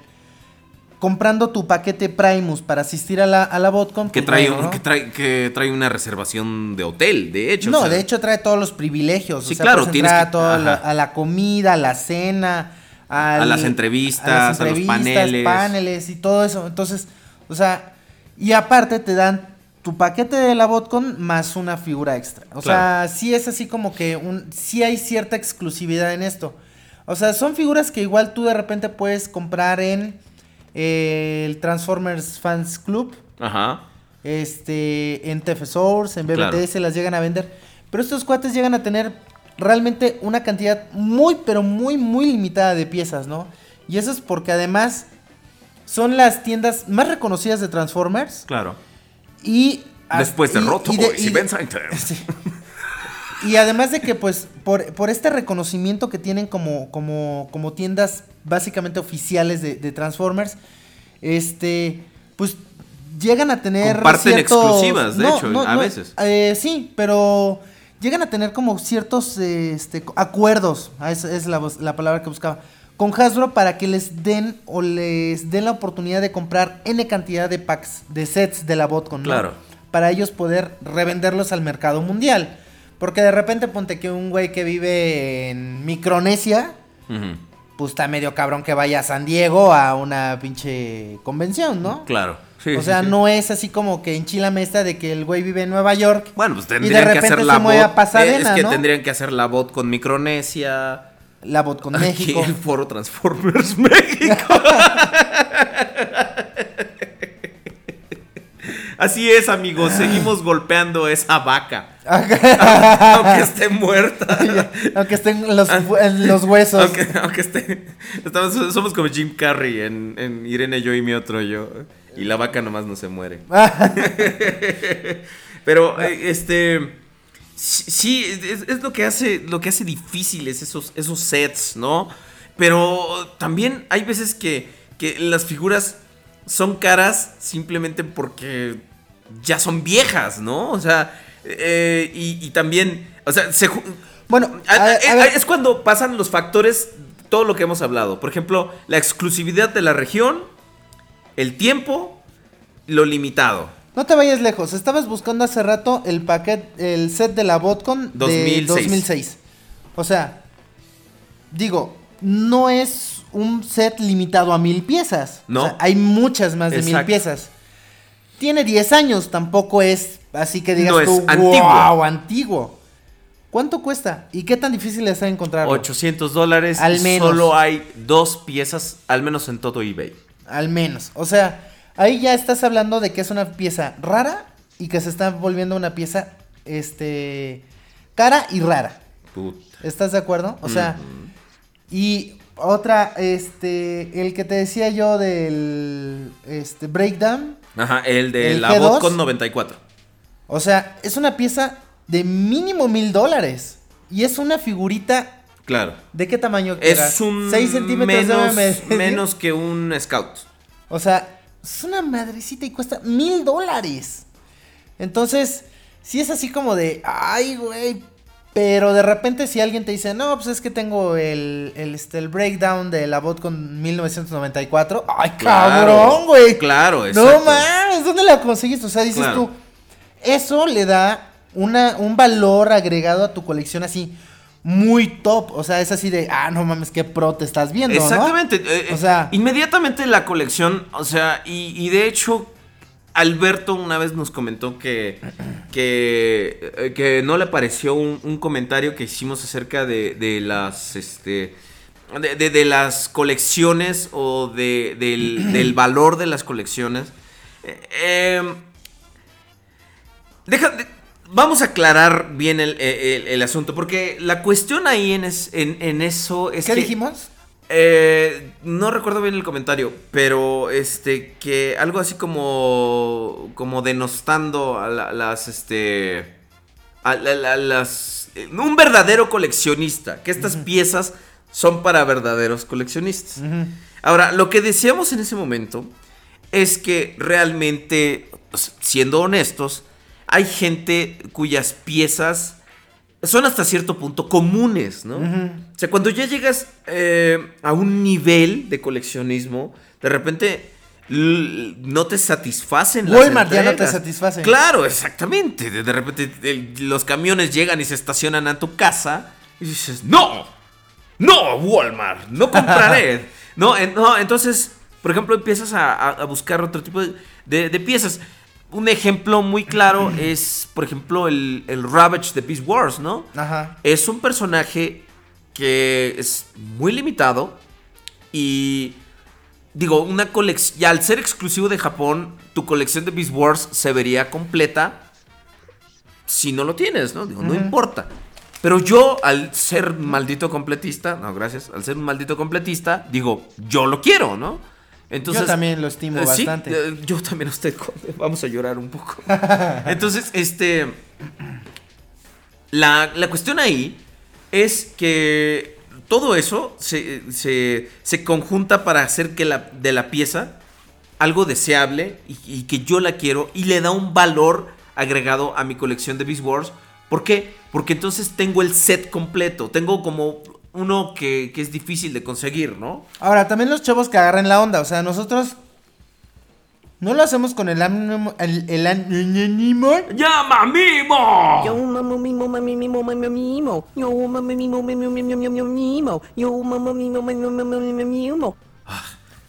comprando tu paquete Primus para asistir a la, a la Botcon. Que pues, trae, bueno, que, trae, que trae una reservación de hotel, de hecho. No, o sea, de hecho trae todos los privilegios. Sí, o sea, claro, tienes que- a, toda la, a la comida, a la cena, al- A las entrevistas, a, las a los paneles. paneles y todo eso. Entonces, o sea, y aparte te dan tu paquete de la Botcon más una figura extra. O sea, sí es así como que un, sí hay cierta exclusividad en esto. O sea, son figuras que igual tú de repente puedes comprar en eh, el Transformers Fans Club Ajá. este, en TF Source, en Claro. BBTS las llegan a vender. Pero estos cuates llegan a tener realmente una cantidad muy, pero muy, muy limitada de piezas, ¿no? Y eso es porque además son las tiendas más reconocidas de Transformers Claro. y... Después de y- Roto y de- y Ben. Sí. Y además de que, pues, por, por este reconocimiento que tienen como, como, como tiendas básicamente oficiales de, de Transformers, este, pues, llegan a tener Comparten ciertos- exclusivas, de hecho, a veces. eh, sí, pero llegan a tener como ciertos este, acuerdos, ah, esa es la, voz- la palabra que buscaba, con Hasbro para que les den o les den la oportunidad de comprar N cantidad de packs, de sets de la Botcon, ¿no? Claro. Para ellos poder revenderlos al mercado mundial. Porque de repente ponte que un güey que vive en Micronesia, Ujú. pues está medio cabrón que vaya a San Diego a una pinche convención, ¿no? Claro. Sí, o sea, sí. no es así como que en Mesta de que el güey vive en Nueva York. Bueno, pues y de tendrían que repente hacer se la mueve a bot. Pasadena, es que ¿no? tendrían que hacer la bot con Micronesia. La bot con Aquí México. el foro Transformers México. Así es, amigos. Seguimos golpeando esa vaca. aunque esté muerta. Aunque estén en los, en los huesos. Aunque, aunque esté. estamos- somos como Jim Carrey en, en Irene, yo y mi otro yo. Y la vaca nomás no se muere. Pero, eh, este. Sí, es, es lo que hace. Lo que hace difíciles esos, esos sets, ¿no? Pero también hay veces que, que las figuras son caras simplemente porque ya son viejas, ¿no? O sea, eh, y, y también. O sea, se, Bueno, a- a- a- a ver. es cuando pasan los factores, todo lo que hemos hablado. Por ejemplo, la exclusividad de la región, el tiempo, lo limitado. No te vayas lejos. Estabas buscando hace rato el paquete, el set de la Botcon de 2006. 2006. O sea, digo, no es un set limitado a mil piezas. No. O sea, hay muchas más de mil piezas. Tiene 10 años, tampoco es así que digas No es tú, antiguo. wow, antiguo. ¿Cuánto cuesta? ¿Y qué tan difícil es encontrarlo? 800 dólares. Al menos. Solo hay dos piezas, al menos en todo eBay. Al menos. O sea, ahí ya estás hablando de que es una pieza rara y que se está volviendo una pieza, este, cara y rara. ¿Estás de acuerdo? O sea, y otra, este, el que te decía yo del, este, breakdown. Ajá, el de ¿El la G2? Botcon 94. O sea, es una pieza de mínimo mil dólares. Y es una figurita, Claro. ¿de qué tamaño? Es quieras? un 6 centímetros menos, menos que un Scout. O sea, es una madrecita y cuesta mil dólares. Entonces, si es así como de, ay, güey. Pero de repente si alguien te dice, no, pues es que tengo el, el, este, el breakdown de la bot con 1994. Ay, cabrón, güey. claro, No exacto. mames, ¿dónde la conseguiste? O sea, dices Claro. tú, eso le da una, un valor agregado a tu colección así muy top. O sea, es así de, ah, no mames, qué pro te estás viendo, ¿no? Exactamente. eh, O eh, sea- inmediatamente la colección, o sea, y, y de hecho, Alberto una vez nos comentó que, que, eh, que no le pareció un, un comentario que hicimos acerca de, de las, este, de, de- de las colecciones o de, del, del valor de las colecciones. Eh, Deja, de- vamos a aclarar bien el, el- el asunto, porque la cuestión ahí en, es- en, en eso es ¿Qué que... dijimos? Eh, no recuerdo bien el comentario, pero este que algo así como como denostando a la- las este a la- la- las eh, un verdadero coleccionista, que estas piezas son para verdaderos coleccionistas. Ahora, lo que decíamos en ese momento es que realmente, sea, siendo honestos, hay gente cuyas piezas son hasta cierto punto comunes, ¿no? O sea, cuando ya llegas eh, a un nivel de coleccionismo, de repente no te satisfacen las Walmart ya no te entregas. satisface. Claro, exactamente. De, de repente el- los camiones llegan y se estacionan a tu casa y dices, ¡No! ¡No, Walmart! ¡No compraré! no, en- no, entonces, por ejemplo, empiezas a, a- a buscar otro tipo de, de- de piezas. Un ejemplo muy claro es, por ejemplo, el, el Ravage de Beast Wars, ¿no? Ajá. Es un personaje que es muy limitado y digo, una colección, y al ser exclusivo de Japón, tu colección de Beast Wars se vería completa si no lo tienes, ¿no? Digo, no importa. Pero yo, al ser maldito completista, no, gracias, al ser un maldito completista, digo, yo lo quiero, ¿no? Entonces, Yo también lo estimo eh, bastante. eh, yo también a usted, vamos a llorar un poco. Entonces, este, la, la cuestión ahí es que todo eso se, se- se conjunta para hacer que la, de la pieza algo deseable y, y que yo la quiero y le da un valor agregado a mi colección de Beast Wars. ¿Por qué? Porque entonces tengo el set completo. Tengo como uno que, que es difícil de conseguir, ¿no? Ahora, también los chavos que agarran la onda. O sea, nosotros no lo hacemos con el ánimo. El, el ánimo. ¡Llama Mimo! Yo mamo mimo mami mimo mami mimo. Yo mamo mimo mimi mimo. Yo mamo mimo mimi mimo.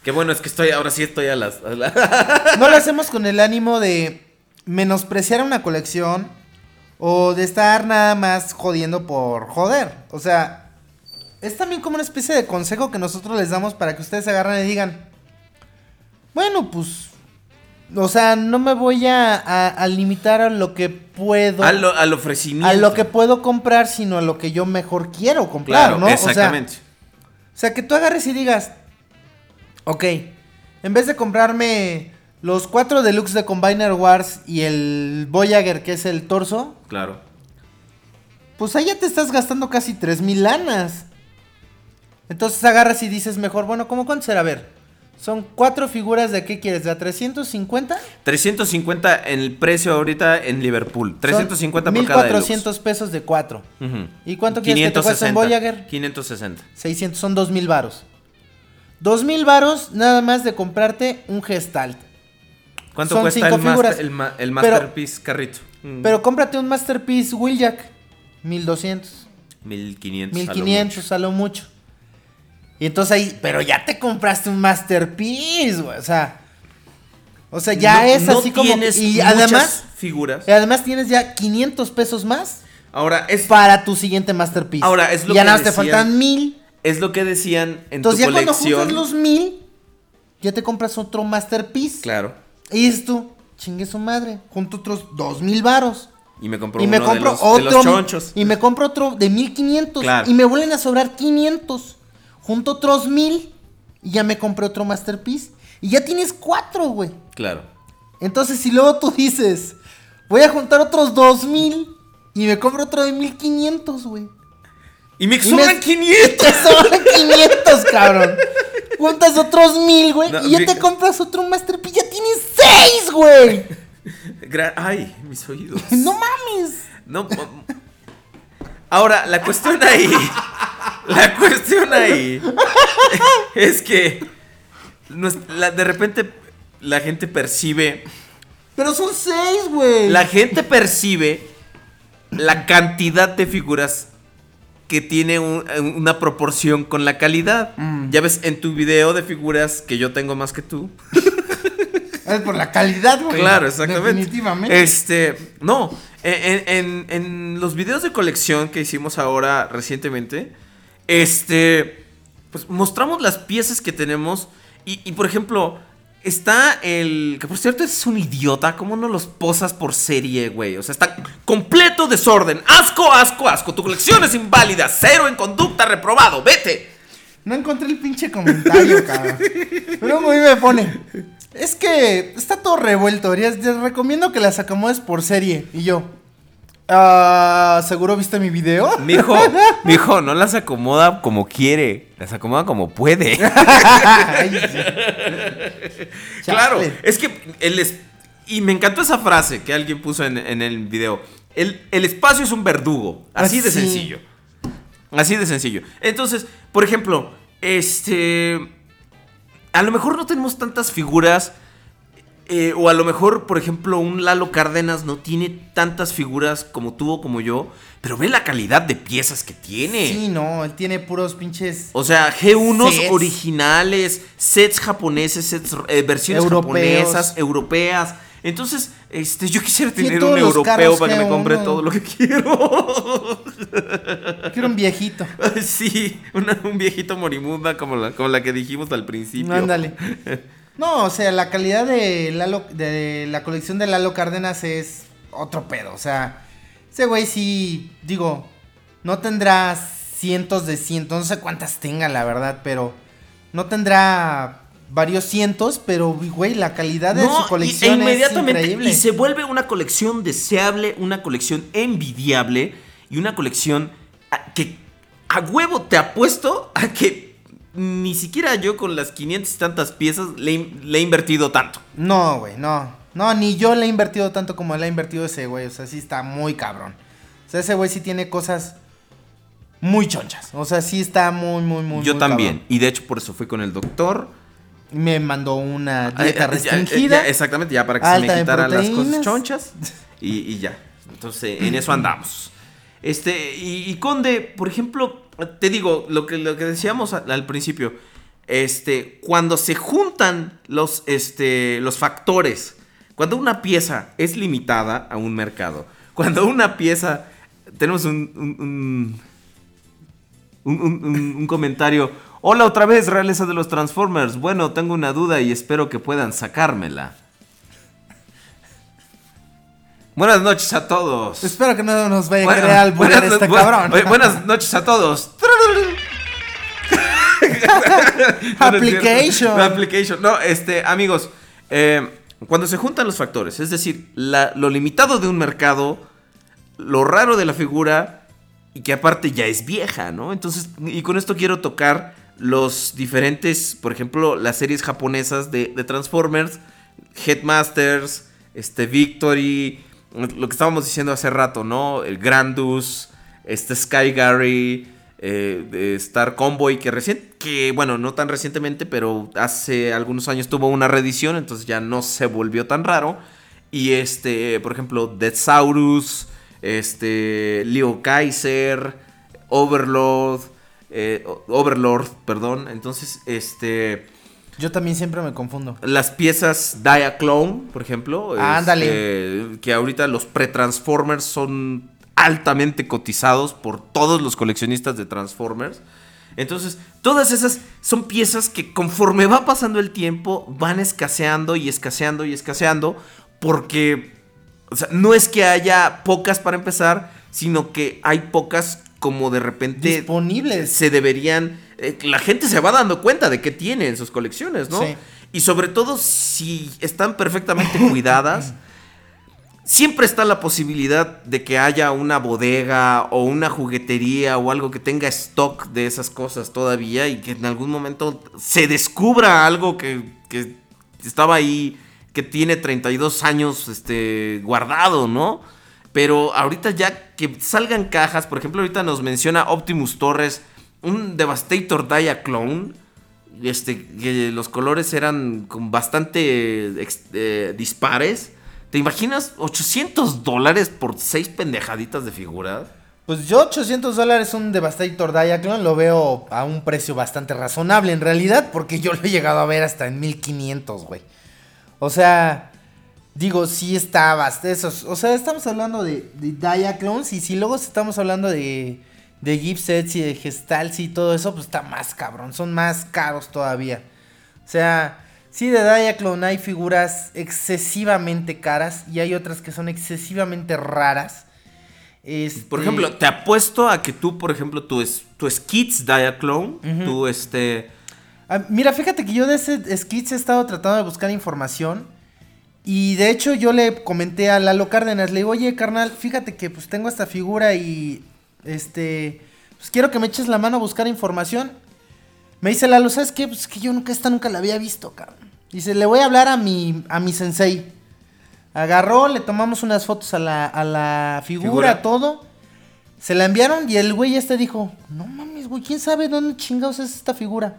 Qué bueno, es que estoy, ahora sí estoy a las... a la- No lo hacemos con el ánimo de menospreciar una colección o de estar nada más jodiendo por joder. O sea, es también como una especie de consejo que nosotros les damos para que ustedes se agarren y digan, bueno, pues, o sea, no me voy a, a- a limitar a lo que puedo, al, al ofrecimiento. a lo que puedo comprar, sino a lo que yo mejor quiero comprar, Claro, ¿no? O sea, exactamente. o sea, que tú agarres y digas, ok, en vez de comprarme los cuatro deluxe de Combiner Wars y el Voyager, que es el torso, Claro. pues ahí ya te estás gastando casi 3 mil lanas. Entonces agarras y dices mejor, bueno, ¿cómo cuánto será? A ver, son cuatro figuras de qué quieres, de a 350? 350 en el precio ahorita en Liverpool. 350 por cada deluxe. 1400 pesos de cuatro. Ujú. ¿Y cuánto quieres que te cueste 560. Voyager? 560. 600, son 2000 varos. 2000 varos nada más de comprarte un Gestalt. ¿Cuánto Son cuesta cinco el, master- figuras. el, ma- el Pero- Masterpiece carrito? Mm, Pero cómprate un Masterpiece Wheeljack. 1200. 1500. a lo 1500, a lo mucho. Y entonces ahí, pero ya te compraste un Masterpiece, güey. O sea, o sea, ya No- es no así como. Y además, figuras. y además tienes ya 500 pesos más Ahora es, para tu siguiente Masterpiece. Ahora, es lo ya que nada más te decían faltan 1000. es lo que decían en Entonces tu ya cuando juntas los 1000, ya te compras otro Masterpiece. Claro. Y tú, chingue su madre, junto otros 2000 varos. Y me compró y me compro de, los, de otro los chonchos. y me compro otro de 1500 Claro. y me vuelven a sobrar 500 junto otros 1000 y ya me compré otro masterpiece y ya tienes cuatro güey Claro. entonces si luego tú dices voy a juntar otros 2000 y me compro otro de 1500 güey Y me sobran me- 500. te sobran 500 cabrón juntas otros 1000 güey No, y ya mi- te compras otro masterpiece ya tienes 6 güey Ay, mis oídos. no mames No. Ahora, la cuestión ahí. La cuestión ahí. Es que. nos- la- de repente la gente percibe. pero son 6 güey La gente percibe la cantidad de figuras que tiene un- una proporción con la calidad. Mm. Ya ves, en tu video de figuras que yo tengo más que tú. Es por la calidad, güey. Claro, exactamente. Definitivamente. Este, no, en, los videos de colección que hicimos ahora recientemente, este, pues mostramos las piezas que tenemos y, y, por ejemplo, está el, que por cierto es un idiota, ¿cómo no los posas por serie, güey? O sea, está completo desorden, asco, asco, asco, tu colección es inválida, cero en conducta, reprobado, vete. No encontré el pinche comentario, cabrón. Pero muy me pone. Es que está todo revuelto. Te recomiendo que las acomodes por serie. Y yo. Ah, ¿seguro viste mi video? Mijo, mijo, no las acomoda como quiere, las acomoda como puede. Ay. Claro, es que el es- y me encantó esa frase que alguien puso en, en el video. El, el espacio es un verdugo, así de Así. sencillo. Así de sencillo. Entonces, por ejemplo, este a lo mejor no tenemos tantas figuras eh, o a lo mejor, por ejemplo, un Lalo Cárdenas no tiene tantas figuras como tú o como yo, pero ve la calidad de piezas que tiene. Sí, no, él tiene puros pinches. O sea, G1 Sets. originales, sets japoneses, sets, eh, versiones Europeos. japonesas, europeas. Entonces, este, yo quisiera tener un europeo para que me G1. compre todo lo que quiero. Quiero un viejito. sí, una- un viejito moribunda como la, como la que dijimos al principio. Ándale. No, o sea, la calidad de, Lalo, de la colección de Lalo Cárdenas es otro pedo. O sea, ese güey sí, digo, no tendrá cientos de cientos, no sé cuántas tenga, la verdad, pero no tendrá varios cientos, pero, güey, la calidad de No, su y- colección e inmediatamente, es increíble. Y se vuelve una colección deseable, una colección envidiable y una colección a- que a huevo te apuesto a que ni siquiera yo con las 500 y tantas piezas le, he- le he invertido tanto. No, güey, no. No, ni yo le he invertido tanto como le ha invertido ese güey. O sea, sí está muy cabrón. O sea, ese güey sí tiene cosas muy chonchas. O sea, sí está muy, muy, muy yo muy también. cabrón. Y de hecho por eso fui con el doctor. Me mandó una Ah, dieta ya- restringida. ya- exactamente, ya para que se alta me quitaran las cosas chonchas. Y, y ya. Entonces, en eso andamos. Este, y, y Conde, por ejemplo, te digo, lo que, lo que decíamos al, al principio. Este, cuando se juntan los, este, los factores, cuando una pieza es limitada a un mercado, cuando una pieza, tenemos un- un comentario. Hola otra vez, realeza de los Transformers. Bueno, tengo una duda y espero que puedan sacármela. Buenas noches a todos. Espero que no nos vaya a Bueno, querer alburear buenas- este bu- cabrón. buenas noches a todos. Application. Application. No, este, amigos, eh, cuando se juntan los factores, es decir, la- lo limitado de un mercado, lo raro de la figura y que aparte ya es vieja, ¿no? Entonces, y con esto quiero tocar los diferentes, por ejemplo, las series japonesas de, Transformers, Headmasters, este, Victory, lo que estábamos diciendo hace rato, ¿no? El Grandus, este Sky Gary, eh, Star Convoy, que recién, que bueno, no tan recientemente, pero hace algunos años tuvo una reedición, entonces ya no se volvió tan raro. Y este, por ejemplo, Deathsaurus, este, Leo Kaiser, Overlord, eh, Overlord, perdón. Entonces, este, Yo también siempre me confundo. las piezas Diaclone, por ejemplo. Ándale. este, que ahorita los pre-Transformers son altamente cotizados por todos los coleccionistas de Transformers. Entonces, todas esas son piezas que conforme va pasando el tiempo van escaseando y escaseando y escaseando porque o sea, no es que haya pocas para empezar, sino que hay pocas como de repente Disponibles. se deberían. eh, la gente se va dando cuenta de qué tiene en sus colecciones, ¿no? Sí. Y sobre todo si están perfectamente cuidadas. Siempre está la posibilidad de que haya una bodega o una juguetería o algo que tenga stock de esas cosas todavía y que en algún momento se descubra algo que, que estaba ahí, que tiene 32 años este, guardado, ¿no? Pero ahorita ya que salgan cajas, por ejemplo, ahorita nos menciona Optimus Torres, un Devastator Diaclone, este, que los colores eran con bastante eh, dispares. ¿Te imaginas 800 dólares por seis pendejaditas de figuras? Pues yo 800 dólares un Devastator Diaclone lo veo a un precio bastante razonable en realidad, porque yo lo he llegado a ver hasta en 1500, güey. O sea, digo, sí está bastante esos. O sea, estamos hablando de, de Diaclones y si luego estamos hablando de, de Gipsets y de Gestals y todo eso, pues está más cabrón, son más caros todavía. O sea, sí de Diaclone hay figuras excesivamente caras y hay otras que son excesivamente raras. Este, Por ejemplo, te apuesto a que tú, por ejemplo, tu, es, tu Skids Diaclone, tú este... Ah, mira, fíjate que yo de ese skits he estado tratando de buscar información. Y de hecho yo le comenté a Lalo Cárdenas, le digo, oye carnal, fíjate que pues tengo esta figura y este, pues quiero que me eches la mano a buscar información. Me dice Lalo, ¿sabes qué? Pues que yo nunca esta nunca la había visto, cabrón. Dice, le voy a hablar a mi, a mi sensei. Agarró, le tomamos unas fotos a la, a la figura, Figura. todo. Se la enviaron y el güey este dijo, no mames, güey, ¿quién sabe dónde chingados es esta figura?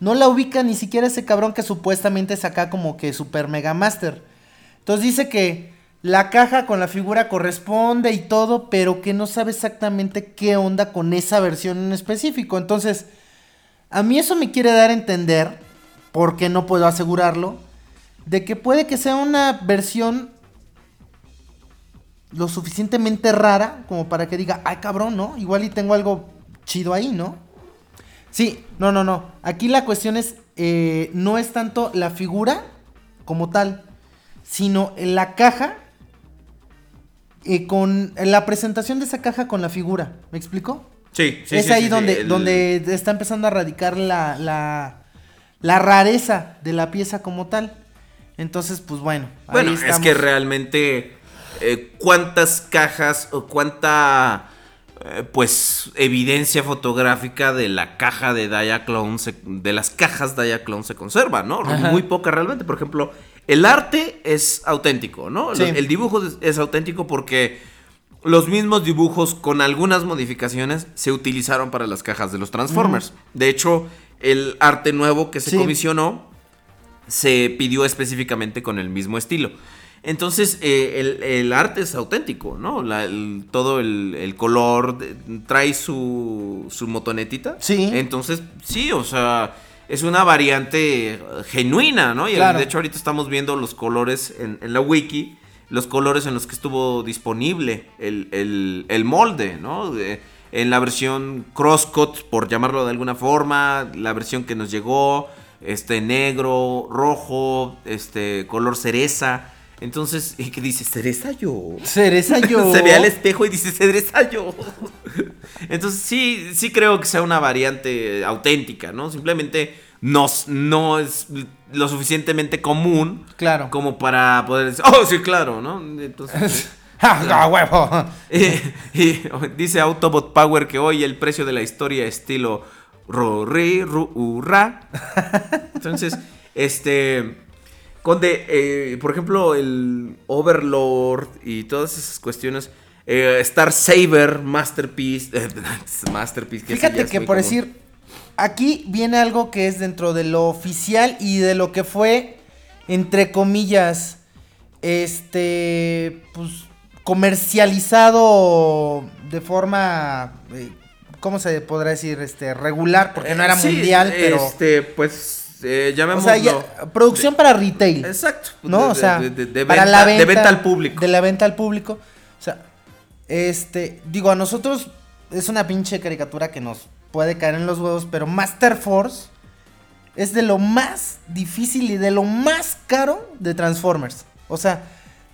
No la ubica ni siquiera ese cabrón que supuestamente es acá como que Super Mega Master. Entonces dice que la caja con la figura corresponde y todo, pero que no sabe exactamente qué onda con esa versión en específico. Entonces, a mí eso me quiere dar a entender, porque no puedo asegurarlo, de que puede que sea una versión lo suficientemente rara como para que diga, ay cabrón, ¿no? Igual y tengo algo chido ahí, ¿no? Sí, no, no, no. Aquí la cuestión es, eh, no es tanto la figura como tal, sino en la caja, eh, con la presentación de esa caja con la figura. ¿Me explico? Sí, sí, es sí, ahí sí, donde, sí, el- donde está empezando a radicar la, la, la rareza de la pieza como tal. Entonces, pues bueno. ahí Bueno, es que realmente eh, cuántas cajas o cuánta eh, pues evidencia fotográfica de la caja de Diaclone se- de las cajas Diaclone se conserva, ¿no? Ajá. Muy poca realmente. Por ejemplo, el arte es auténtico, ¿no? Sí. El, dibujo es, auténtico porque los mismos dibujos con algunas modificaciones se utilizaron para las cajas de los Transformers. De hecho, el arte nuevo que se Sí. comisionó se pidió específicamente con el mismo estilo. Entonces, eh, el, el arte es auténtico, ¿no? La- el- todo el, el color de- trae su, su motonetita. Sí. Entonces, sí, o sea, es una variante eh, genuina, ¿no? Y Claro. de hecho, ahorita estamos viendo los colores en, en la wiki, los colores en los que estuvo disponible el, el- el molde, ¿no? De- en la versión crosscut, por llamarlo de alguna forma, la versión que nos llegó, este negro, rojo, este color cereza. Entonces, ¿y ¿qué dice? ¿Cereza yo? Cereza yo. Se ve al espejo y dice, cereza yo. Entonces, sí, sí creo que sea una variante auténtica, ¿no? Simplemente no, s- no es lo suficientemente común Claro. como para poder decir, oh, sí, claro, ¿no? Entonces, ¡Ja, huevo! y, y dice Autobot Power que hoy el precio de la historia estilo ro, ri, ru. Entonces, este. Conde, eh, por ejemplo, el Overlord y todas esas cuestiones. eh, Star Saber, Masterpiece. eh, Masterpiece. que Fíjate que por común. decir, aquí viene algo que es dentro de lo oficial y de lo que fue, entre comillas, este, pues, comercializado de forma, eh, ¿cómo se podrá decir? Este, regular, porque no era Sí, mundial, pero... Este, pues, eh, o sea, ya- producción para retail. Exacto. ¿no? de- o sea, de, para venta, la venta, de venta al público. De la venta al público. O sea, este, digo, a nosotros es una pinche caricatura que nos puede caer en los huevos, pero Master Force es de lo más difícil y de lo más caro de Transformers. O sea,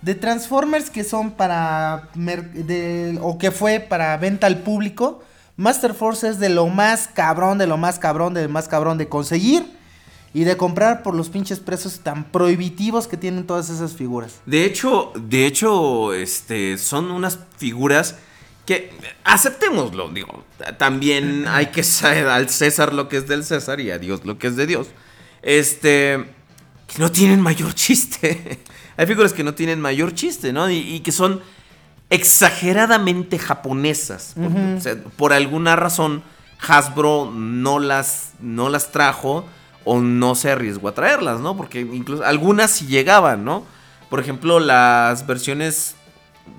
de Transformers que son para de- o que fue para venta al público, Master Force es de lo más cabrón, de lo más cabrón, de lo más cabrón de conseguir y de comprar por los pinches precios tan prohibitivos que tienen todas esas figuras. De hecho, de hecho, este, son unas figuras que, aceptémoslo, digo, ta- también hay que saber al César lo que es del César y a Dios lo que es de Dios. Este, que no tienen mayor chiste. hay figuras que no tienen mayor chiste, ¿no? Y, y que son exageradamente japonesas. Por, o sea, por alguna razón, Hasbro no las, no las trajo o no se arriesgó a traerlas, ¿no? Porque incluso algunas sí llegaban, ¿no? Por ejemplo, las versiones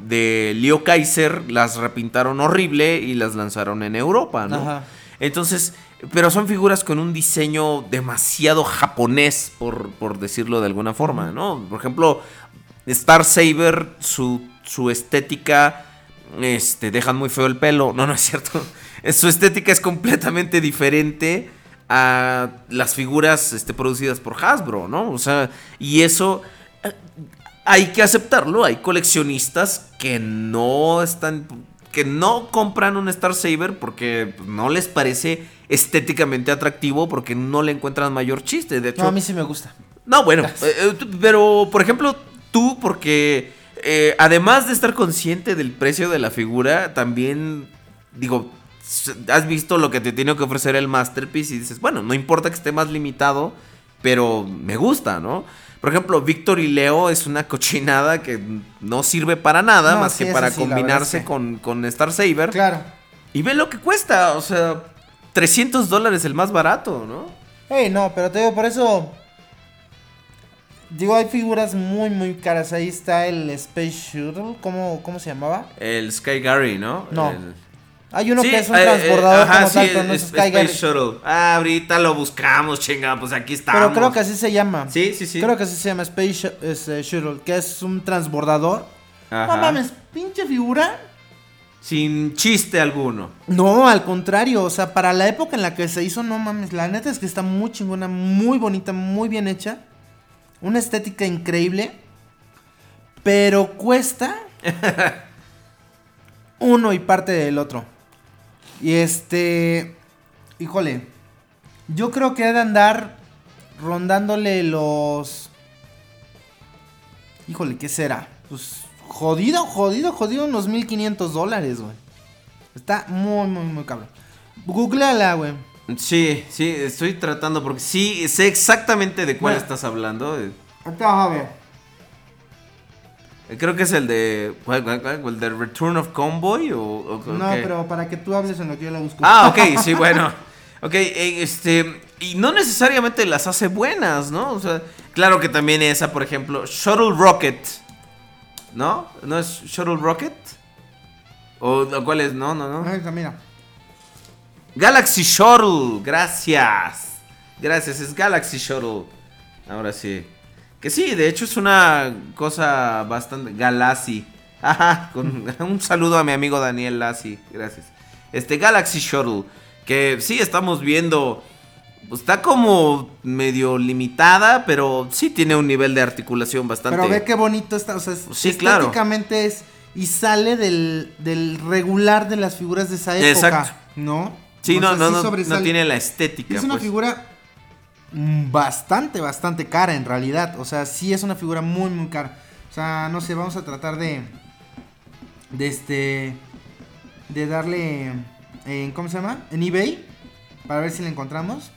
de Leo Kaiser las repintaron horrible y las lanzaron en Europa, ¿no? Ajá. Entonces, pero son figuras con un diseño demasiado japonés, por, por decirlo de alguna forma, ¿no? Por ejemplo, Star Saber, su, su estética, este, dejan muy feo el pelo. No, no es cierto. Su estética es completamente diferente a las figuras este, producidas por Hasbro, ¿no? O sea, y eso eh, hay que aceptarlo. Hay coleccionistas que no están. que no compran un Star Saber porque no les parece estéticamente atractivo, porque no le encuentran mayor chiste. De hecho, No, a mí sí me gusta. no, bueno, eh, eh, pero por ejemplo, tú, porque eh, además de estar consciente del precio de la figura, también, digo, has visto lo que te tiene que ofrecer el Masterpiece y dices, bueno, no importa que esté más limitado, pero me gusta, ¿no? Por ejemplo, Víctor y Leo es una cochinada que no sirve para nada No, más sí, que para sí, combinarse es que- con, con Star Saber. Claro. Y ve lo que cuesta, o sea, 300 dólares el más barato, ¿no? Ey, no, pero te digo, por eso. Digo, hay figuras muy, muy caras. Ahí está el Space Shuttle. ¿Cómo, cómo se llamaba? El Sky Gary, ¿no? No. El- Hay uno Sí, que es un eh, eh, transbordador ajá, como sí, tal, pero no es- es Space. Shuttle. Ah, ahorita lo buscamos, chinga, pues aquí estamos. Pero creo que así se llama. Sí, sí, sí. Creo que así se llama Space este, Shuttle, que es un transbordador. Ajá. No mames, pinche figura. Sin chiste alguno. No, al contrario, o sea, para la época en la que se hizo, no mames, la neta es que está muy chingona, muy bonita, muy bien hecha. Una estética increíble. Pero cuesta uno y parte del otro. Y este, híjole, yo creo que ha de andar rondándole los... Híjole, ¿qué será? Pues jodido, jodido, jodido, unos 1500 dólares, güey. Está muy, muy, muy cabrón. Googleala, güey. Sí, sí, estoy tratando porque sí, sé exactamente de cuál Bueno. estás hablando. Ahorita a ver. Creo que es el de. ¿El de Return of Convoy? O, No, pero para que tú hables en lo que yo la busco. Ah, ok, sí, bueno. Ok, eh, este. Y no necesariamente las hace buenas, ¿no? O sea, claro que también esa, por ejemplo, Shuttle Rocket. ¿No? ¿No es Shuttle Rocket? ¿O o cuál es? No, no, no. Mira. Galaxy Shuttle, gracias. Gracias, es Galaxy Shuttle. Ahora sí. Que sí, de hecho es una cosa bastante. Galaxy. Ajá, con un saludo a mi amigo Daniel Lassi, gracias. Este Galaxy Shuttle, que sí estamos viendo. pues, Está como medio limitada, pero sí tiene un nivel de articulación bastante. Pero ve qué bonito está. O sea, Sí, claro. estéticamente es. Y sale del, del regular de las figuras de esa época. Exacto. ¿No? Sí, no, no, no, no tiene la estética. Es una pues. figura bastante, bastante cara en realidad. O sea, sí es una figura muy, muy cara. O sea, no sé, vamos a tratar de. De este. De darle. En, ¿Cómo se llama? En eBay. Para ver si la encontramos.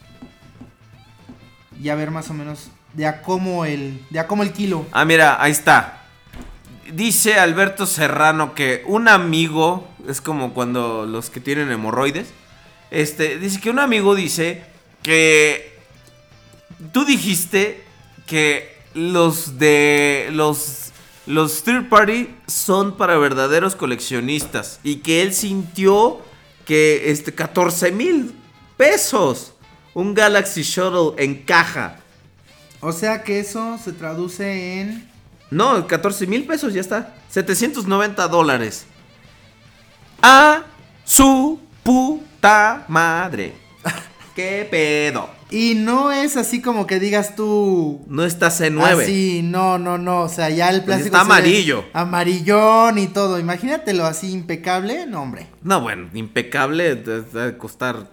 Y a ver más o menos. De a cómo el. De a cómo el kilo. Ah, mira, ahí está. Dice Alberto Serrano que un amigo, es como cuando los que tienen hemorroides, este, dice que un amigo dice que tú dijiste que los de los los third party son para verdaderos coleccionistas y que él sintió que este 14 mil pesos un Galaxy Shuttle en caja. O sea que eso se traduce en. No, 14 mil pesos, ya está. 790 dólares. A su puta madre. ¿Qué pedo? Y no es así como que digas tú. No está C9. Así, no, no, no. O sea, ya el plástico. está amarillo. Amarillón y todo. Imagínatelo así impecable. No, hombre. No, bueno, impecable. de- de costar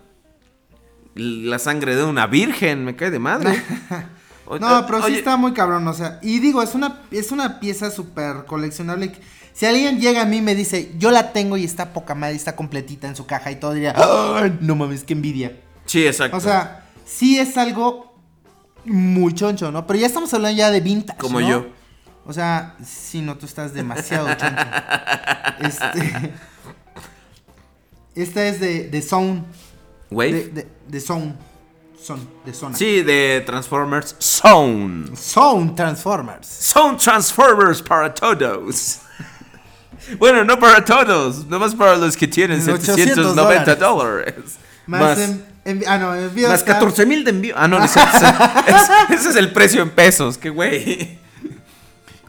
la sangre de una virgen. Me cae de madre. No, pero sí oye, está muy cabrón. O sea, y digo, es una, es una pieza súper coleccionable. Si alguien llega a mí y me dice, yo la tengo y está poca madre, está completita en su caja y todo, diría, "Ay, no mames, qué envidia. Sí, exacto. O sea, sí es algo muy choncho, ¿no? Pero ya estamos hablando ya de vintage. Como ¿no? yo. O sea, si no, tú estás demasiado choncho. Este. Esta es de, de Zone. Wave. De, de, de Zone. Son, de zona. Sí, de Transformers Zone. Zone Transformers. Zone Transformers para todos. Bueno, no para todos, nomás para los que tienen 800 790 dólares. Más, Más, en- ah, no, envíos más cada- 14 mil de envío. Ah, no, no es- es- ese es el precio en pesos, qué güey.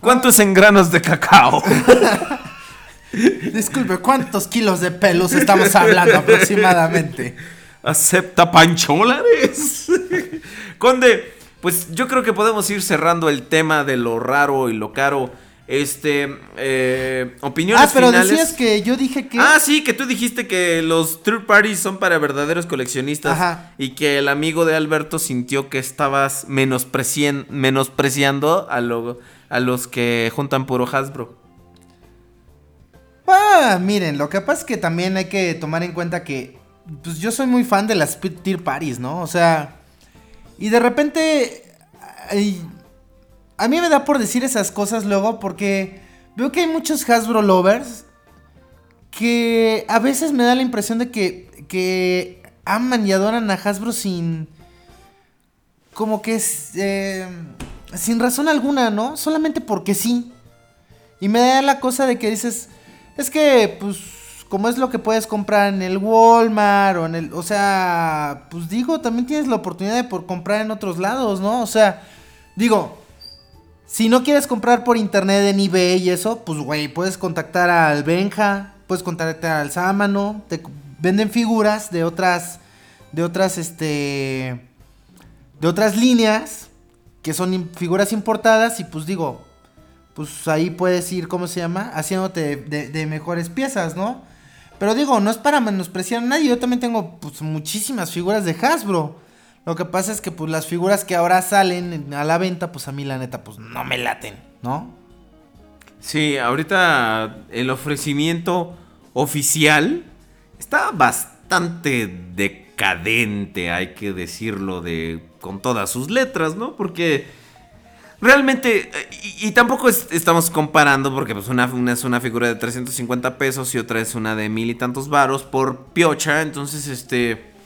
¿Cuánto es en granos de cacao? Disculpe, ¿cuántos kilos de pelos estamos hablando aproximadamente? ¿Acepta pancholares? Conde, pues yo creo que podemos ir cerrando el tema de lo raro y lo caro. Este, eh, opiniones Ah, pero finales. decías que yo dije que... Ah, sí, que tú dijiste que los third parties son para verdaderos coleccionistas Ajá. y que el amigo de Alberto sintió que estabas menosprecian- menospreciando a, lo- a los que juntan puro Hasbro. Ah, miren, lo que pasa es que también hay que tomar en cuenta que pues yo soy muy fan de las tier parties, ¿no? O sea, y de repente a mí me da por decir esas cosas luego porque veo que hay muchos Hasbro lovers que a veces me da la impresión de que, que aman y adoran a Hasbro sin como que es, eh, sin razón alguna, ¿no? Solamente porque sí. Y me da la cosa de que dices, es que, pues, como es lo que puedes comprar en el Walmart o en el, o sea, pues digo, también tienes la oportunidad de por comprar en otros lados, ¿no? O sea, digo, si no quieres comprar por internet en eBay y eso, pues, güey, puedes contactar al Benja, puedes contactar al Sámano, te venden figuras de otras, de otras, este, de otras líneas que son figuras importadas y pues digo, pues ahí puedes ir, ¿cómo se llama? Haciéndote de, de mejores piezas, ¿no? Pero digo, no es para menospreciar a nadie, yo también tengo pues muchísimas figuras de Hasbro. Lo que pasa es que pues las figuras que ahora salen en- a la venta, pues a mí la neta pues no me laten, ¿no? Sí, ahorita el ofrecimiento oficial está bastante decadente, hay que decirlo de con todas sus letras, ¿no? Porque realmente eh, y, tampoco es- estamos comparando porque pues una, una es una figura de 350 pesos y otra es una de mil y tantos varos por piocha, entonces este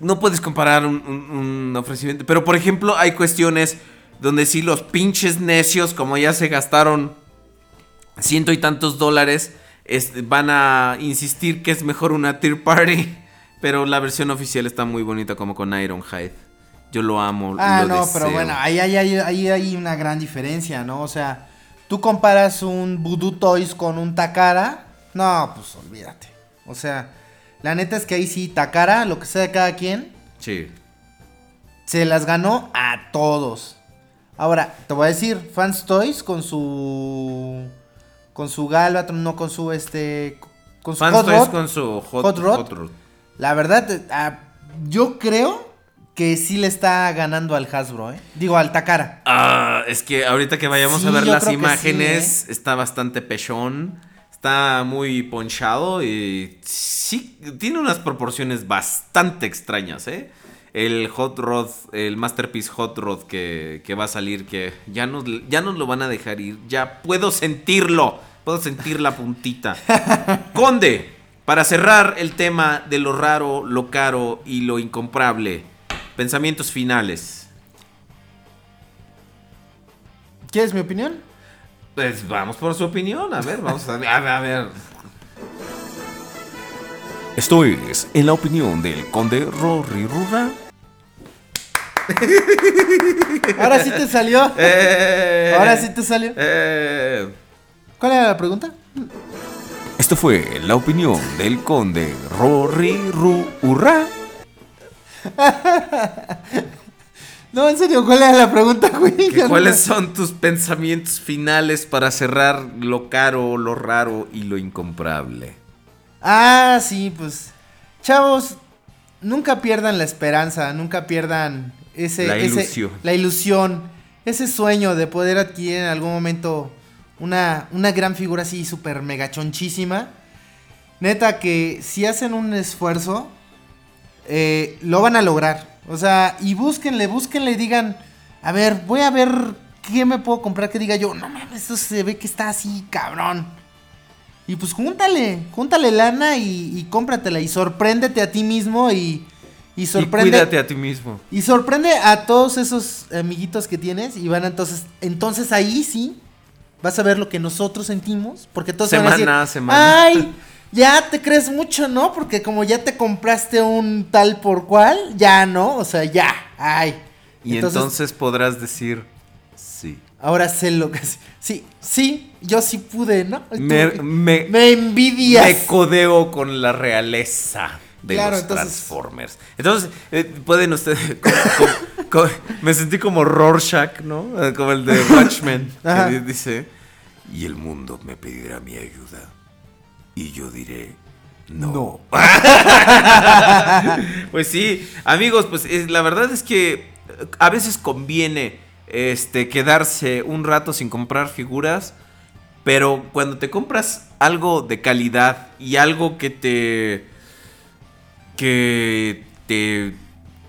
no puedes comparar un, un- un ofrecimiento. Pero, por ejemplo, hay cuestiones donde sí los pinches necios, como ya se gastaron ciento y tantos dólares, van a insistir que es mejor una tier party. Pero la versión oficial está muy bonita, como con Ironhide. Yo lo amo. Ah, lo no, deseo. pero bueno, ahí hay, ahí, ahí hay una gran diferencia, ¿no? O sea, tú comparas un Voodoo Toys con un Takara, no, pues olvídate. O sea, la neta es que ahí sí, Takara, lo que sea de cada quien, Sí. se las ganó a todos. Ahora, te voy a decir, Fans Toys con su. Con su Galvatron, no con su este. Con su Fans Hot Toys Rod. con su Hot, Hot Rod. Hot Rod. La verdad, yo creo que sí le está ganando al Hasbro, ¿eh? Digo, al Takara. Ah, es que ahorita que vayamos Sí, a ver las imágenes, sí, ¿eh? está bastante pechón. Está muy ponchado y sí, tiene unas proporciones bastante extrañas, ¿eh? El Hot Rod, el Masterpiece Hot Rod que, que va a salir, que ya nos, ya nos lo van a dejar ir. Ya puedo sentirlo, puedo sentir la puntita. Conde, para cerrar el tema de lo raro, lo caro y lo incomprable, pensamientos finales. ¿Quieres mi opinión? Pues vamos por su opinión. A ver, vamos a, a ver. a ver. Esto es En la opinión del conde Rory Rura. Ahora sí te salió. Eh, Ahora sí te salió. eh, ¿Cuál era la pregunta? Esto fue la opinión del conde Rory Rura. No, en serio, ¿cuál era la pregunta, güey? ¿Cuáles son tus pensamientos finales para cerrar lo caro, lo raro y lo incomprable? Ah, sí, pues. Chavos, nunca pierdan la esperanza, nunca pierdan ese. La ese- ilusión. la ilusión. Ese sueño de poder adquirir en algún momento una, una gran figura así súper mega chonchísima. Neta, que si hacen un esfuerzo, eh, lo van a lograr. O sea, y búsquenle, búsquenle y digan, a ver, voy a ver qué me puedo comprar que diga yo, no mames, esto se ve que está así, cabrón. Y pues júntale, júntale lana y, y cómpratela y sorpréndete a ti mismo y, y cuídate a ti mismo. Y sorprende a todos esos amiguitos que tienes y van entonces, entonces ahí sí Vas a ver lo que nosotros sentimos, porque todos se van Semana a decir, semana. Ay, ya te crees mucho, ¿no? Porque como ya te compraste un tal por cual, ya no, o sea, ya, ay. Y entonces, podrás decir sí. Ahora sé lo que es. Sí, sí, yo sí pude, ¿no? Tú- Me, me, me envidias. me codeo con la realeza de Claro, los entonces- Transformers. Entonces, eh, pueden ustedes. me sentí como Rorschach, ¿no? Eh, Como el de Watchmen. Que di- dice: Y el mundo me pedirá mi ayuda. Y yo diré: No. pues sí, amigos, pues eh, la verdad es que eh, a veces conviene este, quedarse un rato sin comprar figuras. Pero cuando te compras algo de calidad y algo que te. que te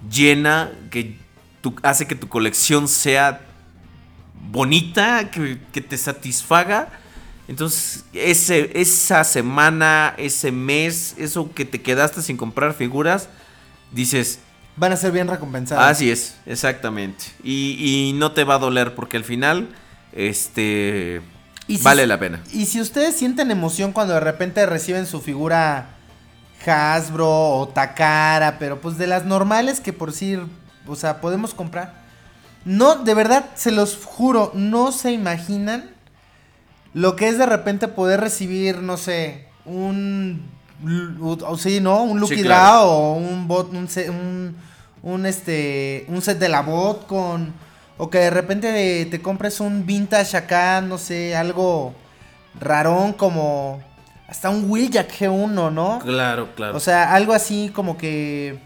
llena, que tu- hace que tu colección sea bonita, que, que te satisfaga. Entonces, ese, esa semana, ese mes, eso que te quedaste sin comprar figuras, dices, Van a ser bien recompensados. Así es, exactamente. Y, y no te va a doler porque al final, este, si- vale la pena. Y si ustedes sienten emoción cuando de repente reciben su figura Hasbro o Takara, pero pues de las normales que por sí, o sea, podemos comprar. No, de verdad, se los juro, no se imaginan lo que es de repente poder recibir, no sé, un, o sí, ¿no? Un Lucky Sí, Draw o un bot, un, un, un, este, un set de la bot con, o que de repente te compres un vintage acá, no sé, algo rarón como hasta un Wheeljack G1, ¿no? Claro, claro. O sea, algo así como que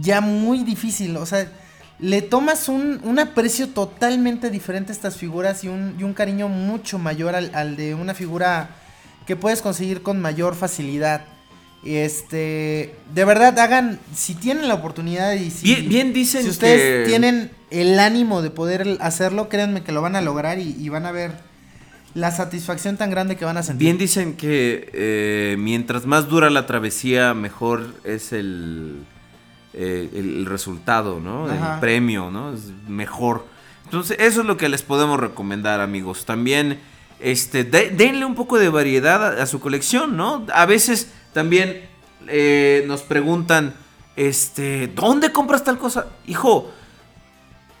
ya muy difícil. O sea, le tomas un, un aprecio totalmente diferente a estas figuras y un, y un cariño mucho mayor al, al de una figura que puedes conseguir con mayor facilidad. Este, de verdad, hagan, si tienen la oportunidad y si, Bien- bien dicen si ustedes que- tienen el ánimo de poder hacerlo, créanme que lo van a lograr y, y van a ver la satisfacción tan grande que van a sentir. Bien dicen que eh, mientras más dura la travesía, mejor es el, eh, el resultado, ¿no? Ajá. El premio, ¿no? Es mejor. Entonces, eso es lo que les podemos recomendar, amigos. También, este, de- denle un poco de variedad a, a su colección, ¿no? A veces también eh, nos preguntan, este, ¿dónde compras tal cosa? Hijo,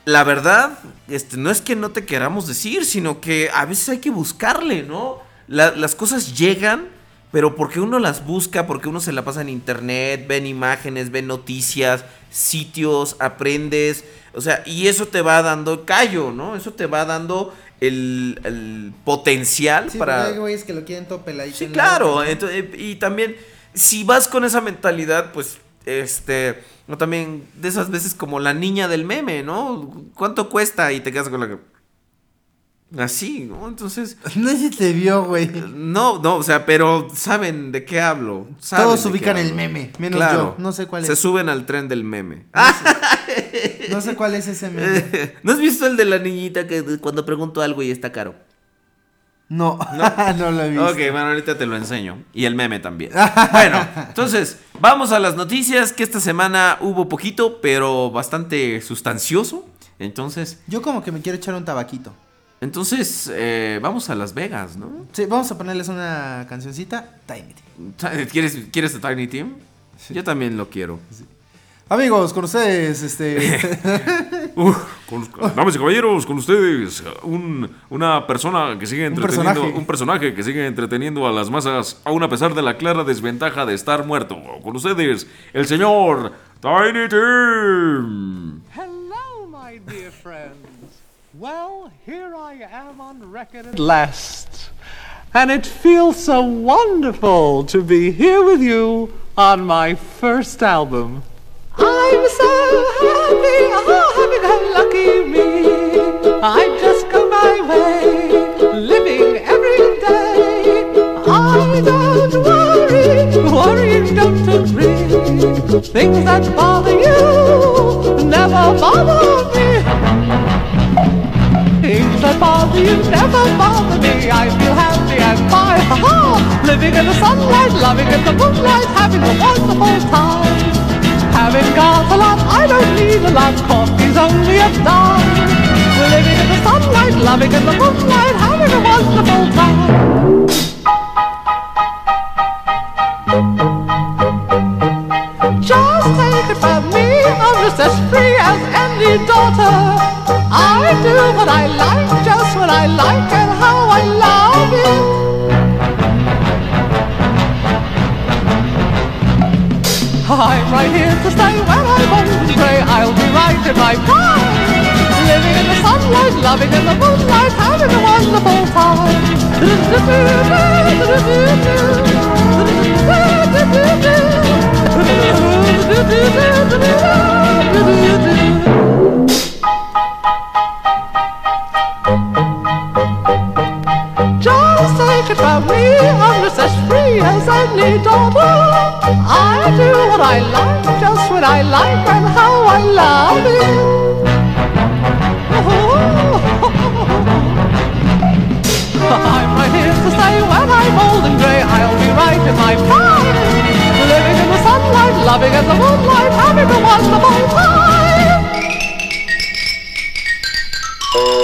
la verdad, este, no es que no te queramos decir, sino que a veces hay que buscarle, ¿no? La- las cosas llegan, pero porque uno las busca, porque uno se la pasa en internet, ven imágenes, ven noticias, sitios, aprendes, o sea, y eso te va dando callo, ¿no? Eso te va dando el, el potencial Sí, para... hay güeyes que lo quieren todo peladito Sí, claro. boca, ¿no? ento- y también, si vas con esa mentalidad, pues, este, no también de esas veces como la niña del meme, ¿no? ¿Cuánto cuesta? Y te quedas con la que... Así, ¿no? Entonces, No sé si te vio, güey. no, no, o sea, pero saben de qué hablo. saben Todos ubican el meme, menos Claro. yo. No sé cuál Se es. suben al tren del meme. No sé cuál es ese meme. ¿No has visto el de la niñita que cuando pregunto algo y está caro? No, no, lo he visto. Ok, bueno, ahorita te lo enseño. Y el meme también. bueno, entonces, vamos a las noticias, que esta semana hubo poquito, pero bastante sustancioso. Entonces, Yo como que me quiero echar un tabaquito. Entonces eh, vamos a Las Vegas, ¿no? Sí, vamos a ponerles una cancioncita. Tiny. ¿Quieres, ¿quieres a Tiny Team? Yo también lo quiero. Amigos, con ustedes, este... Uf, con- damas y caballeros, con ustedes, un- una persona que sigue entreteniendo, personaje. un personaje que sigue entreteniendo a las masas, aún a pesar de la clara desventaja de estar muerto. Con ustedes, el señor Tiny Tim. Hello, my dear friends. Well, here I am on record at last. And it feels so wonderful to be here with you on my first album. I'm so happy, oh, having a lucky me. I just go my way, living every day. I don't worry, worrying don't agree. Things that bother you never bother me that bother you never bother me. I feel happy and fine, ha ha. Living in the sunlight, loving in the moonlight, having a wonderful time. Having got a lot, I don't need a lot. Coffee's only a dime. Living in the sunlight, loving in the moonlight, having a wonderful time. Just take it from me, I'm just as free as any daughter. I like, just what I like, and how I love it. I'm right here to stay when I'm and grey. I'll be right in my prime. Living in the sunlight, loving in the moonlight, having a wonderful time. from I'm just as free as any daughter. I do what I like, just what I like, and how I love it. I'm right here to stay when I'm old and grey. I'll be right in my prime, living in the sunlight, loving in the moonlight, having a wonderful time.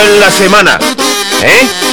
en la semana? ¿Eh?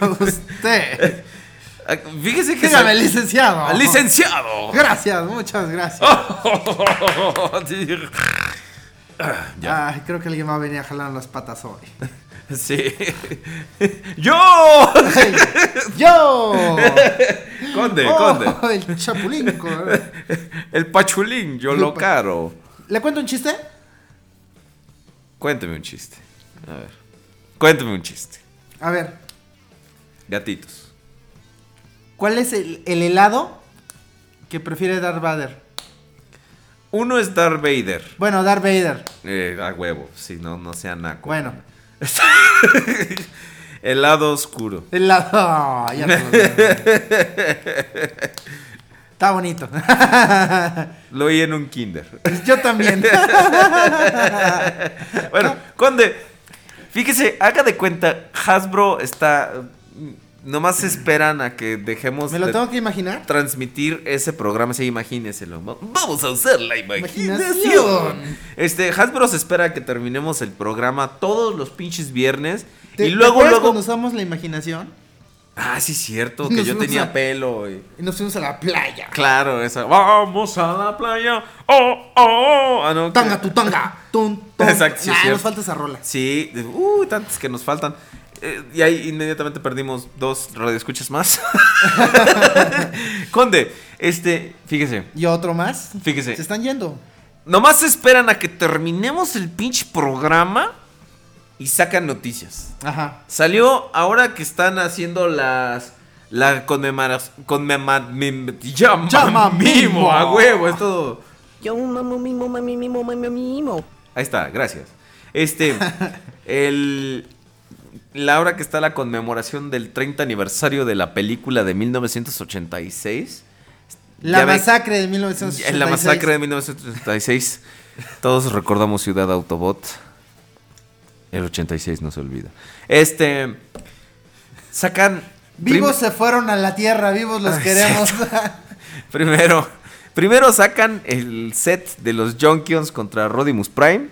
usted. Fíjese que. Dígame, licenciado. ¡Licenciado! Gracias, muchas gracias. Ah, ya. Ay, creo que alguien va a venir a jalar las patas hoy. Sí. ¡Yo! ¡Yo! Conde, Oh, conde. El chapulín. El pachulín, yo lo caro. ¿Le cuento un chiste? Cuénteme un chiste. A ver. Cuénteme un chiste. A ver, Gatitos. ¿cuál es el, el helado que prefiere Darth Vader? Uno es Darth Vader. Bueno, Darth Vader. Eh, a huevo, si no, no sea naco. Bueno, Helado oscuro. helado. Ah, ya te lo- Está bonito. Lo oí en un kinder. Yo también. bueno, Conde, fíjese, haga de cuenta, Hasbro está... Nomás esperan a que dejemos ¿Me lo de tengo que imaginar? transmitir ese programa. Sí, imagínenselo. Va- Vamos a usar la imaginación. Imaginación. Este, Hasbro se espera que terminemos el programa todos los pinches viernes. ¿Te- y luego, ¿te luego... cuando usamos la imaginación? Ah, sí, cierto, que Nos yo tenía a- pelo. y- Y nos fuimos a la playa. Claro, esa. Vamos a la playa. Oh, oh, oh. Ah, no, Tanga, tu tanga. Tun, tun. Exacto, sí, Nah, nos falta esa rola. Sí, uh, tantas que nos faltan. Eh, y ahí inmediatamente perdimos dos radioescuchas más. Conde, este, fíjese, Y otro más. fíjese. Se están yendo. Nomás esperan a que terminemos el pinche programa y sacan noticias. Ajá. Salió ahora que están haciendo las. La conmemoración. Conmemar, Llama mimo, mimo. a huevo, es todo. Yo mamo mimo mami mimo mami mimo. Ahí está, gracias. Este, el, la hora que está la conmemoración del 30 aniversario de la película de 1986. La Ya masacre de 1986. En la masacre de 1986, todos recordamos Ciudad Autobot. El 86 no se olvida. Este, sacan... Vivos se fueron a la tierra, vivos los queremos. Primero, primero sacan el set de los Junkions contra Rodimus Prime.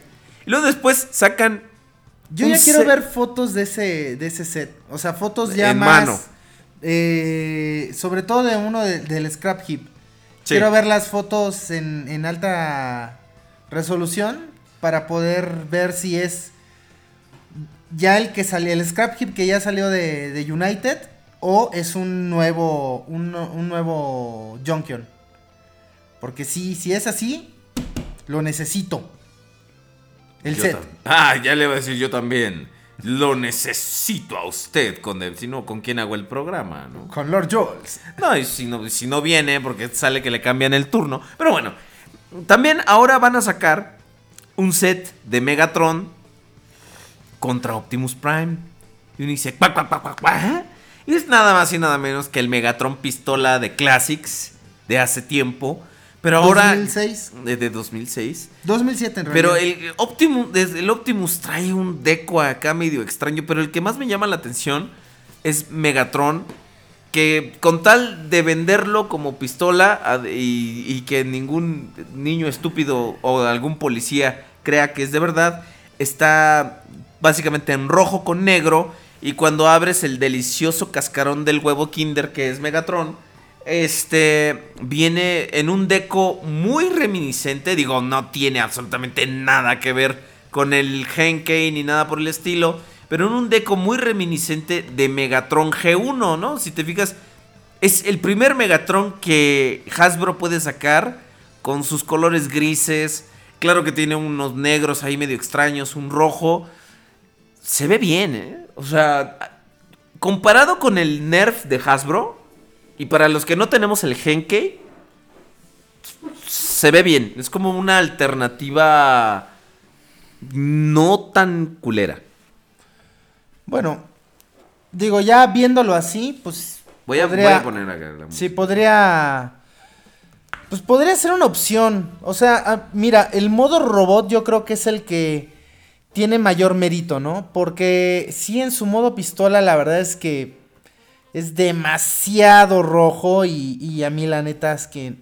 Y luego después sacan Yo ya quiero set- ver fotos de ese, de ese set. O sea, fotos ya En más. mano. eh, sobre todo de uno de- del Scrap Heap. Sí. Quiero ver las fotos en, en alta resolución para poder ver si es ya el que salió, el Scrap Heap que ya salió de, de United o es un nuevo, un, un nuevo Junkion. Porque si, si es así, lo necesito. El Yo set. Ah, ya le voy a decir yo también. Lo necesito a usted, con si no, ¿con quién hago el programa? ¿no? Con Lord Jules. No, y si no, si no viene, porque sale que le cambian el turno. Pero bueno, también ahora van a sacar un set de Megatron contra Optimus Prime. Y uno dice, "Cuac, cuac, cuac, cuac, cuac". Y es nada más y nada menos que el Megatron pistola de Classics de hace tiempo. Pero ahora... 2006. De, de 2006. 2007 en realidad. Pero el Optimus, desde el Optimus trae un deco acá medio extraño, pero el que más me llama la atención es Megatron, que con tal de venderlo como pistola y que ningún niño estúpido o algún policía crea que es de verdad, está básicamente en rojo con negro y cuando abres el delicioso cascarón del huevo Kinder que es Megatron, este viene en un deco muy reminiscente, digo, no tiene absolutamente nada que ver con el Henkei ni nada por el estilo, pero en un deco muy reminiscente de Megatron G1, ¿no? Si te fijas, es el primer Megatron que Hasbro puede sacar con sus colores grises, claro que tiene unos negros ahí medio extraños, un rojo, se ve bien, ¿eh? O sea, comparado con el Nerf de Hasbro, y para los que no tenemos el Henkei, se ve bien. Es como una alternativa no tan culera. Bueno, digo, ya viéndolo así, pues. Voy a, podría- voy a poner acá la Sí, podría. Pues podría ser una opción. O sea, ah, mira, el modo robot yo creo que es el que tiene mayor mérito, ¿no? Porque sí, en su modo pistola, la verdad es que es demasiado rojo y, y a mí la neta es que,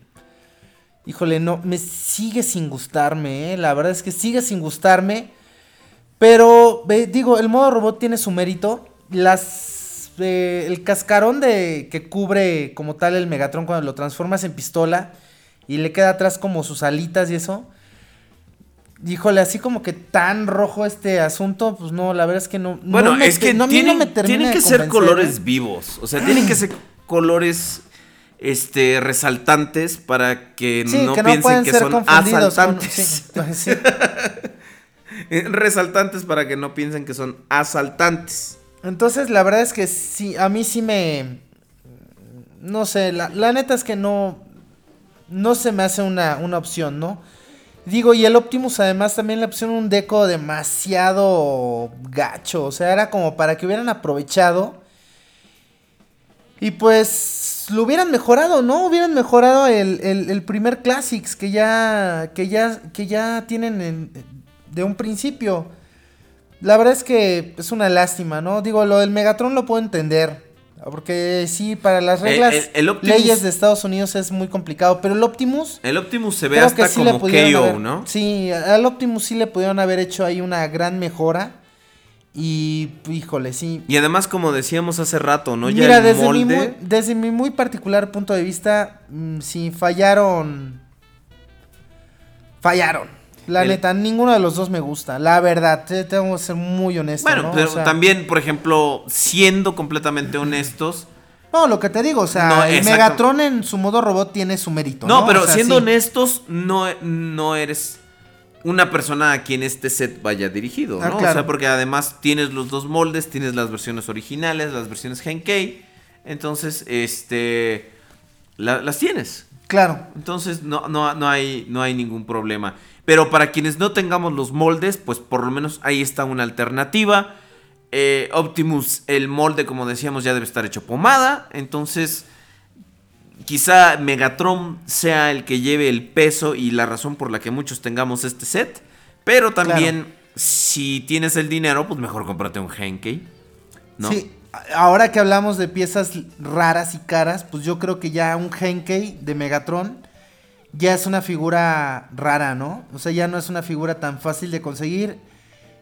híjole, no, me sigue sin gustarme, ¿eh? la verdad es que sigue sin gustarme, pero digo, el modo robot tiene su mérito, las, eh, el cascarón de que cubre como tal el Megatron cuando lo transformas en pistola y le queda atrás como sus alitas y eso. Híjole, así como que tan rojo este asunto, pues no, la verdad es que no. no Bueno, me es que no, a mí tienen, no me termina tienen que ser colores ¿eh? vivos. O sea, tienen que ser colores este resaltantes para que Sí, no que piensen que son confundidos con- asaltantes. sí, pues sí. Eh, Resaltantes para que no piensen que son asaltantes. Entonces, la verdad es que sí, a mí sí me. No sé, la, la neta es que no. No se me hace una, una opción, ¿no? Digo, y el Optimus además también le pusieron un deco demasiado gacho. O sea, era como para que hubieran aprovechado. Y pues lo hubieran mejorado, ¿no? Hubieran mejorado el, el- primer Classics que ya, que ya, que ya tienen en- de un principio. La verdad es que es una lástima, ¿no? Digo, lo del Megatron lo puedo entender. Porque sí, para las El- reglas, el- el Optimus- leyes de Estados Unidos es muy complicado. Pero el Optimus... El Optimus se ve hasta sí como KO, haber- ¿no? Sí, al Optimus sí le pudieron haber hecho ahí una gran mejora. Y, híjole, sí. Y además, como decíamos hace rato, ¿no? Ya Mira, el desde, mi muy, desde mi muy particular punto de vista, mm, sí, fallaron. Fallaron. La El- neta, ninguno de los dos me gusta. La verdad, te- tengo que ser muy honesto. Bueno, ¿no? O pero sea, también, por ejemplo, siendo completamente honestos. No, lo que te digo, o sea, No, el. Megatron en su modo robot tiene su mérito. No, No, pero O sea, siendo sí. honestos, no, no eres una persona a quien este set vaya dirigido, ¿no? Ah, O claro. sea, porque además tienes los dos moldes, tienes las versiones originales, las versiones Genkei. Entonces, este. la- las tienes. Claro. Entonces no, no, no, hay, no hay ningún problema. Pero para quienes no tengamos los moldes, pues por lo menos ahí está una alternativa. Eh, Optimus, el molde, como decíamos, ya debe estar hecho pomada. Entonces, quizá Megatron sea el que lleve el peso y la razón por la que muchos tengamos este set. Pero también, si tienes el dinero, pues mejor cómprate un Henkei. ¿no? Sí, ahora que hablamos de piezas raras y caras, pues yo creo que ya un Henkei de Megatron ya es una figura rara, ¿no? O sea, ya no es una figura tan fácil de conseguir.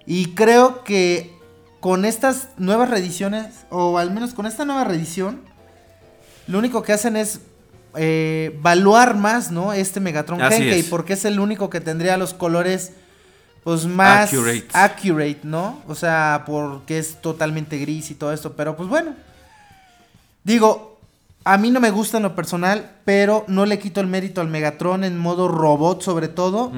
Y creo que con estas nuevas reediciones, o al menos con esta nueva reedición, lo único que hacen es eh, valuar más, ¿no? Este Megatron Henkei, porque es el único que tendría los colores, pues más Accurate. accurate, ¿no? O sea, porque es totalmente gris y todo esto, pero pues bueno. Digo, a mí no me gusta en lo personal, pero no le quito el mérito al Megatron en modo robot sobre todo,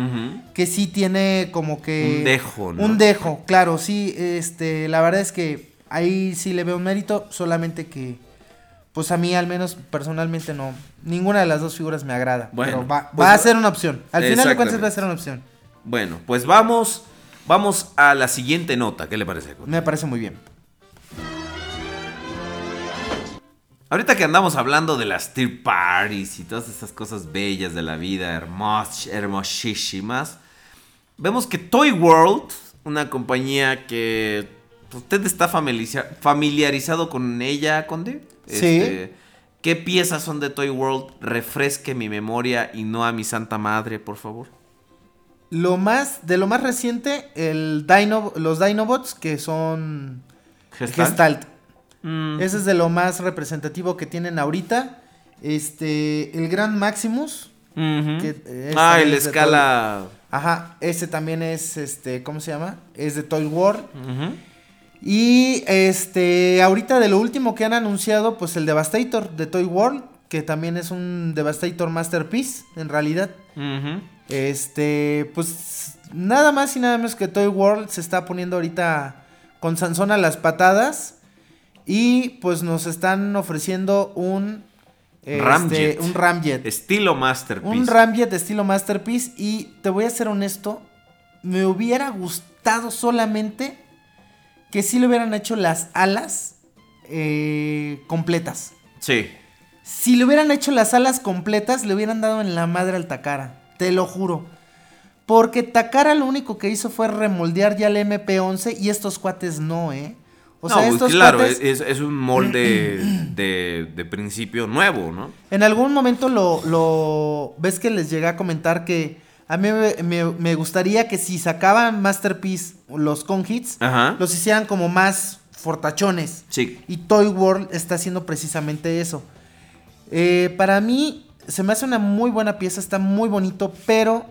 que sí tiene como que Un dejo, ¿no? Un dejo, claro, sí, este, la verdad es que ahí sí le veo un mérito, solamente que pues a mí al menos personalmente no, ninguna de las dos figuras me agrada, Bueno, pero va, pues va a ser una opción. Al final de cuentas va a ser una opción. Bueno, pues vamos, vamos a la siguiente nota. ¿Qué le parece? Me parece muy bien. Ahorita que andamos hablando de las tier parties y todas esas cosas bellas de la vida, hermos, hermosísimas, vemos que Toy World, una compañía que usted está familiariza- familiarizado con ella, Conde. Este, Sí. ¿Qué piezas son de Toy World? Refresque mi memoria y no a mi santa madre, por favor. Lo más, de lo más reciente, el Dino, los Dinobots que son Gestalt. Gestalt. Mm. Ese es de lo más representativo que tienen ahorita. Este, el Gran Maximus. Que, Ah, el es escala- Ajá, ese también es, este, ¿cómo se llama? Es de Toy World. Ujú. Y este, ahorita de lo último que han anunciado, pues el Devastator de Toy World, que también es un Devastator Masterpiece, en realidad. Este, pues nada más y nada menos que Toy World se está poniendo ahorita con Sansón a las patadas. Y pues nos están ofreciendo un este, Ramjet. un Ramjet. Estilo Masterpiece. Un Ramjet estilo Masterpiece. Y te voy a ser honesto. Me hubiera gustado solamente que si le hubieran hecho las alas eh, completas. Sí. Si le hubieran hecho las alas completas, le hubieran dado en la madre al Takara. Te lo juro. Porque Takara lo único que hizo fue remoldear ya el MP11 y estos cuates no, ¿eh? O no, sea, pues, estos claro, cuates- es, es un molde de, de principio nuevo, ¿no? En algún momento lo, lo ves que les llegué a comentar que a mí me, me- me gustaría que si sacaban Masterpiece los con hits, Ajá. los hicieran como más fortachones. Sí. Y Toy World está haciendo precisamente eso. Eh, para mí se me hace una muy buena pieza, está muy bonito, pero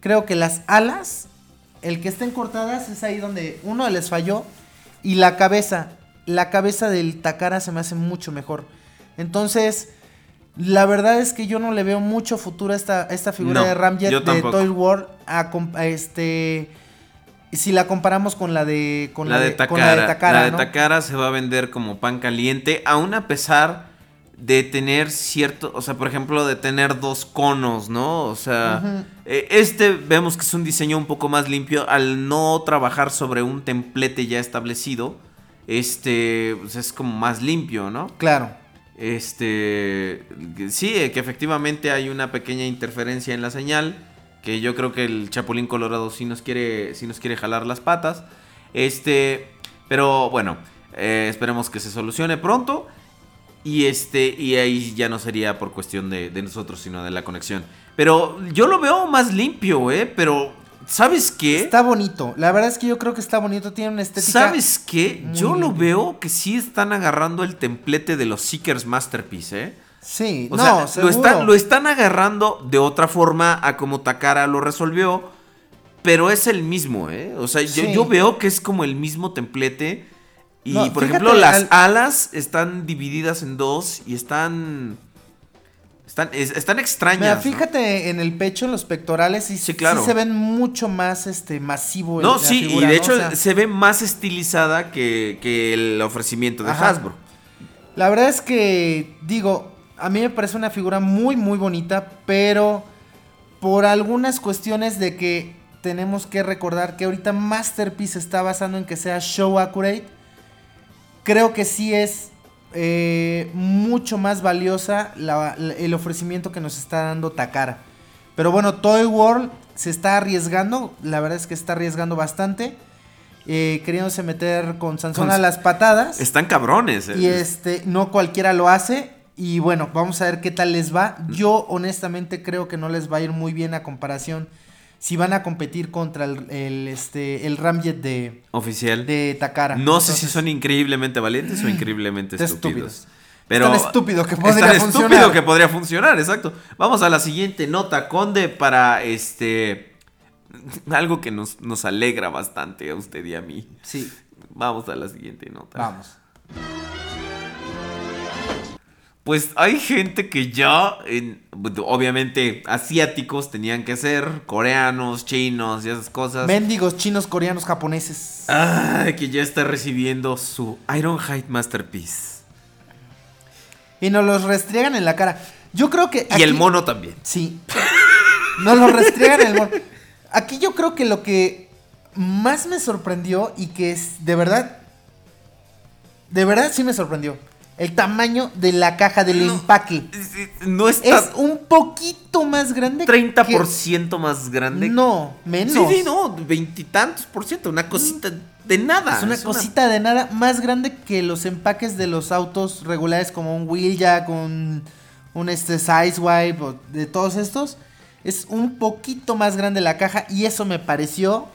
creo que las alas, el que estén cortadas es ahí donde uno les falló y la cabeza, la cabeza del Takara se me hace mucho mejor. Entonces, la verdad es que yo no le veo mucho futuro a esta, esta figura No, de Ramjet de. Toy World a, a este si la comparamos con la de con la, de con Takara. la de Takara, La de ¿no? Takara se va a vender como pan caliente, aún a pesar de tener cierto, o sea, por ejemplo, de tener dos conos, ¿no? O sea, eh, este vemos que es un diseño un poco más limpio al no trabajar sobre un templete ya establecido. Este, pues es como más limpio, ¿no? Claro. Este, sí, eh, que efectivamente hay una pequeña interferencia en la señal, que yo creo que el Chapulín Colorado sí nos quiere, sí nos quiere jalar las patas. Este, pero bueno, eh, esperemos que se solucione pronto. Y este, y ahí ya no sería por cuestión de, de nosotros, sino de la conexión. Pero yo lo veo más limpio, ¿eh? Pero, ¿sabes qué? Está bonito. La verdad es que yo creo que está bonito. Tiene una estética. ¿Sabes qué? Yo lo veo que sí están agarrando el templete de los Seekers Masterpiece, ¿eh? Sí, O no, sea, lo están, lo están agarrando de otra forma a como Takara lo resolvió. Pero es el mismo, ¿eh? O sea, yo, yo veo que es como el mismo templete. Y, No, por ejemplo, las al- alas están divididas en dos y están. Están, es- están extrañas. Mira, ¿no? fíjate en el pecho, en los pectorales, y sí, claro. se ven mucho más este masivo. No, sí, figura, y de ¿no? hecho O sea, se ve más estilizada que, que el ofrecimiento de Ajá. Hasbro. La verdad es que, digo, a mí me parece una figura muy, muy bonita, pero por algunas cuestiones de que tenemos que recordar que ahorita Masterpiece está basando en que sea show accurate, creo que sí es eh, mucho más valiosa la- la- el ofrecimiento que nos está dando Takara. Pero bueno, Toy World se está arriesgando, la verdad es que está arriesgando bastante, eh, queriéndose meter con Sansón a las patadas. Están cabrones. Y eh. este, no cualquiera lo hace. Y bueno, vamos a ver qué tal les va. Yo honestamente creo que no les va a ir muy bien a comparación. Si van a competir contra el, el, este, el Ramjet de, Oficial. de Takara. No sé si son increíblemente valientes o increíblemente Estúpidos. estúpidos. Pero Es tan estúpido que es podría tan funcionar. estúpido que podría funcionar, exacto. Vamos a la siguiente nota, Conde, para este algo que nos, nos alegra bastante a usted y a mí. Sí. Vamos a la siguiente nota. Vamos. Pues hay gente que ya, en- obviamente, asiáticos tenían que ser, coreanos, chinos y esas cosas. Mendigos chinos, coreanos, japoneses. Ay, que ya está recibiendo su Ironhide Masterpiece. Y nos los restriegan en la cara. Yo creo que. Y el mono también. Sí. Nos lo restriegan en el mono. Aquí yo creo que lo que más me sorprendió y que es de verdad. De verdad sí me sorprendió. El tamaño de la caja del empaque. No está Es un poquito más grande. 30% más grande. No, menos. Sí, sí, no, veintitantos por ciento, una cosita de nada. Es una cosita de nada más grande que los empaques de los autos regulares como un Wheeljack, un, un este Sizewipe, de todos estos. Es un poquito más grande la caja y eso me pareció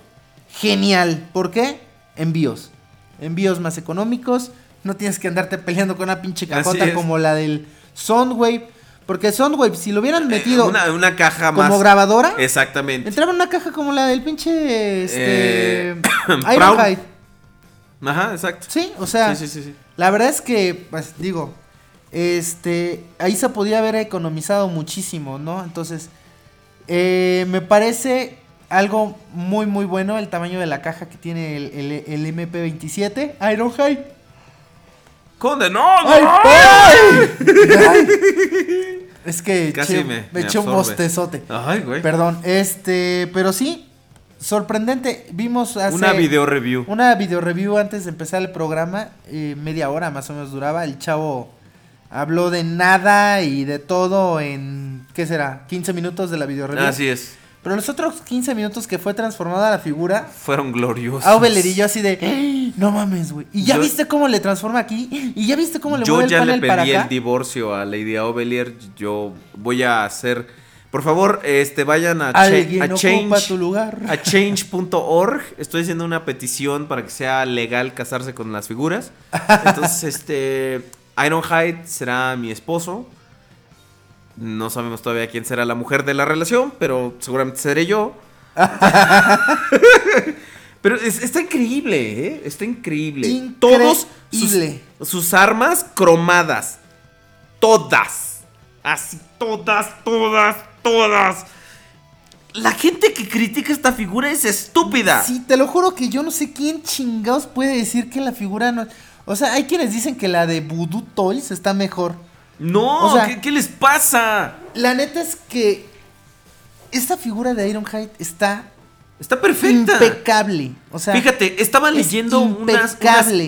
genial. ¿Por qué? Envíos. Envíos más económicos. No tienes que andarte peleando con una pinche cajota como la del Soundwave. Porque Soundwave, si lo hubieran metido Eh, Una, una caja como más. grabadora, Exactamente. entraba en una caja como la del pinche este, Eh, Ironhide. Ajá, exacto. Sí, o sea, Sí, sí, sí, sí. la verdad es que, pues digo, este, ahí se podía haber economizado muchísimo, ¿no? Entonces, eh, me parece algo muy, muy bueno el tamaño de la caja que tiene el, el- el MP27 Ironhide. Conde, no, no. ¡Ay, ay! Es que Casi me- eché un bostezote. Ay, güey. Perdón, este, pero sí, sorprendente. Vimos hace Una video review. Una video review antes de empezar el programa, eh, media hora más o menos duraba. El chavo habló de nada y de todo en, ¿qué será? 15 minutos de la video review. Así es. Pero los otros 15 minutos que fue transformada la figura, Fueron gloriosos. Aubeler y yo así de, "¡Ah! no mames, güey. ¿Y ya Yo- viste cómo le transforma aquí? ¿Y ya viste cómo le Yo mueve el ya le para pedí acá? el divorcio a Lady Aubelier. Yo voy a hacer. Por favor, este vayan a, cha- a change tu lugar. a change.org. Estoy haciendo una petición para que sea legal casarse con las figuras. Entonces, este Ironhide será mi esposo. No sabemos todavía quién será la mujer de la relación, pero seguramente seré yo. Pero es- está increíble, ¿eh? Está increíble. Todos sus, sus armas cromadas. Todas. Así, todas, todas, todas. La gente que critica esta figura es estúpida. Sí, te lo juro que yo no sé quién chingados puede decir que la figura no... O sea, hay quienes dicen que la de Voodoo Toys está mejor. No, O sea- ¿qué, qué les pasa? La neta es que esta figura de Ironhide está Está perfecta. impecable. O sea, Fíjate, estaba es leyendo unas,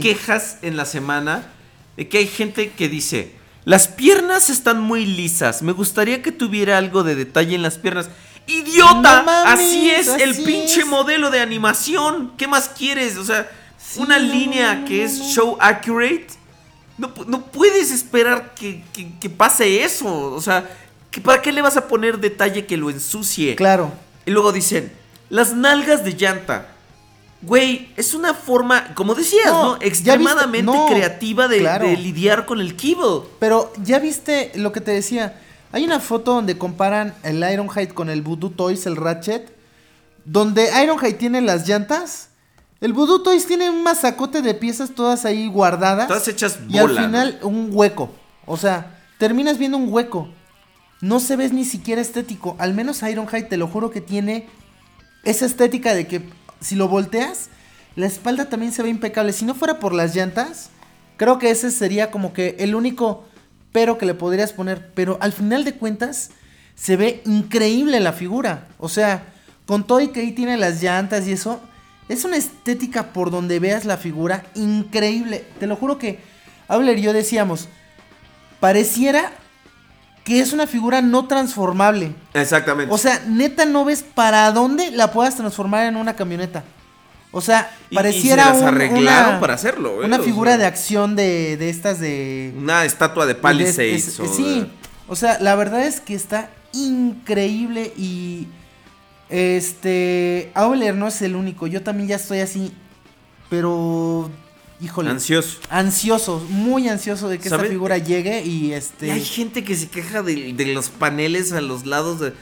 quejas en la semana de que hay gente que dice, las piernas están muy lisas, me gustaría que tuviera algo de detalle en las piernas. ¡Idiota! No mames, así es el pinche es. modelo de animación. ¿Qué más quieres? O sea, una no, línea que es show accurate. No, no puedes esperar que, que- que pase eso. O sea, que ¿para qué le vas a poner detalle que lo ensucie? Claro. Y luego dicen, las nalgas de llanta. Güey, es una forma, como decías, No, Extremadamente no, creativa de, claro. de lidiar con el keyboard. Pero ya viste lo que te decía. Hay una foto donde comparan el Ironhide con el Voodoo Toys, el Ratchet. Donde Ironhide tiene las llantas. El Voodoo Toys tiene un masacote de piezas todas ahí guardadas. Todas hechas Y al bola, final un hueco. O sea, terminas viendo un hueco. No se ves ni siquiera estético. Al menos Ironhide, te lo juro que tiene esa estética de que si lo volteas, la espalda también se ve impecable. Si no fuera por las llantas, creo que ese sería como que el único pero que le podrías poner. Pero al final de cuentas, se ve increíble la figura. O sea, con todo y que ahí tiene las llantas y eso, es una estética por donde veas la figura increíble. Te lo juro que Abler y yo decíamos, pareciera que es una figura no transformable. Exactamente. O sea, neta no ves para dónde la puedas transformar en una camioneta. O sea, Y- y pareciera se las un- arreglaron una, para hacerlo, ¿eh? una O figura sea. de acción de, de estas de... Una estatua de de- Palisades. o sí, o sea, la verdad es que está increíble y... Este... Auler no es el único, yo también ya estoy así, pero... Híjole. Ansioso. Ansioso, muy ansioso de que ¿Sabe? esta figura llegue y este... Y hay gente que se queja de, de los paneles a los lados de...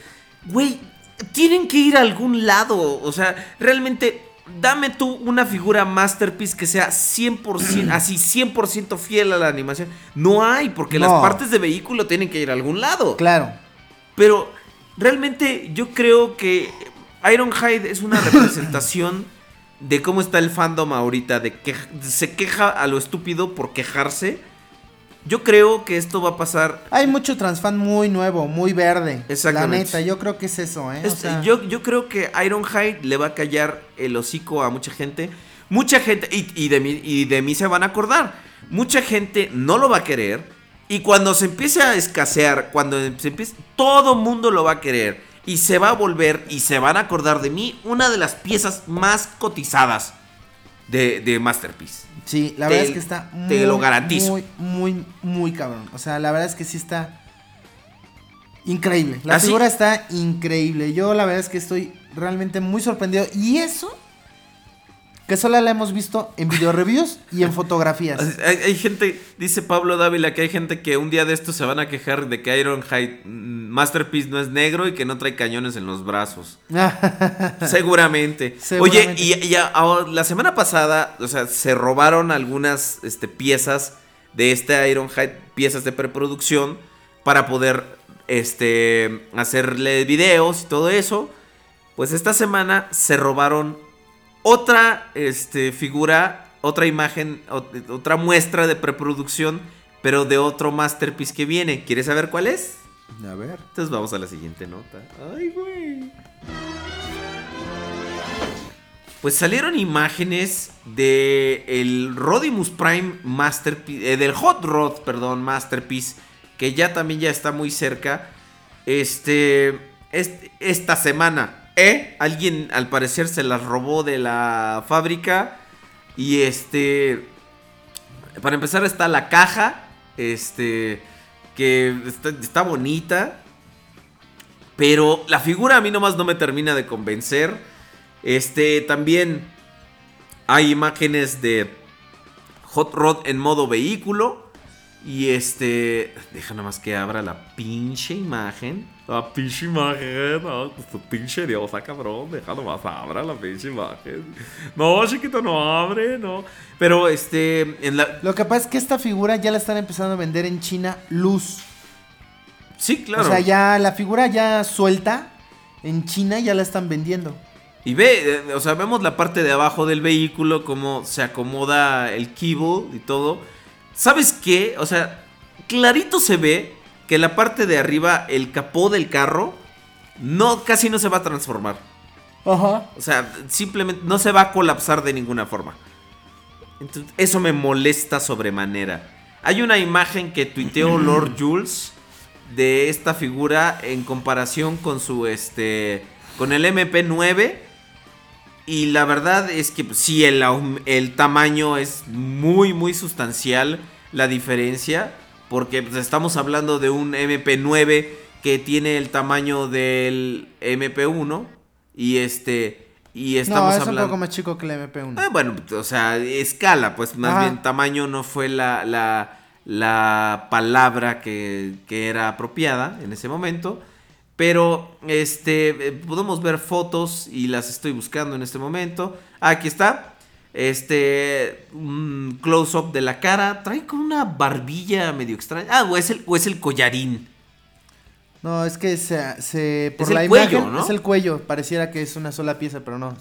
Güey, tienen que ir a algún lado. O sea, realmente, dame tú una figura masterpiece que sea 100%, así 100% fiel a la animación. No hay, porque las partes de vehículo tienen que ir a algún lado. Claro. Pero realmente yo creo que Ironhide es una representación de cómo está el fandom ahorita, de que se queja a lo estúpido por quejarse. Yo creo que esto va a pasar Hay mucho transfan muy nuevo, muy verde. Exactamente. La neta, yo creo que es eso, ¿eh? O Es- sea, yo, yo creo que Ironhide le va a callar el hocico a mucha gente. Mucha gente, y, y de mí, y de mí se van a acordar. Mucha gente no lo va a querer. Y cuando se empiece a escasear, cuando se empiece, todo mundo lo va a querer. Y se va a volver y se van a acordar de mí una de las piezas más cotizadas de, de Masterpiece. Sí, la Te- verdad es que está muy, te lo garantizo. Muy, muy, muy cabrón. O sea, la verdad es que sí está increíble. La ¿Ah, figura está increíble. Yo la verdad es que estoy realmente muy sorprendido. Y eso, que solo la hemos visto en video reviews y en fotografías. Hay, hay gente, dice Pablo Dávila, que hay gente que un día de estos se van a quejar de que Ironhide mm, Masterpiece no es negro y que no trae cañones en los brazos. Seguramente. Seguramente. Oye, y, y a- a- la semana pasada, o sea, se robaron algunas este, piezas de este Ironhide, piezas de preproducción, para poder este, hacerle videos y todo eso. Pues esta semana se robaron otra este, figura, otra imagen, ot- otra muestra de preproducción, pero de otro masterpiece que viene. ¿Quieres saber cuál es? A ver. Entonces vamos a la siguiente nota. Ay, güey. Pues salieron imágenes de el Rodimus Prime Masterpiece, eh, del Hot Rod, perdón, Masterpiece, que ya también ya está muy cerca. Este, este- esta semana ¿Eh? Alguien al parecer se las robó de la fábrica. Y este. Para empezar está la caja. Este. Que está, está bonita. Pero la figura a mí nomás no me termina de convencer. Este, también hay imágenes de Hot Rod en modo vehículo. Y este, deja nada más que abra la pinche imagen. La pinche imagen, no, pues tu pinche diosa, cabrón. Deja nomás abra la pinche imagen. No, chiquito, no abre, no. Pero este, en la. Lo que pasa es que esta figura ya la están empezando a vender en China luz. Sí, claro. O sea, ya la figura ya suelta en China ya la están vendiendo. Y ve, eh, o sea, vemos la parte de abajo del vehículo, cómo se acomoda el keyboard y todo. ¿Sabes qué? O sea, clarito se ve que la parte de arriba, el capó del carro, no, casi no se va a transformar. Ajá. O sea, simplemente no se va a colapsar de ninguna forma. Entonces, eso me molesta sobremanera. Hay una imagen que tuiteó Lord Jules de esta figura en comparación con su este con el MP9 y la verdad es que pues, sí el, el tamaño es muy muy sustancial la diferencia porque pues, estamos hablando de un MP9 que tiene el tamaño del MP1 y este y No, estamos es un hablando poco más chico que la MP1. Ah, bueno, o sea, escala, pues más Ajá. bien tamaño no fue la, la, la palabra que, que era apropiada en ese momento. Pero, este, eh, podemos ver fotos y las estoy buscando en este momento. Ah, aquí está. Este, un close-up de la cara. Trae como una barbilla medio extraña. Ah, o es el, o es el collarín. No, es que se, se- por Es el cuello, ¿no? es el cuello. Pareciera que es una sola pieza, pero no.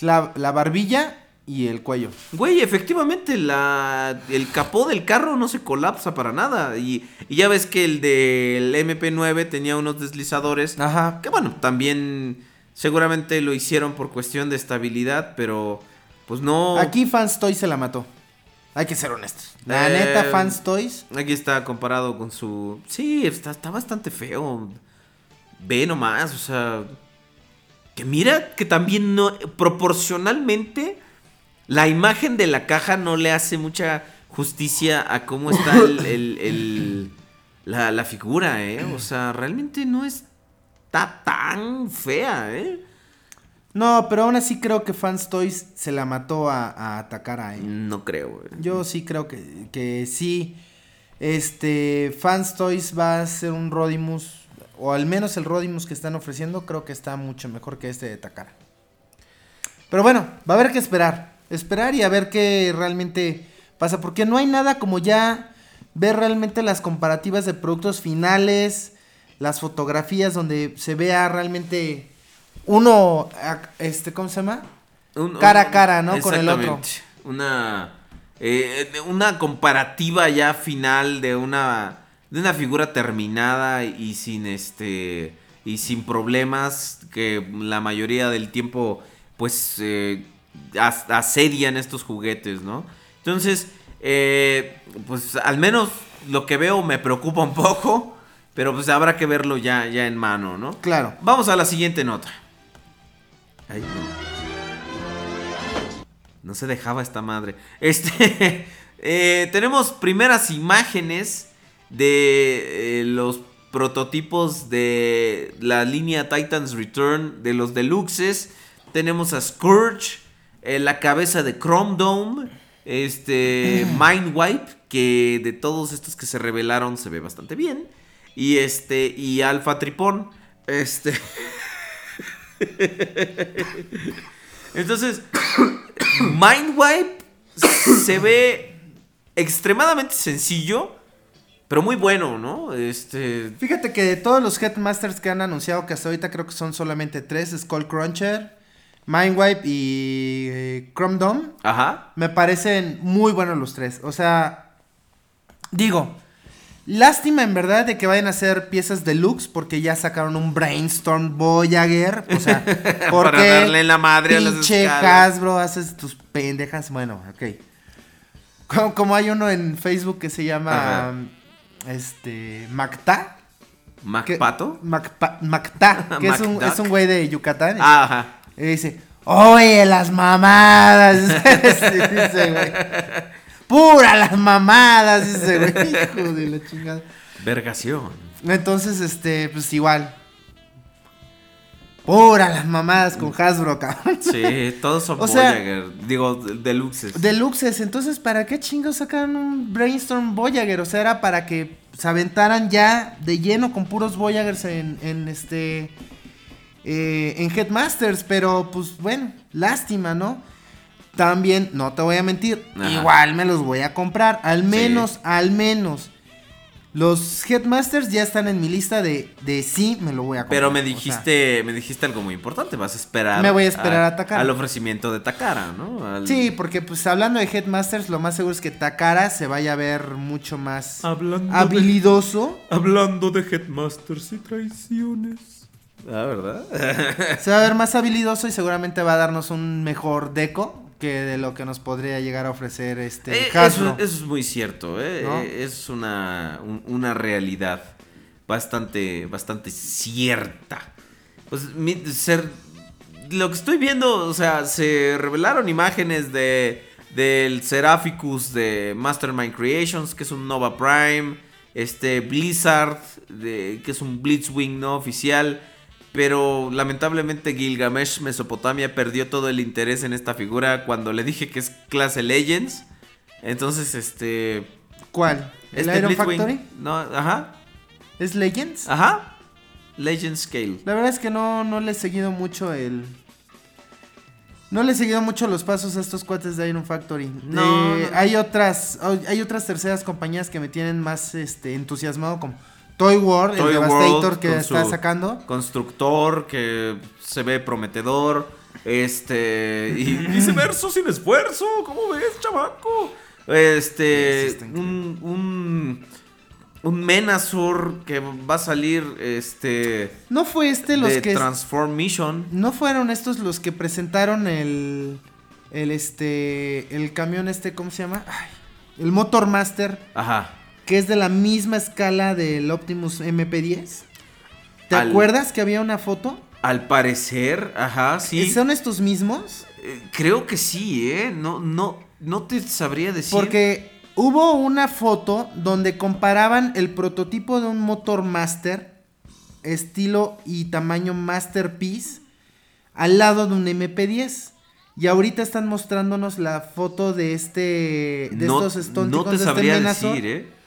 La, la barbilla y el cuello. Güey, efectivamente, la, el capó del carro no se colapsa para nada. Y, y ya ves que el del MP9 tenía unos deslizadores. Ajá. Que bueno, también seguramente lo hicieron por cuestión de estabilidad, pero pues no. Aquí Fans Toys se la mató. Hay que ser honestos. La Eh, neta, Fans Toys. Aquí está comparado con su. Sí, está, está bastante feo. Ve nomás, o sea. Que mira que también no. Proporcionalmente. La imagen de la caja no le hace mucha justicia a cómo está el, el- el- la, la figura, ¿eh? O sea, realmente no está tan fea, ¿eh? No, pero aún así creo que Fans Toys se la mató a, a Takara. ¿eh? No creo, güey. Yo sí creo que, que sí. Este, Fans Toys va a ser un Rodimus, o al menos el Rodimus que están ofreciendo, creo que está mucho mejor que este de Takara. Pero bueno, va a haber que esperar. Esperar y a ver qué realmente pasa. Porque no hay nada como ya ver realmente las comparativas de productos finales, las fotografías donde se vea realmente uno, este, ¿cómo se llama? Un- cara a cara, ¿no? Con el otro. Una, eh, una comparativa ya final de una, de una figura terminada y sin este y sin problemas que la mayoría del tiempo pues eh, as- asedian estos juguetes, ¿no? Entonces, eh, pues al menos lo que veo me preocupa un poco, pero pues habrá que verlo ya, ya en mano, ¿no? Claro. Vamos a la siguiente nota. Ay, no. No se dejaba esta madre. Este. eh, tenemos primeras imágenes de eh, los prototipos de la línea Titans Return de los deluxes. Tenemos a Scourge, eh, la cabeza de Chrome Dome, este Mindwipe, que de todos estos que se revelaron se ve bastante bien. Y este, y Alpha Tripón. Este. Entonces, Mindwipe se ve extremadamente sencillo, pero muy bueno, ¿no? Este. Fíjate que de todos los Headmasters que han anunciado, que hasta ahorita creo que son solamente tres, Skullcruncher, Mindwipe y eh, Chrome Dome, Ajá. me parecen muy buenos los tres. O sea, digo, lástima en verdad de que vayan a hacer piezas deluxe porque ya sacaron un Brainstorm Voyager. O sea, porque Para darle la madre a las pinche. Hasbro haces tus pendejas. Bueno, ok. Como, como hay uno en Facebook que se llama este Macta. ¿Macpato? Macpa- Macta, que es un, Macduck. es un güey de Yucatán. Ah, ajá. Y dice, oye, las mamadas. Dice, güey. Pura las mamadas, dice, güey. Hijo de la chingada. Vergación. Entonces, este, pues igual. Pura las mamadas con Hasbro, cabrón. Sí, todos son O sea- Voyager. Digo, de- deluxes. Deluxes, entonces, ¿para qué chingos sacaron un Brainstorm Voyager? O sea, era para que se aventaran ya de lleno con puros Voyagers en, en este. Eh, en Headmasters, pero pues bueno, lástima, ¿no? También, no te voy a mentir, Ajá. igual me los voy a comprar. Al menos, al menos. Los Headmasters ya están en mi lista de, de sí, me lo voy a comprar. Pero me o sea, dijiste, me dijiste algo muy importante. Vas a esperar. Me voy a esperar a Takara. Al ofrecimiento de Takara, ¿no? Al- Sí, porque pues hablando de Headmasters, lo más seguro es que Takara se vaya a ver mucho más Hablando de- habilidoso. Hablando de Headmasters y traiciones. Ah, ¿verdad? Se va a ver más habilidoso y seguramente va a darnos un mejor deco que de lo que nos podría llegar a ofrecer este Eh, Hasbro. eso, eso es muy cierto, ¿eh? ¿No? Eh, Es una, un- una realidad bastante, bastante cierta. Pues mi- ser, lo que estoy viendo, o sea, se revelaron imágenes de del Seraphicus de Mastermind Creations, que es un Nova Prime, este Blizzard, de, que es un Blitzwing no oficial. Pero lamentablemente Gilgamesh Mesopotamia perdió todo el interés en esta figura cuando le dije que es clase Legends. Entonces, este. ¿Cuál? ¿El Este Iron Factory? No, ajá. ¿Es Legends? Ajá. Legend Scale. La verdad es que no, no le he seguido mucho el... No le he seguido mucho los pasos a estos cuates de Iron Factory. No, Eh, no, no. Hay otras hay otras terceras compañías que me tienen más este, entusiasmado como Toy World, Toy el Devastator World que está sacando. Constructor que se ve prometedor. Este. Y viceverso sin esfuerzo. ¿Cómo ves, chamaco? Este. Un. Un. Un Menazor que va a salir. Este. No fue este los de que Transformation. no fueron estos los que presentaron el el este el camión este ¿cómo se llama? Ay, el Motor Master Ajá. Que es de la misma escala del Optimus MP10. ¿Te Al- acuerdas que había una foto? Al parecer, ajá, sí. ¿Son estos mismos? Eh, Creo que sí, ¿eh? No, no, no te sabría decir. Porque hubo una foto donde comparaban el prototipo de un Motor Master, estilo y tamaño Masterpiece, al lado de un MP10. Y ahorita están mostrándonos la foto de este. De no, estos no te de este sabría decir, ¿eh?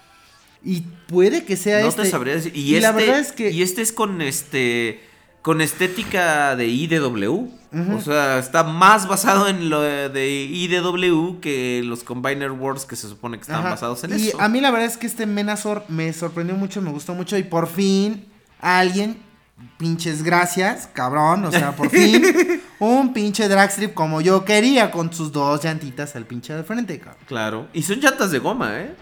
Y puede que sea no este. te sabría decir. Y, Y la este, verdad es que- Y este es con este. Con estética de IDW. O sea, está más basado en lo de, IDW que los Combiner Wars que se supone que están Ajá. basados en y eso. a mí la verdad es que este Menazor me sorprendió mucho, me gustó mucho y por fin alguien, pinches gracias, cabrón, o sea, por fin un pinche dragstrip como yo quería con sus dos llantitas al pinche de frente, cabrón. Claro. Y son llantas de goma, ¿eh?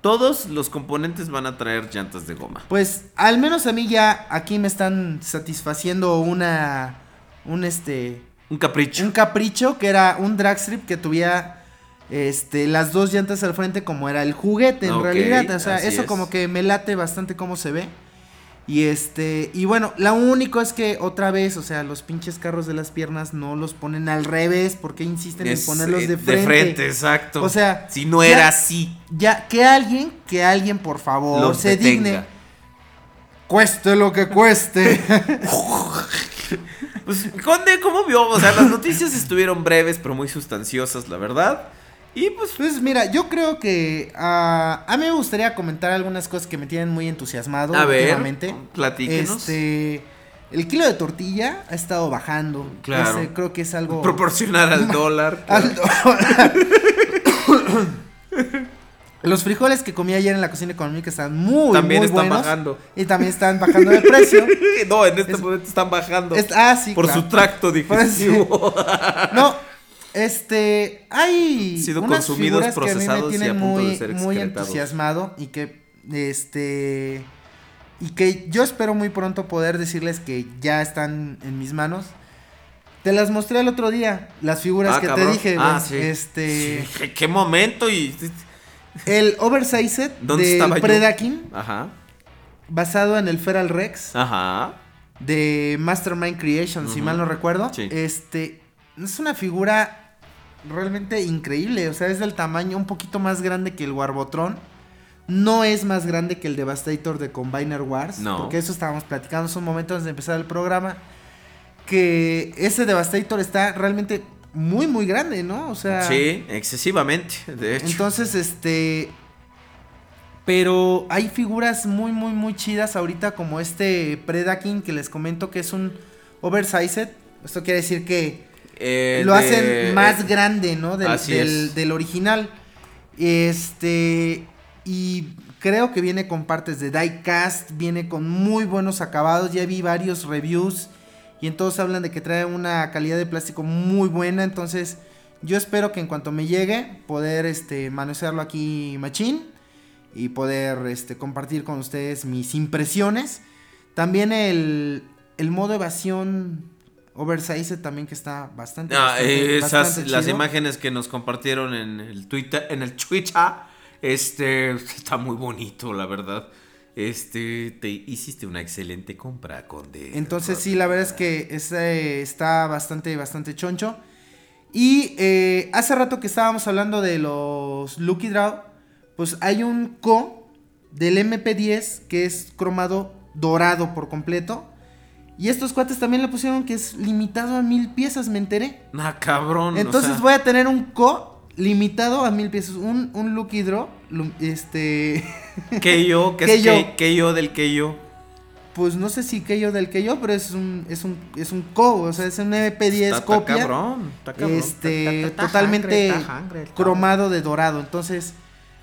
Todos los componentes van a traer llantas de goma. Pues al menos a mí ya aquí me están satisfaciendo una un este Un capricho. un capricho que era un dragstrip que tuviera este las dos llantas al frente como era el juguete en realidad, o sea, eso es. como que me late bastante cómo se ve. Y este, y bueno, lo único es que otra vez, o sea, los pinches carros de las piernas no los ponen al revés, porque insisten Es, en ponerlos eh, de frente. exacto. O sea, si no ya- era así. Ya, que alguien, que alguien por favor Los se detenga. digne. Cueste lo que cueste. Pues, Conde, ¿cómo vio? O sea, las noticias estuvieron breves, pero muy sustanciosas, la verdad. Y pues, Pues mira, yo creo que ah, a mí me gustaría comentar algunas cosas que me tienen muy entusiasmado A ver, platíquenos. Este, el kilo de tortilla ha estado bajando. Claro. Ese creo que es algo proporcionar al dólar. Al dólar. Los frijoles que comí ayer en la cocina económica están muy, También muy están buenos. bajando. Y también están bajando de precio. no, en este Es- momento están bajando. Es- ah, sí, Por claro. su tracto digestivo. No, este, hay Sido unas consumidos, figuras que a mí procesados me y tienen a punto de muy, ser muy excretados. entusiasmado y que, este, y que yo espero muy pronto poder decirles que ya están en mis manos. Te las mostré el otro día, las figuras Ah, que cabrón. te dije, Ah, sí. este, Sí, ¿Qué, qué momento? Y. el oversized ¿Dónde del estaba yo? Predaking Ajá. basado en el Feral Rex Ajá. de Mastermind Creation, si mal no recuerdo. Sí. Este es una figura realmente increíble, o sea, es del tamaño un poquito más grande que el Warbotron. No es más grande que el Devastator de Combiner Wars, No. porque eso estábamos platicando hace un momento antes de empezar el programa que ese Devastator está realmente muy muy grande, ¿no? O sea, Sí, excesivamente, de hecho. entonces, este. Pero hay figuras muy, muy, muy chidas ahorita, como este Predaking que les comento que es un oversized. Esto quiere decir que Eh, lo de- hacen más eh, grande, ¿no? Del, así del- es. del original. Este. Y creo que viene con partes de diecast, viene con muy buenos acabados. Ya vi varios reviews y en todos hablan de que trae una calidad de plástico muy buena. Entonces, yo espero que en cuanto me llegue, poder este, manosearlo aquí, machín, y poder este, compartir con ustedes mis impresiones. También el, el modo evasión oversized también que está bastante. Ah, bastante- esas, bastante las imágenes que nos compartieron en el Twitter, en el Twitter, este, está muy bonito, la verdad. Este, te hiciste una excelente compra, Conde. Entonces sí, la verdad es que ese está bastante, bastante choncho. Y eh, hace rato que estábamos hablando de los Lucky Draw, pues hay un Co del MP10 que es cromado dorado por completo. Y estos cuates también le pusieron que es limitado a mil piezas, me enteré. Ah, cabrón. o Entonces sea, voy a tener un Co limitado a mil piezas. Un, un Lucky Draw, este... que yo, que es que, que yo del que yo. Pues no sé si que yo del que yo, pero es un, es un, es un co, o sea, es un MP10 Está- está copia. cabrón, está cabrón. Este, Está- está- está totalmente hungry, está cabrón. cromado de dorado. Entonces,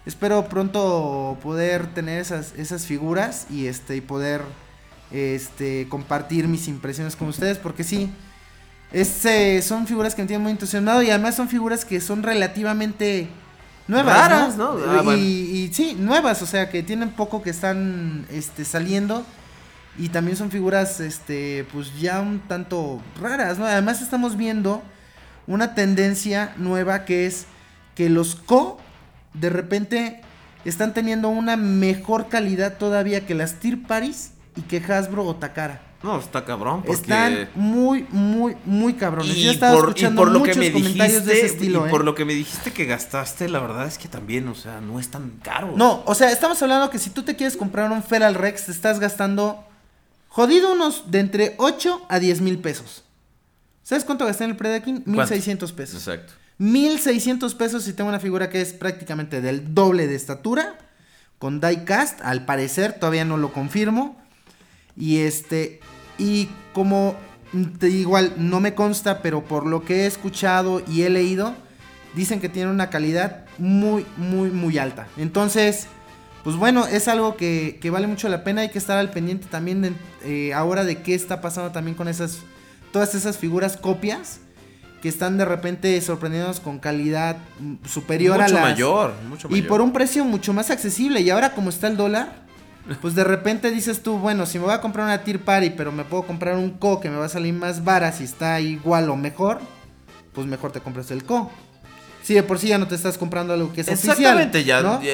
espero pronto poder tener esas, esas figuras y este, y poder este, compartir mis impresiones con ustedes, porque sí, este, son figuras que me tienen muy entusiasmado y además son figuras que son relativamente nuevas, Raras, ¿no? ¿no? Ah, y, bueno. y sí, nuevas, o sea, que tienen poco que están este, saliendo. Y también son figuras, este, pues ya un tanto raras, ¿no? Además estamos viendo una tendencia nueva que es que los Co de repente están teniendo una mejor calidad todavía que las Tier Paris y que Hasbro o Takara. No, está cabrón. Porque... Están muy, muy, muy cabrones. Yo Y estado por, y escuchando por lo que muchos me comentarios dijiste, de ese estilo, y ¿eh? por lo que me dijiste que gastaste, la verdad es que también, o sea, no es tan caro. No, o sea, estamos hablando que si tú te quieres comprar un Feral Rex, te estás gastando jodido unos de entre 8 a 10 mil pesos. ¿Sabes cuánto gasté en el Predaking? 1600 pesos. Exacto. 1600 pesos si tengo una figura que es prácticamente del doble de estatura. Con diecast, al parecer, todavía no lo confirmo. Y este. Y como mm, te- igual no me consta, pero por lo que he escuchado y he leído, dicen que tiene una calidad muy, muy, muy alta. Entonces, pues bueno, es algo que, que vale mucho la pena. Hay que estar al pendiente también de, eh, ahora de qué está pasando también con esas. Todas esas figuras copias que están de repente sorprendiéndonos con calidad mm, superior a Mucho las mayor, mucho y mayor. por un precio mucho más accesible y ahora como está el dólar pues de repente dices tú bueno si me voy a comprar una Tier Party pero me puedo comprar un Co que me va a salir más vara si está igual o mejor pues mejor te compras el Co si de por sí ya no te estás comprando algo que es Exactamente, oficial ya, ¿no? ya,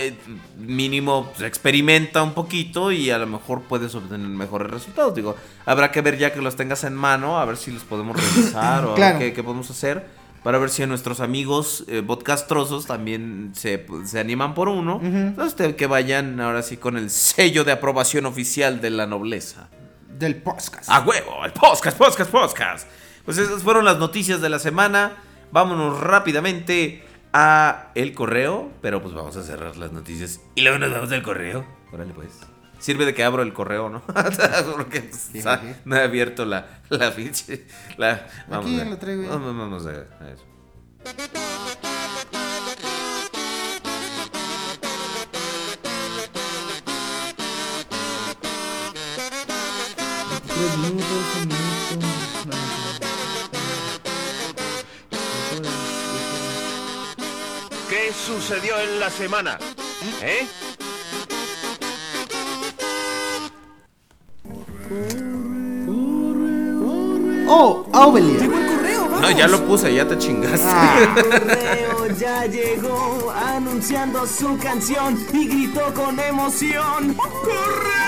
mínimo pues, experimenta un poquito y a lo mejor puedes obtener mejores resultados. Digo, habrá que ver ya que los tengas en mano, a ver si los podemos revisar o a ver Claro. qué, qué podemos hacer. Para ver si a nuestros amigos eh, podcastrosos también se, se animan por uno. Entonces te- que vayan ahora sí con el sello de aprobación oficial de la nobleza. del podcast A huevo, el podcast, podcast, podcast. Pues esas fueron las noticias de la semana. Vámonos rápidamente a el correo, pero pues vamos a cerrar las noticias y luego nos vamos al correo. Órale pues. Sirve de que abro el correo, ¿no? Porque ah, no he abierto la la pinche la vamos Aquí a, lo traigo ya. vamos, vamos a, a no, ¿Qué sucedió en la semana? ¿Eh? Oh Aubelia No, ya lo puse, ya te chingaste. Ah. correo ya llegó anunciando su canción y gritó con emoción. ¡Correo!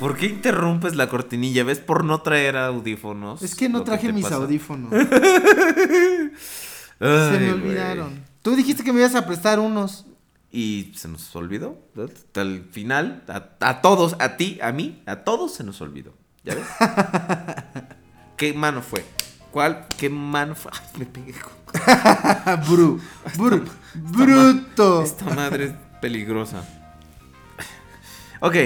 ¿Por qué interrumpes la cortinilla? ¿Ves por no traer audífonos? Es que no traje mis pasa? audífonos. Ay, Se me olvidaron. Tú dijiste que me ibas a prestar unos. Y se nos olvidó. el final, a, a todos, a ti, a mí, a todos se nos olvidó. ¿Ya ves? ¿Qué mano fue? ¿Cuál? ¿Qué mano fue? Ay, me pegué con... Bru, bru, bruto. Esta madre es peligrosa. Ok,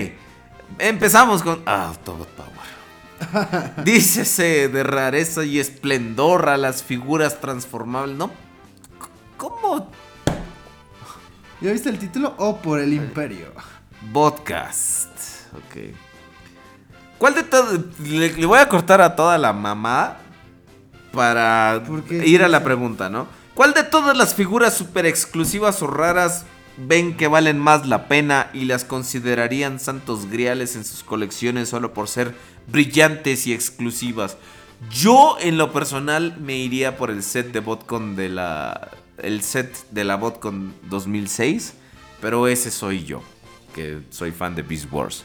empezamos con... Ah, Autobot Power. Dícese de rareza y esplendor a las figuras transformables. ¿No? ¿Cómo? ¿Ya viste el título? O por el imperio. Podcast. Ok. ¿Cuál de todos? Le, le voy a cortar a toda la mamá para ir a la pregunta, ¿no? ¿Cuál de todas las figuras super exclusivas o raras ven que valen más la pena y las considerarían santos griales en sus colecciones solo por ser brillantes y exclusivas? Yo en lo personal me iría por el set de Botcon de la el set de la Botcon 2006, pero ese soy yo, que soy fan de Beast Wars.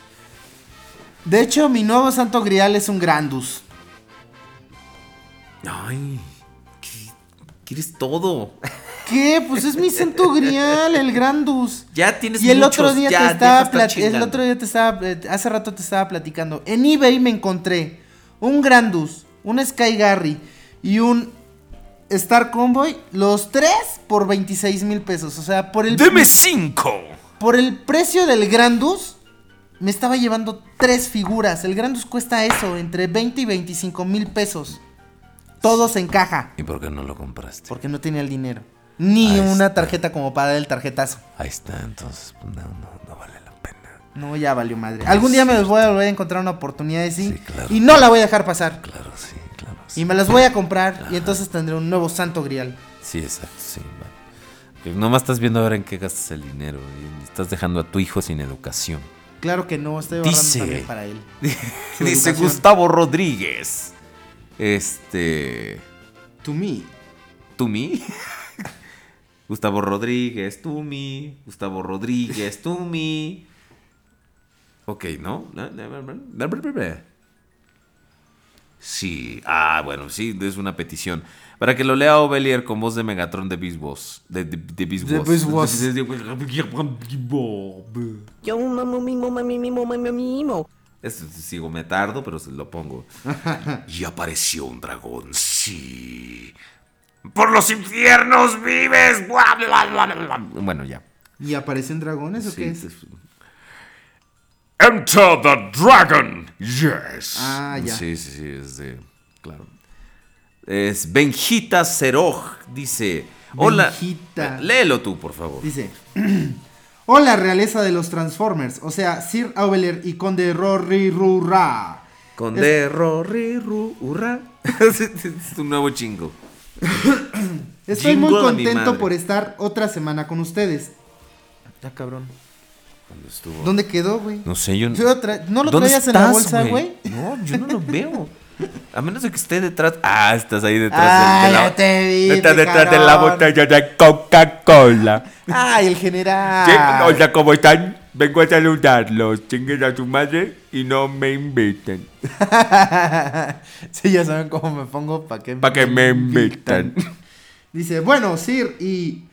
De hecho, mi nuevo santo grial es un Grandus. Ay, ¿qué- ¿quieres todo? ¿Qué? Pues es mi santo grial, el Grandus. Ya tienes Y el muchos, otro día ya, te estaba el chingando. otro día te estaba eh, hace rato te estaba platicando. En eBay me encontré un Grandus, un Sky Garry y un Star Convoy, los tres por 26 mil pesos. O sea, por el ¡Deme cinco! por el precio del Grandus me estaba llevando tres figuras. El Grandus cuesta eso, entre 20 y 25 mil pesos. Todos en caja, ¿Y por qué no lo compraste? porque no tenía el dinero. Ni Ahí una tarjeta como para dar el tarjetazo. Ahí está, entonces pues, no, no, no vale la pena. No, ya valió madre. Algún día me los voy a volver a encontrar una oportunidad así. Sí, claro. Y no la voy a dejar pasar. Claro, sí, Y me las voy a comprar. Y entonces tendré un nuevo santo grial. Sí, exacto, sí. nomás estás viendo ahora en qué gastas el dinero y estás dejando a tu hijo sin educación. Claro que no, estoy ahorrando Dice- también para él. Dice educación. Gustavo Rodríguez. Este. To me. ¿Tú mí? Gustavo Rodríguez, tú mí. Gustavo Rodríguez, tú mí. Ok, ¿no? Sí, ah, bueno, sí, es una petición. Para que lo lea Ovelier con voz de Megatron de Beast Wars. De, de, de Beast De Wars. Beast Wars. Yo mamo mimo mami mimo mami mimo. Sigo, me tardo, pero se lo pongo. Y apareció un dragón, sí. ¡Por los infiernos vives! Bla, bla, bla, bla, bla. Bueno, ya. ¿Y aparecen dragones o Sí, qué es? Enter the dragon! Yes. Ah, ya. Sí, sí, sí, es de. Claro. Es Benjita Seroj, dice. Hola. Benjita. Léelo tú, por favor. Dice. Hola, realeza de los Transformers. O sea, Sir Aubeler y Conde Rory Rura. Con Es- de Rory Ru Hurra. es un nuevo chingo. Estoy muy contento por estar otra semana con ustedes. Ya, cabrón. Cuando estuvo- ¿Dónde quedó, güey? No sé, yo. Yo lo tra- ¿No lo ¿Dónde traías en la bolsa, güey? No, yo no lo veo. A menos de que esté detrás. Ah, estás ahí detrás Ah, de, de la. ya te vi, Estás detrás de la botella de Coca-Cola. Ay, el general. Hola, ¿cómo están? Vengo a saludarlos. Chinguen a su madre y no me inviten. sí, ya saben cómo me pongo para que, Para que me invitan. Dice, bueno, Sir y...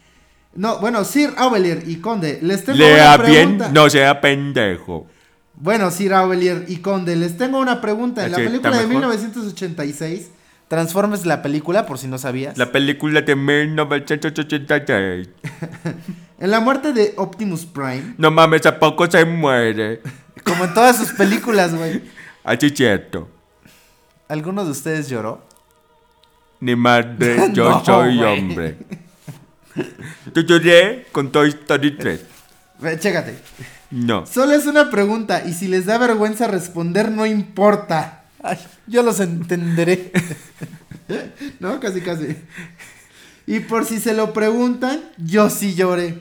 No, bueno, Sir Aubelier y Conde, les tengo Lea una bien, pregunta. no sea pendejo. Bueno, Sir Aubelier y Conde, les tengo una pregunta. En la película de mejor. 1986, Transformers la película, por si no sabías. La película de 1986. En la muerte de Optimus Prime, No mames, ¿a poco se muere? como en todas sus películas, güey. Así es cierto. ¿Alguno de ustedes lloró? Ni madre, yo No, soy hombre. Yo lloré con Toy Story 3. Ve, chécate. No. Solo es una pregunta y si les da vergüenza responder no importa. Ay, yo los entenderé. no, casi, casi. Y por si se lo preguntan, yo sí lloré.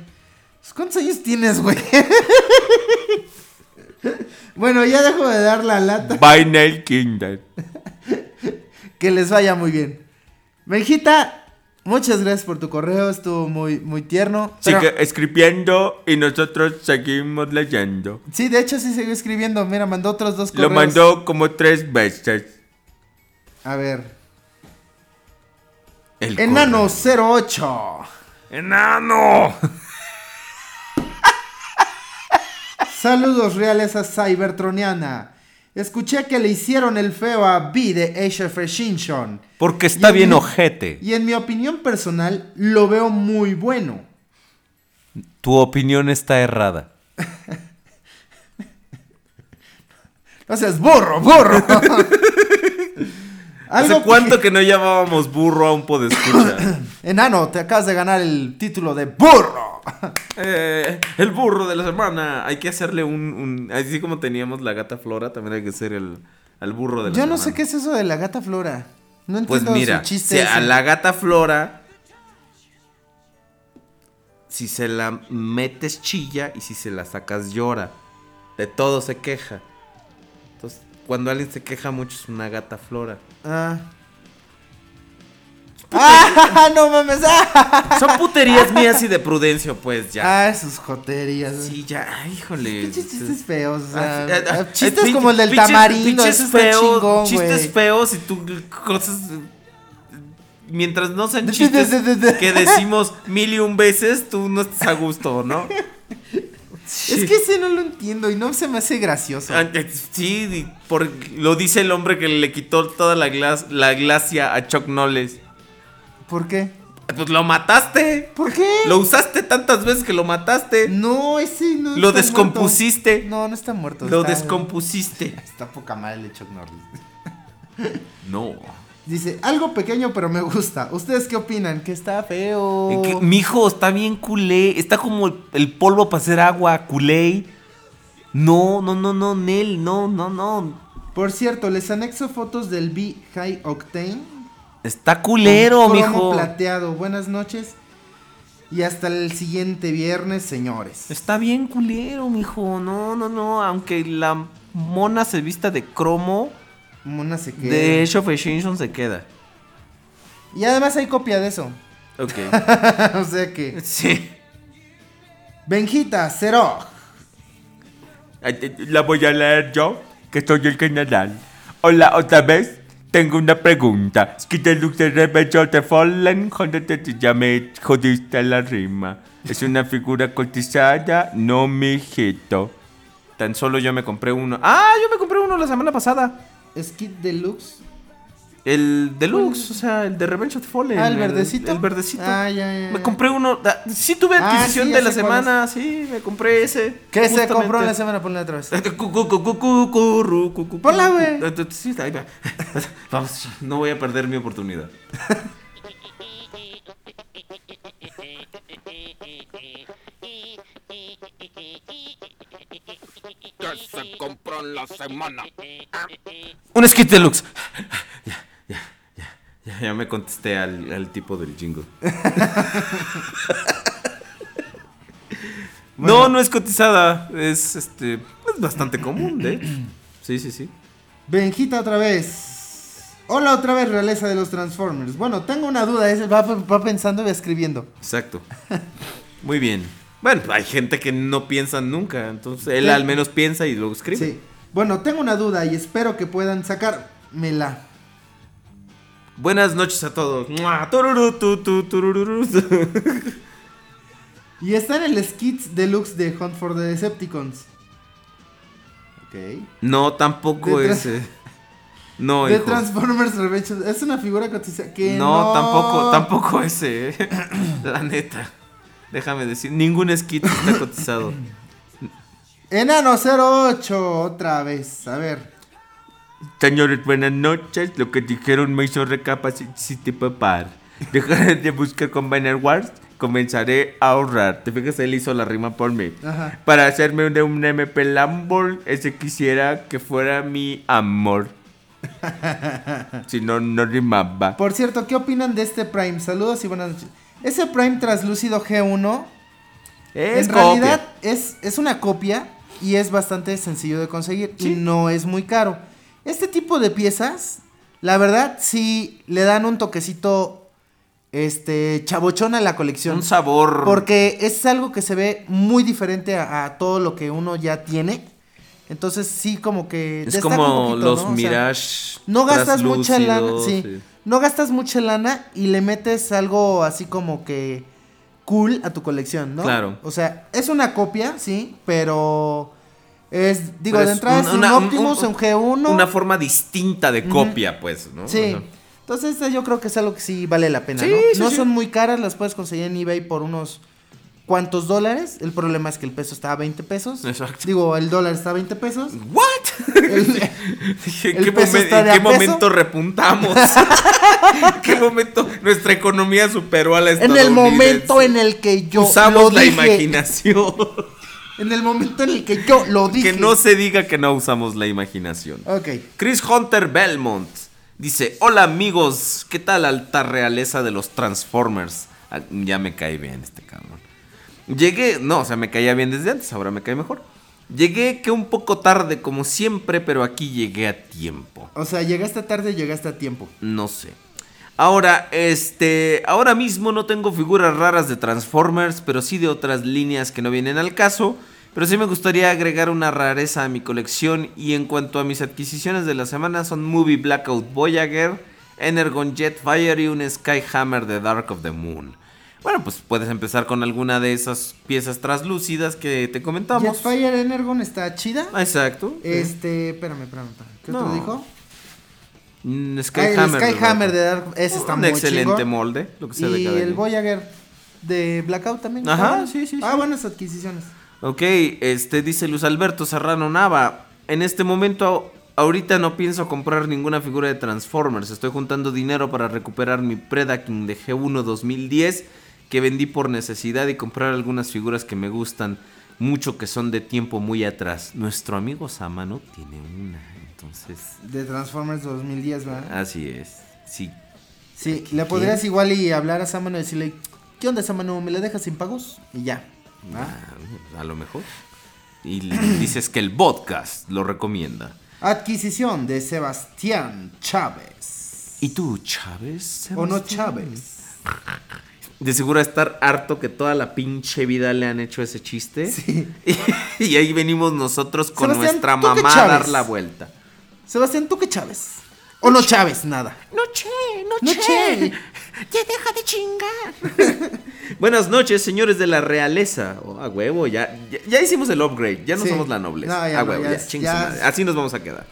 Pues, ¿Cuántos años tienes, güey? bueno, ya dejo de dar la lata. Vinyl Kinder. Que les vaya muy bien. Benjita, Muchas gracias por tu correo, estuvo muy, muy tierno. Pero- Sigue escribiendo y nosotros seguimos leyendo. sí, de hecho sí siguió escribiendo. Mira, mandó otros dos Lo correos. mandó como tres veces. A ver. El Enano 08. ¡Enano! Saludos reales a Cybertroniana. Escuché que le hicieron el feo a B de of Extinction. Porque está bien mi- ojete. Y en mi opinión personal, lo veo muy bueno. Tu opinión está errada. No seas burro, burro. ¿Hace cuánto que no llamábamos burro a un podescucha? Enano, te acabas de ganar el título de burro. Eh, el burro de la semana. Hay que hacerle un, un- Así como teníamos la gata Flora, también hay que hacer el, al burro de la Yo semana. no sé qué es eso de la gata Flora. No Pues entiendo mira, su chiste. si a la gata Flora. Si se la metes chilla y si se la sacas llora. De todo se queja. Cuando alguien se queja mucho es una gata Flora. Ah. ¡Ah! ¡No mames! ¡Ah! Son puterías mías y de Prudencio, pues ya. Ah, sus joterías. Sí, ya, ay, híjole. Pinches chistes feos. O sea, Ah, ah, ah, chistes como el del pinches- tamarindo. pinches feos, chingón, Chistes feos y tú cosas. Mientras no sean chistes que decimos mil y un veces, tú no estás a gusto, ¿no? Es que ese no lo entiendo y no se me hace gracioso. Ah, eh, Sí, por, lo dice el hombre que le quitó toda la, glas- la glacia a Chuck Knowles. ¿Por qué? Pues lo mataste. ¿Por qué? Lo usaste tantas veces que lo mataste. No, ese no Lo está descompusiste. muerto. No, no está muerto. Lo está- descompusiste. Está poca madre el Chuck Norris. No. Dice, algo pequeño pero me gusta. ¿Ustedes qué opinan? Que está feo. Eh, que- Mijo, está bien culé. Está como el, el polvo para hacer agua, culé. No, no, no, no, Nel, no, no, no. Por cierto, les anexo fotos del B High Octane. Está culero, mijo. plateado. Buenas noches. Y hasta el siguiente viernes, señores. Está bien culero, mijo. No, no, no. Aunque la mona se vista de cromo, Mona se queda. de of Extinction se queda. Y además hay copia de eso. Ok. o sea que. Sí. Benjita, cero. La voy a leer yo, que soy el general. Hola, otra vez. Tengo una pregunta. Es que te luce rebello de Fallen cuando te ya me jodiste la rima. Es una figura cotizada, no mi hijito. Tan solo yo me compré uno. Ah, yo me compré uno la semana pasada. Skit Deluxe. El deluxe, o sea, el de Revenge of the Fallen. Ah, el verdecito. El, verdecito. Ah, ya, ya, ya. Me compré uno. ah, Sí tuve Ah, adquisición sí, ya de la semana, sí, me compré ese. ¿Qué se justamente. compró en la semana? Ponle otra vez. Ponla, güey. Sí, ahí va. Vamos, no voy a perder mi oportunidad. la semana? Un skit deluxe. Ya, ya me contesté al, al tipo del jingle. No, no es cotizada. Es este. Es bastante común, de hecho. Sí, sí, sí. Benjita otra vez. Hola otra vez, realeza de los Transformers. Bueno, tengo una duda. ese Va, va pensando y va escribiendo. Exacto. Muy bien. Bueno, hay gente que no piensa nunca. Entonces él Sí. al menos piensa y luego escribe. Sí. Bueno, tengo una duda y espero que puedan sacármela. Buenas noches a todos. Y está en el Skits Deluxe de Hunt for the Decepticons. Ok. No, tampoco De ese. No, de hijo. Transformers Revenge. Es una figura cotizada que No, no, tampoco, tampoco ese. eh. La neta. Déjame decir, ningún skit está cotizado. Enano 08 otra vez. A ver. Señores, buenas noches. Lo que dijeron me hizo recapacitar. Dejaré de buscar con Banner Wars. Comenzaré a ahorrar. Te fijas, él hizo la rima por mí. Ajá. Para hacerme un, un MP Lambol, ese quisiera que fuera mi amor. si no, no rimaba. Por cierto, ¿qué opinan de este Prime? Saludos y buenas noches. Ese Prime translúcido G1 Es en copia. realidad es, es una copia y es bastante sencillo de conseguir y no es muy caro. Este tipo de piezas, la verdad, sí le dan un toquecito este chabochona la colección. Un sabor. Porque es algo que se ve muy diferente a, a todo lo que uno ya tiene. Entonces sí como que Es como poquito, los ¿no? O sea, Mirage. no gastas mucha lana, translúcidos, sí, No gastas mucha lana y le metes algo así como que cool a tu colección, ¿no? Claro. O sea, es una copia, sí, pero es digo, Pero de entrada es un- un una- un- Optimus, un- un, G1. Una forma distinta de copia, pues, ¿no? Sí. Entonces yo creo que es algo que sí vale la pena, Sí, ¿no? sí, no sí. son muy caras, las puedes conseguir en eBay por unos cuantos dólares. El problema es que el peso está a 20 pesos. Exacto. Digo, el dólar está a 20 pesos. ¿What? El- ¿qué peso está de ¿En qué peso? momento repuntamos? ¿En qué momento nuestra economía superó a la en el momento en el que yo Usamos lo la dije. imaginación. En el momento en el que yo lo dije. que no se diga que no usamos la imaginación. Ok. Chris Hunter Belmont dice: Hola amigos, ¿qué tal alta realeza de los Transformers? Ah, ya me cae bien este cabrón. Llegué, no, o sea, me caía bien desde antes, ahora me cae mejor. Llegué que un poco tarde, como siempre, pero aquí llegué a tiempo. O sea, llegaste tarde, llegaste a tiempo. No sé. Ahora, este, ahora mismo no tengo figuras raras de Transformers, pero sí de otras líneas que no vienen al caso. Pero sí me gustaría agregar una rareza a mi colección. Y en cuanto a mis adquisiciones de la semana, son Movie Blackout Voyager, Energon Jetfire y un Skyhammer de Dark of the Moon. Bueno, pues puedes empezar con alguna de esas piezas translúcidas que te comentamos. Jetfire Energon está chida. Exacto. Este, espérame, espérame, espérame. ¿Qué No. otro dijo? Mm, Ah, Skyhammer. de Skyhammer Dark- de Dark, ese está Un muy excelente molde, lo que sea de Y cada el. Voyager de Blackout también. Ajá, bueno. sí, sí, Ah, sí. buenas adquisiciones. Ok, este dice Luz Alberto Serrano Nava. En este momento, ahorita no pienso comprar ninguna figura de Transformers. Estoy juntando dinero para recuperar mi Predaking de G1 2010 que vendí por necesidad y comprar algunas figuras que me gustan mucho que son de tiempo muy atrás. Nuestro amigo Samano tiene una, entonces De Transformers 2010, ¿verdad? así es. Sí, Sí, le podrías igual y hablar a Samano y decirle, ¿qué onda Samano? ¿Me la dejas sin pagos? Y ya. ah, a lo mejor. Y le dices que el podcast lo recomienda. Adquisición de Sebastián Chávez. ¿Y tú, Chávez? ¿O no? Chávez? De seguro estar harto que toda la pinche vida le han hecho ese chiste. Y, ahí venimos nosotros con Sebastián, nuestra ¿tú qué mamá a dar la vuelta. Sebastián, ¿tú qué Chávez? ¿O no Chávez? Nada. No che, no, No che. che. Ya deja de chingar. Buenas noches, señores de la realeza. Oh, a huevo, ya, ya, ya hicimos el upgrade. Ya no Sí. somos la nobleza. No, ya a no, huevo, ya ya, ya. Así nos vamos a quedar.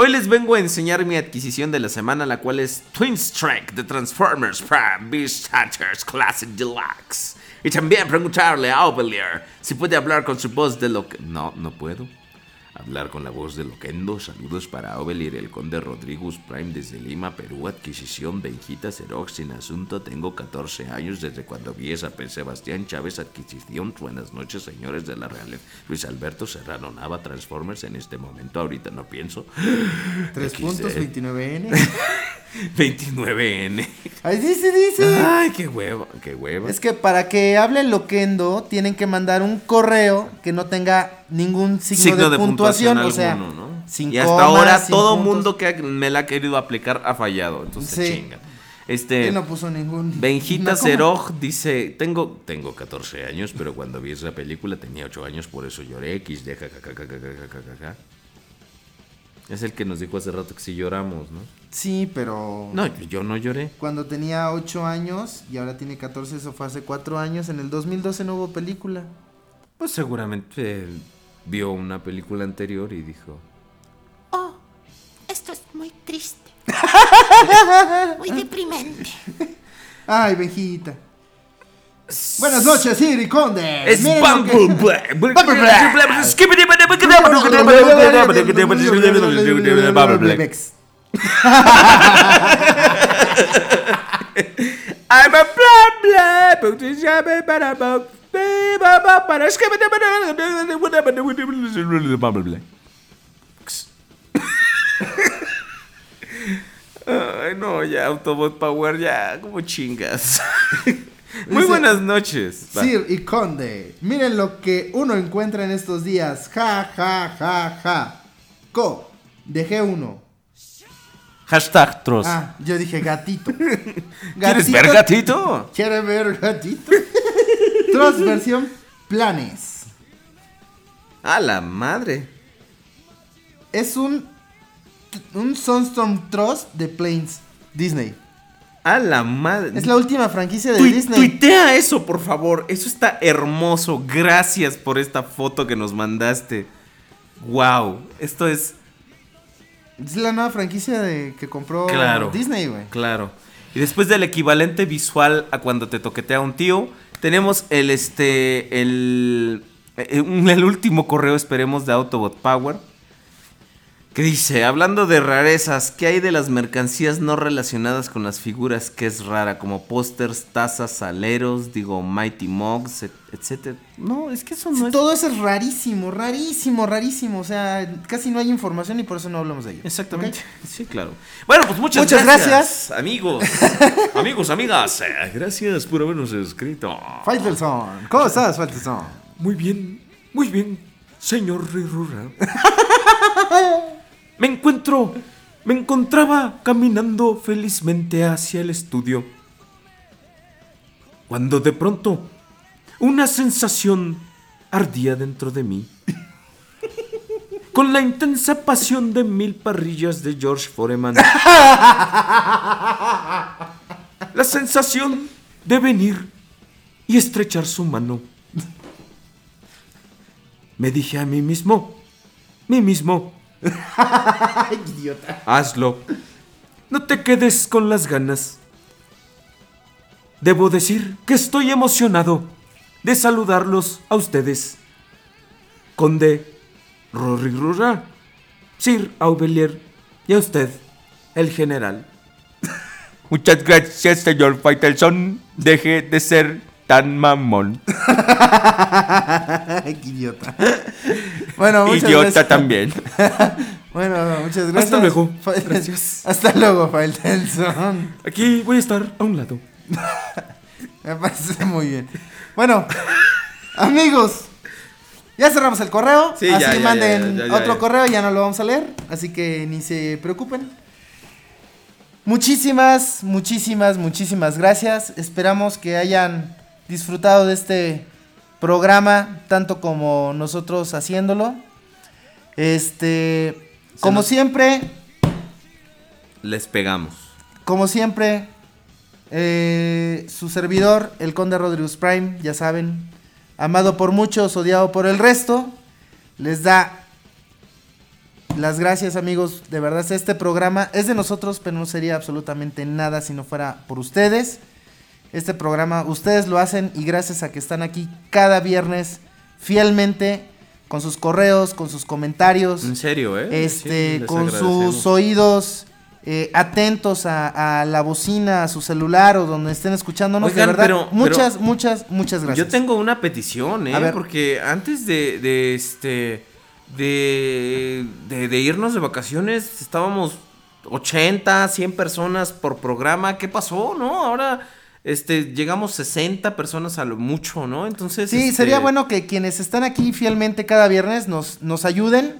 Hoy les vengo a enseñar mi adquisición de la semana, la cual es Twin Strike de Transformers Prime Beast Hunters Classic Deluxe. Y también preguntarle a Ovelier si puede hablar con su voz de lo que... No, no puedo. Hablar con la voz de Loquendo. Saludos para Ovelier, el conde Rodríguez Prime desde Lima, Perú. Adquisición Benjita Xerox sin asunto. Tengo 14 años desde cuando vi esa P. Sebastián Chávez. Adquisición. Buenas noches, señores de la realeza. Luis Alberto Serrano Nava Transformers en este momento. Ahorita no pienso. Tres XD. puntos, 29N. 29N. Ahí dice, dice. Ay, qué hueva, qué hueva. Es que para que hable Loquendo tienen que mandar un correo que no tenga ningún signo, de, de, puntuación, alguno, o sea, ¿no? Y hasta ahora todo mundo que me la ha querido aplicar ha fallado, entonces sí. chingan. Este, no puso ningún. Benjita Seroj dice: tengo, tengo 14 años, pero cuando vi esa película tenía 8 años, por eso lloré. X de Es el que nos dijo hace rato que sí lloramos, ¿no? Sí, pero. No, yo no lloré. Cuando tenía 8 años y ahora tiene 14, eso fue hace 4 años. En el 2012 no hubo película. Pues seguramente vio una película anterior y dijo, Oh, esto es muy triste. muy deprimente. Ay, Benjita. Buenas noches, Siri Conde. Es. I'm a blah blah, Ay, no, ya, Autobot Power, ya, como chingas. Muy Dice- buenas noches. Va. Sir y Conde, miren lo que uno encuentra en estos días. Ja, ja, ja, ja. Co, dejé uno. Hashtag Tross. Ah, yo dije gatito. ¿Quieres ver gatito? ¿Quiere ver gatito? Tross versión planes. A la madre. Es un un Sunstorm Tross de Planes Disney. A la madre. Es la última franquicia de Tui- Disney. Tuitea eso, por favor. Eso está hermoso. Gracias por esta foto que nos mandaste. Wow. Esto es. Es la nueva franquicia de que compró Claro. Disney, güey. Claro. Y después del equivalente visual a cuando te toquetea un tío, tenemos el este. El. eh, un- El último correo, esperemos, de Autobot Power. Que dice, hablando de rarezas, ¿qué hay de las mercancías no relacionadas con las figuras que es rara? Como pósters, tazas, aleros, digo, Mighty Mugs, et- etcétera. No, es que eso no es... Todo eso es rarísimo, rarísimo, rarísimo. O sea, casi no hay información y por eso no hablamos de ello. Exactamente. Sí, claro. Bueno, pues muchas, Muchas gracias, gracias. amigos. amigos, amigas. eh, Gracias por habernos escrito. Faitelson, ¿cómo estás, Faitelson? Muy bien, muy bien, señor Rirura. Me encuentro, me encontraba caminando felizmente hacia el estudio. Cuando de pronto una sensación ardía dentro de mí. Con la intensa pasión de mil parrillas de George Foreman. La sensación de venir y estrechar su mano. Me dije a mí mismo, mí mismo, Idiota. hazlo. No te quedes con las ganas. Debo decir que estoy emocionado de saludarlos a ustedes. Conde Rory Rura, Sir Aubelier y a usted, el general. Muchas gracias, señor Faitelson. Deje de ser tan mamón. Qué idiota. Bueno, muchas Idiota gracias. también. Bueno, muchas gracias. Hasta luego. Gracias. Hasta luego, Faitelson. Aquí voy a estar a un lado. Me parece muy bien. Bueno, amigos, ya cerramos el correo. Sí, así ya, ya, manden ya, otro correo, ya no lo vamos a leer. Así que ni se preocupen. Muchísimas, muchísimas, muchísimas gracias. Esperamos que hayan disfrutado de este programa, tanto como nosotros haciéndolo. Este, como nos- siempre, Les pegamos. como siempre, eh, su servidor, el Conde Rodríguez Prime, ya saben, amado por muchos, odiado por el resto, les da las gracias amigos, de verdad este programa es de nosotros, pero no sería absolutamente nada si no fuera por ustedes. Este programa ustedes lo hacen y gracias a que están aquí cada viernes fielmente con sus correos, con sus comentarios En serio, ¿eh? este, Sí, con sus oídos eh, atentos a, a la bocina, a su celular o donde estén escuchándonos. Oigan, de verdad, pero- muchas, pero- muchas, muchas gracias. Yo tengo una petición, ¿eh? A ver. Porque antes de, de este. De, de, de irnos de vacaciones estábamos 80, 100 personas por programa. ¿Qué pasó, no? Ahora este, llegamos 60 personas a lo mucho, ¿no? Entonces. Sí, este, sería bueno que quienes están aquí fielmente cada viernes nos, nos ayuden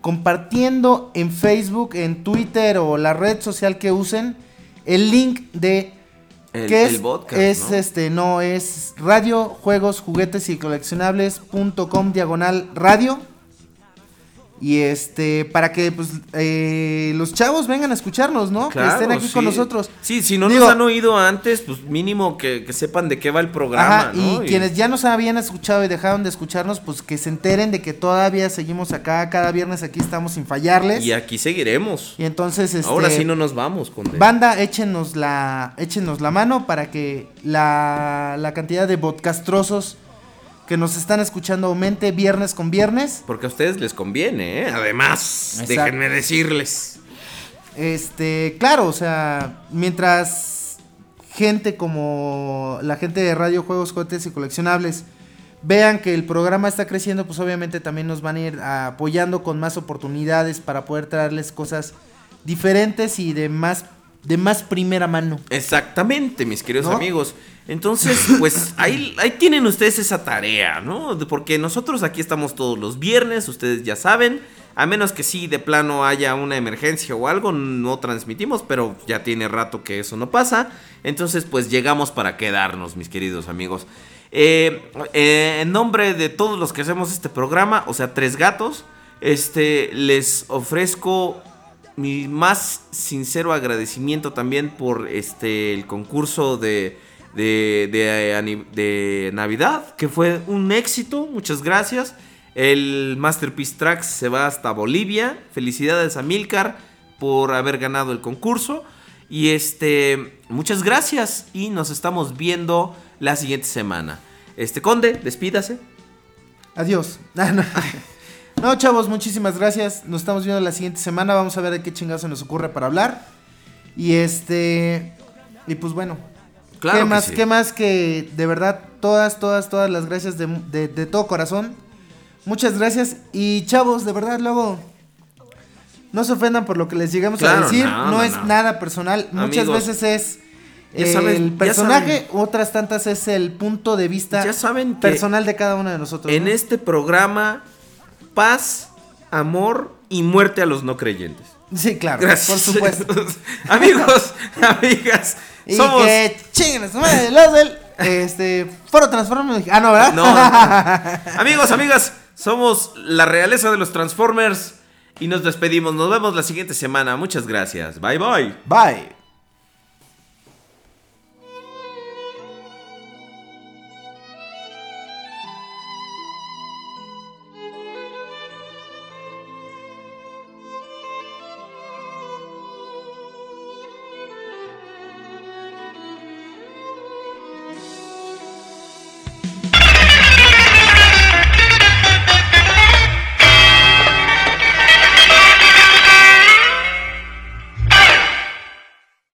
compartiendo en Facebook, en Twitter o la red social que usen el link de El- ¿qué el es? podcast, es ¿no? este no es radio juegos juguetes y coleccionables.com diagonal radio y este para que pues eh, los chavos vengan a escucharnos, ¿no? Claro, que estén aquí con nosotros. Sí, si no Digo- nos han oído antes, pues mínimo que, que sepan de qué va el programa, Ajá, ¿no? y quienes ya nos habían escuchado y dejaron de escucharnos, pues que se enteren de que todavía seguimos acá, cada viernes aquí estamos sin fallarles. Y aquí seguiremos. Y entonces, este, Ahora sí no nos vamos, con Banda, échenos la, échenos la mano para que la, la cantidad de podcastrosos que nos están escuchando aumente viernes con viernes. Porque a ustedes les conviene, ¿eh? Además, Exacto. déjenme decirles. Este, claro, o sea, mientras gente como la gente de Radio Juegos, Juguetes y Coleccionables vean que el programa está creciendo, pues obviamente también nos van a ir apoyando con más oportunidades para poder traerles cosas diferentes y de más de más primera mano. Exactamente, mis queridos ¿No? amigos. Entonces, pues ahí, ahí tienen ustedes esa tarea, ¿no? Porque nosotros aquí estamos todos los viernes, ustedes ya saben. A menos que sí, de plano haya una emergencia o algo, no transmitimos, pero ya tiene rato que eso no pasa. Entonces, pues llegamos para quedarnos, mis queridos amigos. Eh, eh, en nombre de todos los que hacemos este programa, o sea, tres gatos, este, les ofrezco mi más sincero agradecimiento también por este, el concurso de, de, de, ani- de Navidad, que fue un éxito, muchas gracias. El Masterpiece Tracks se va hasta Bolivia. Felicidades a Milcar por haber ganado el concurso. Y este, muchas gracias y nos estamos viendo la siguiente semana. Este Conde, despídase. Adiós. Ah. No, chavos, muchísimas gracias. Nos estamos viendo la siguiente semana. Vamos a ver de qué chingados se nos ocurre para hablar. Y este. Y pues bueno. Claro ¿Qué que más, sí. qué más que de verdad todas, todas, todas las gracias de, de- de todo corazón? Muchas gracias. Y chavos, de verdad, luego. No se ofendan por lo que les llegamos a decir. no, No, no, es no. nada personal. Muchas veces es. el personaje, saben. otras tantas es el punto de vista Ya saben que personal de cada uno de nosotros. En este programa, paz, amor y muerte a los no creyentes. Sí, claro, Gracias. por supuesto. Amigos, amigas, Y somos. que chinguen madre los del este, Foro Transformers. Ah, no, ¿verdad? No, no. Amigos, amigas, somos la realeza de los Transformers y nos despedimos. Nos vemos la siguiente semana. Muchas gracias. Bye, bye. Bye.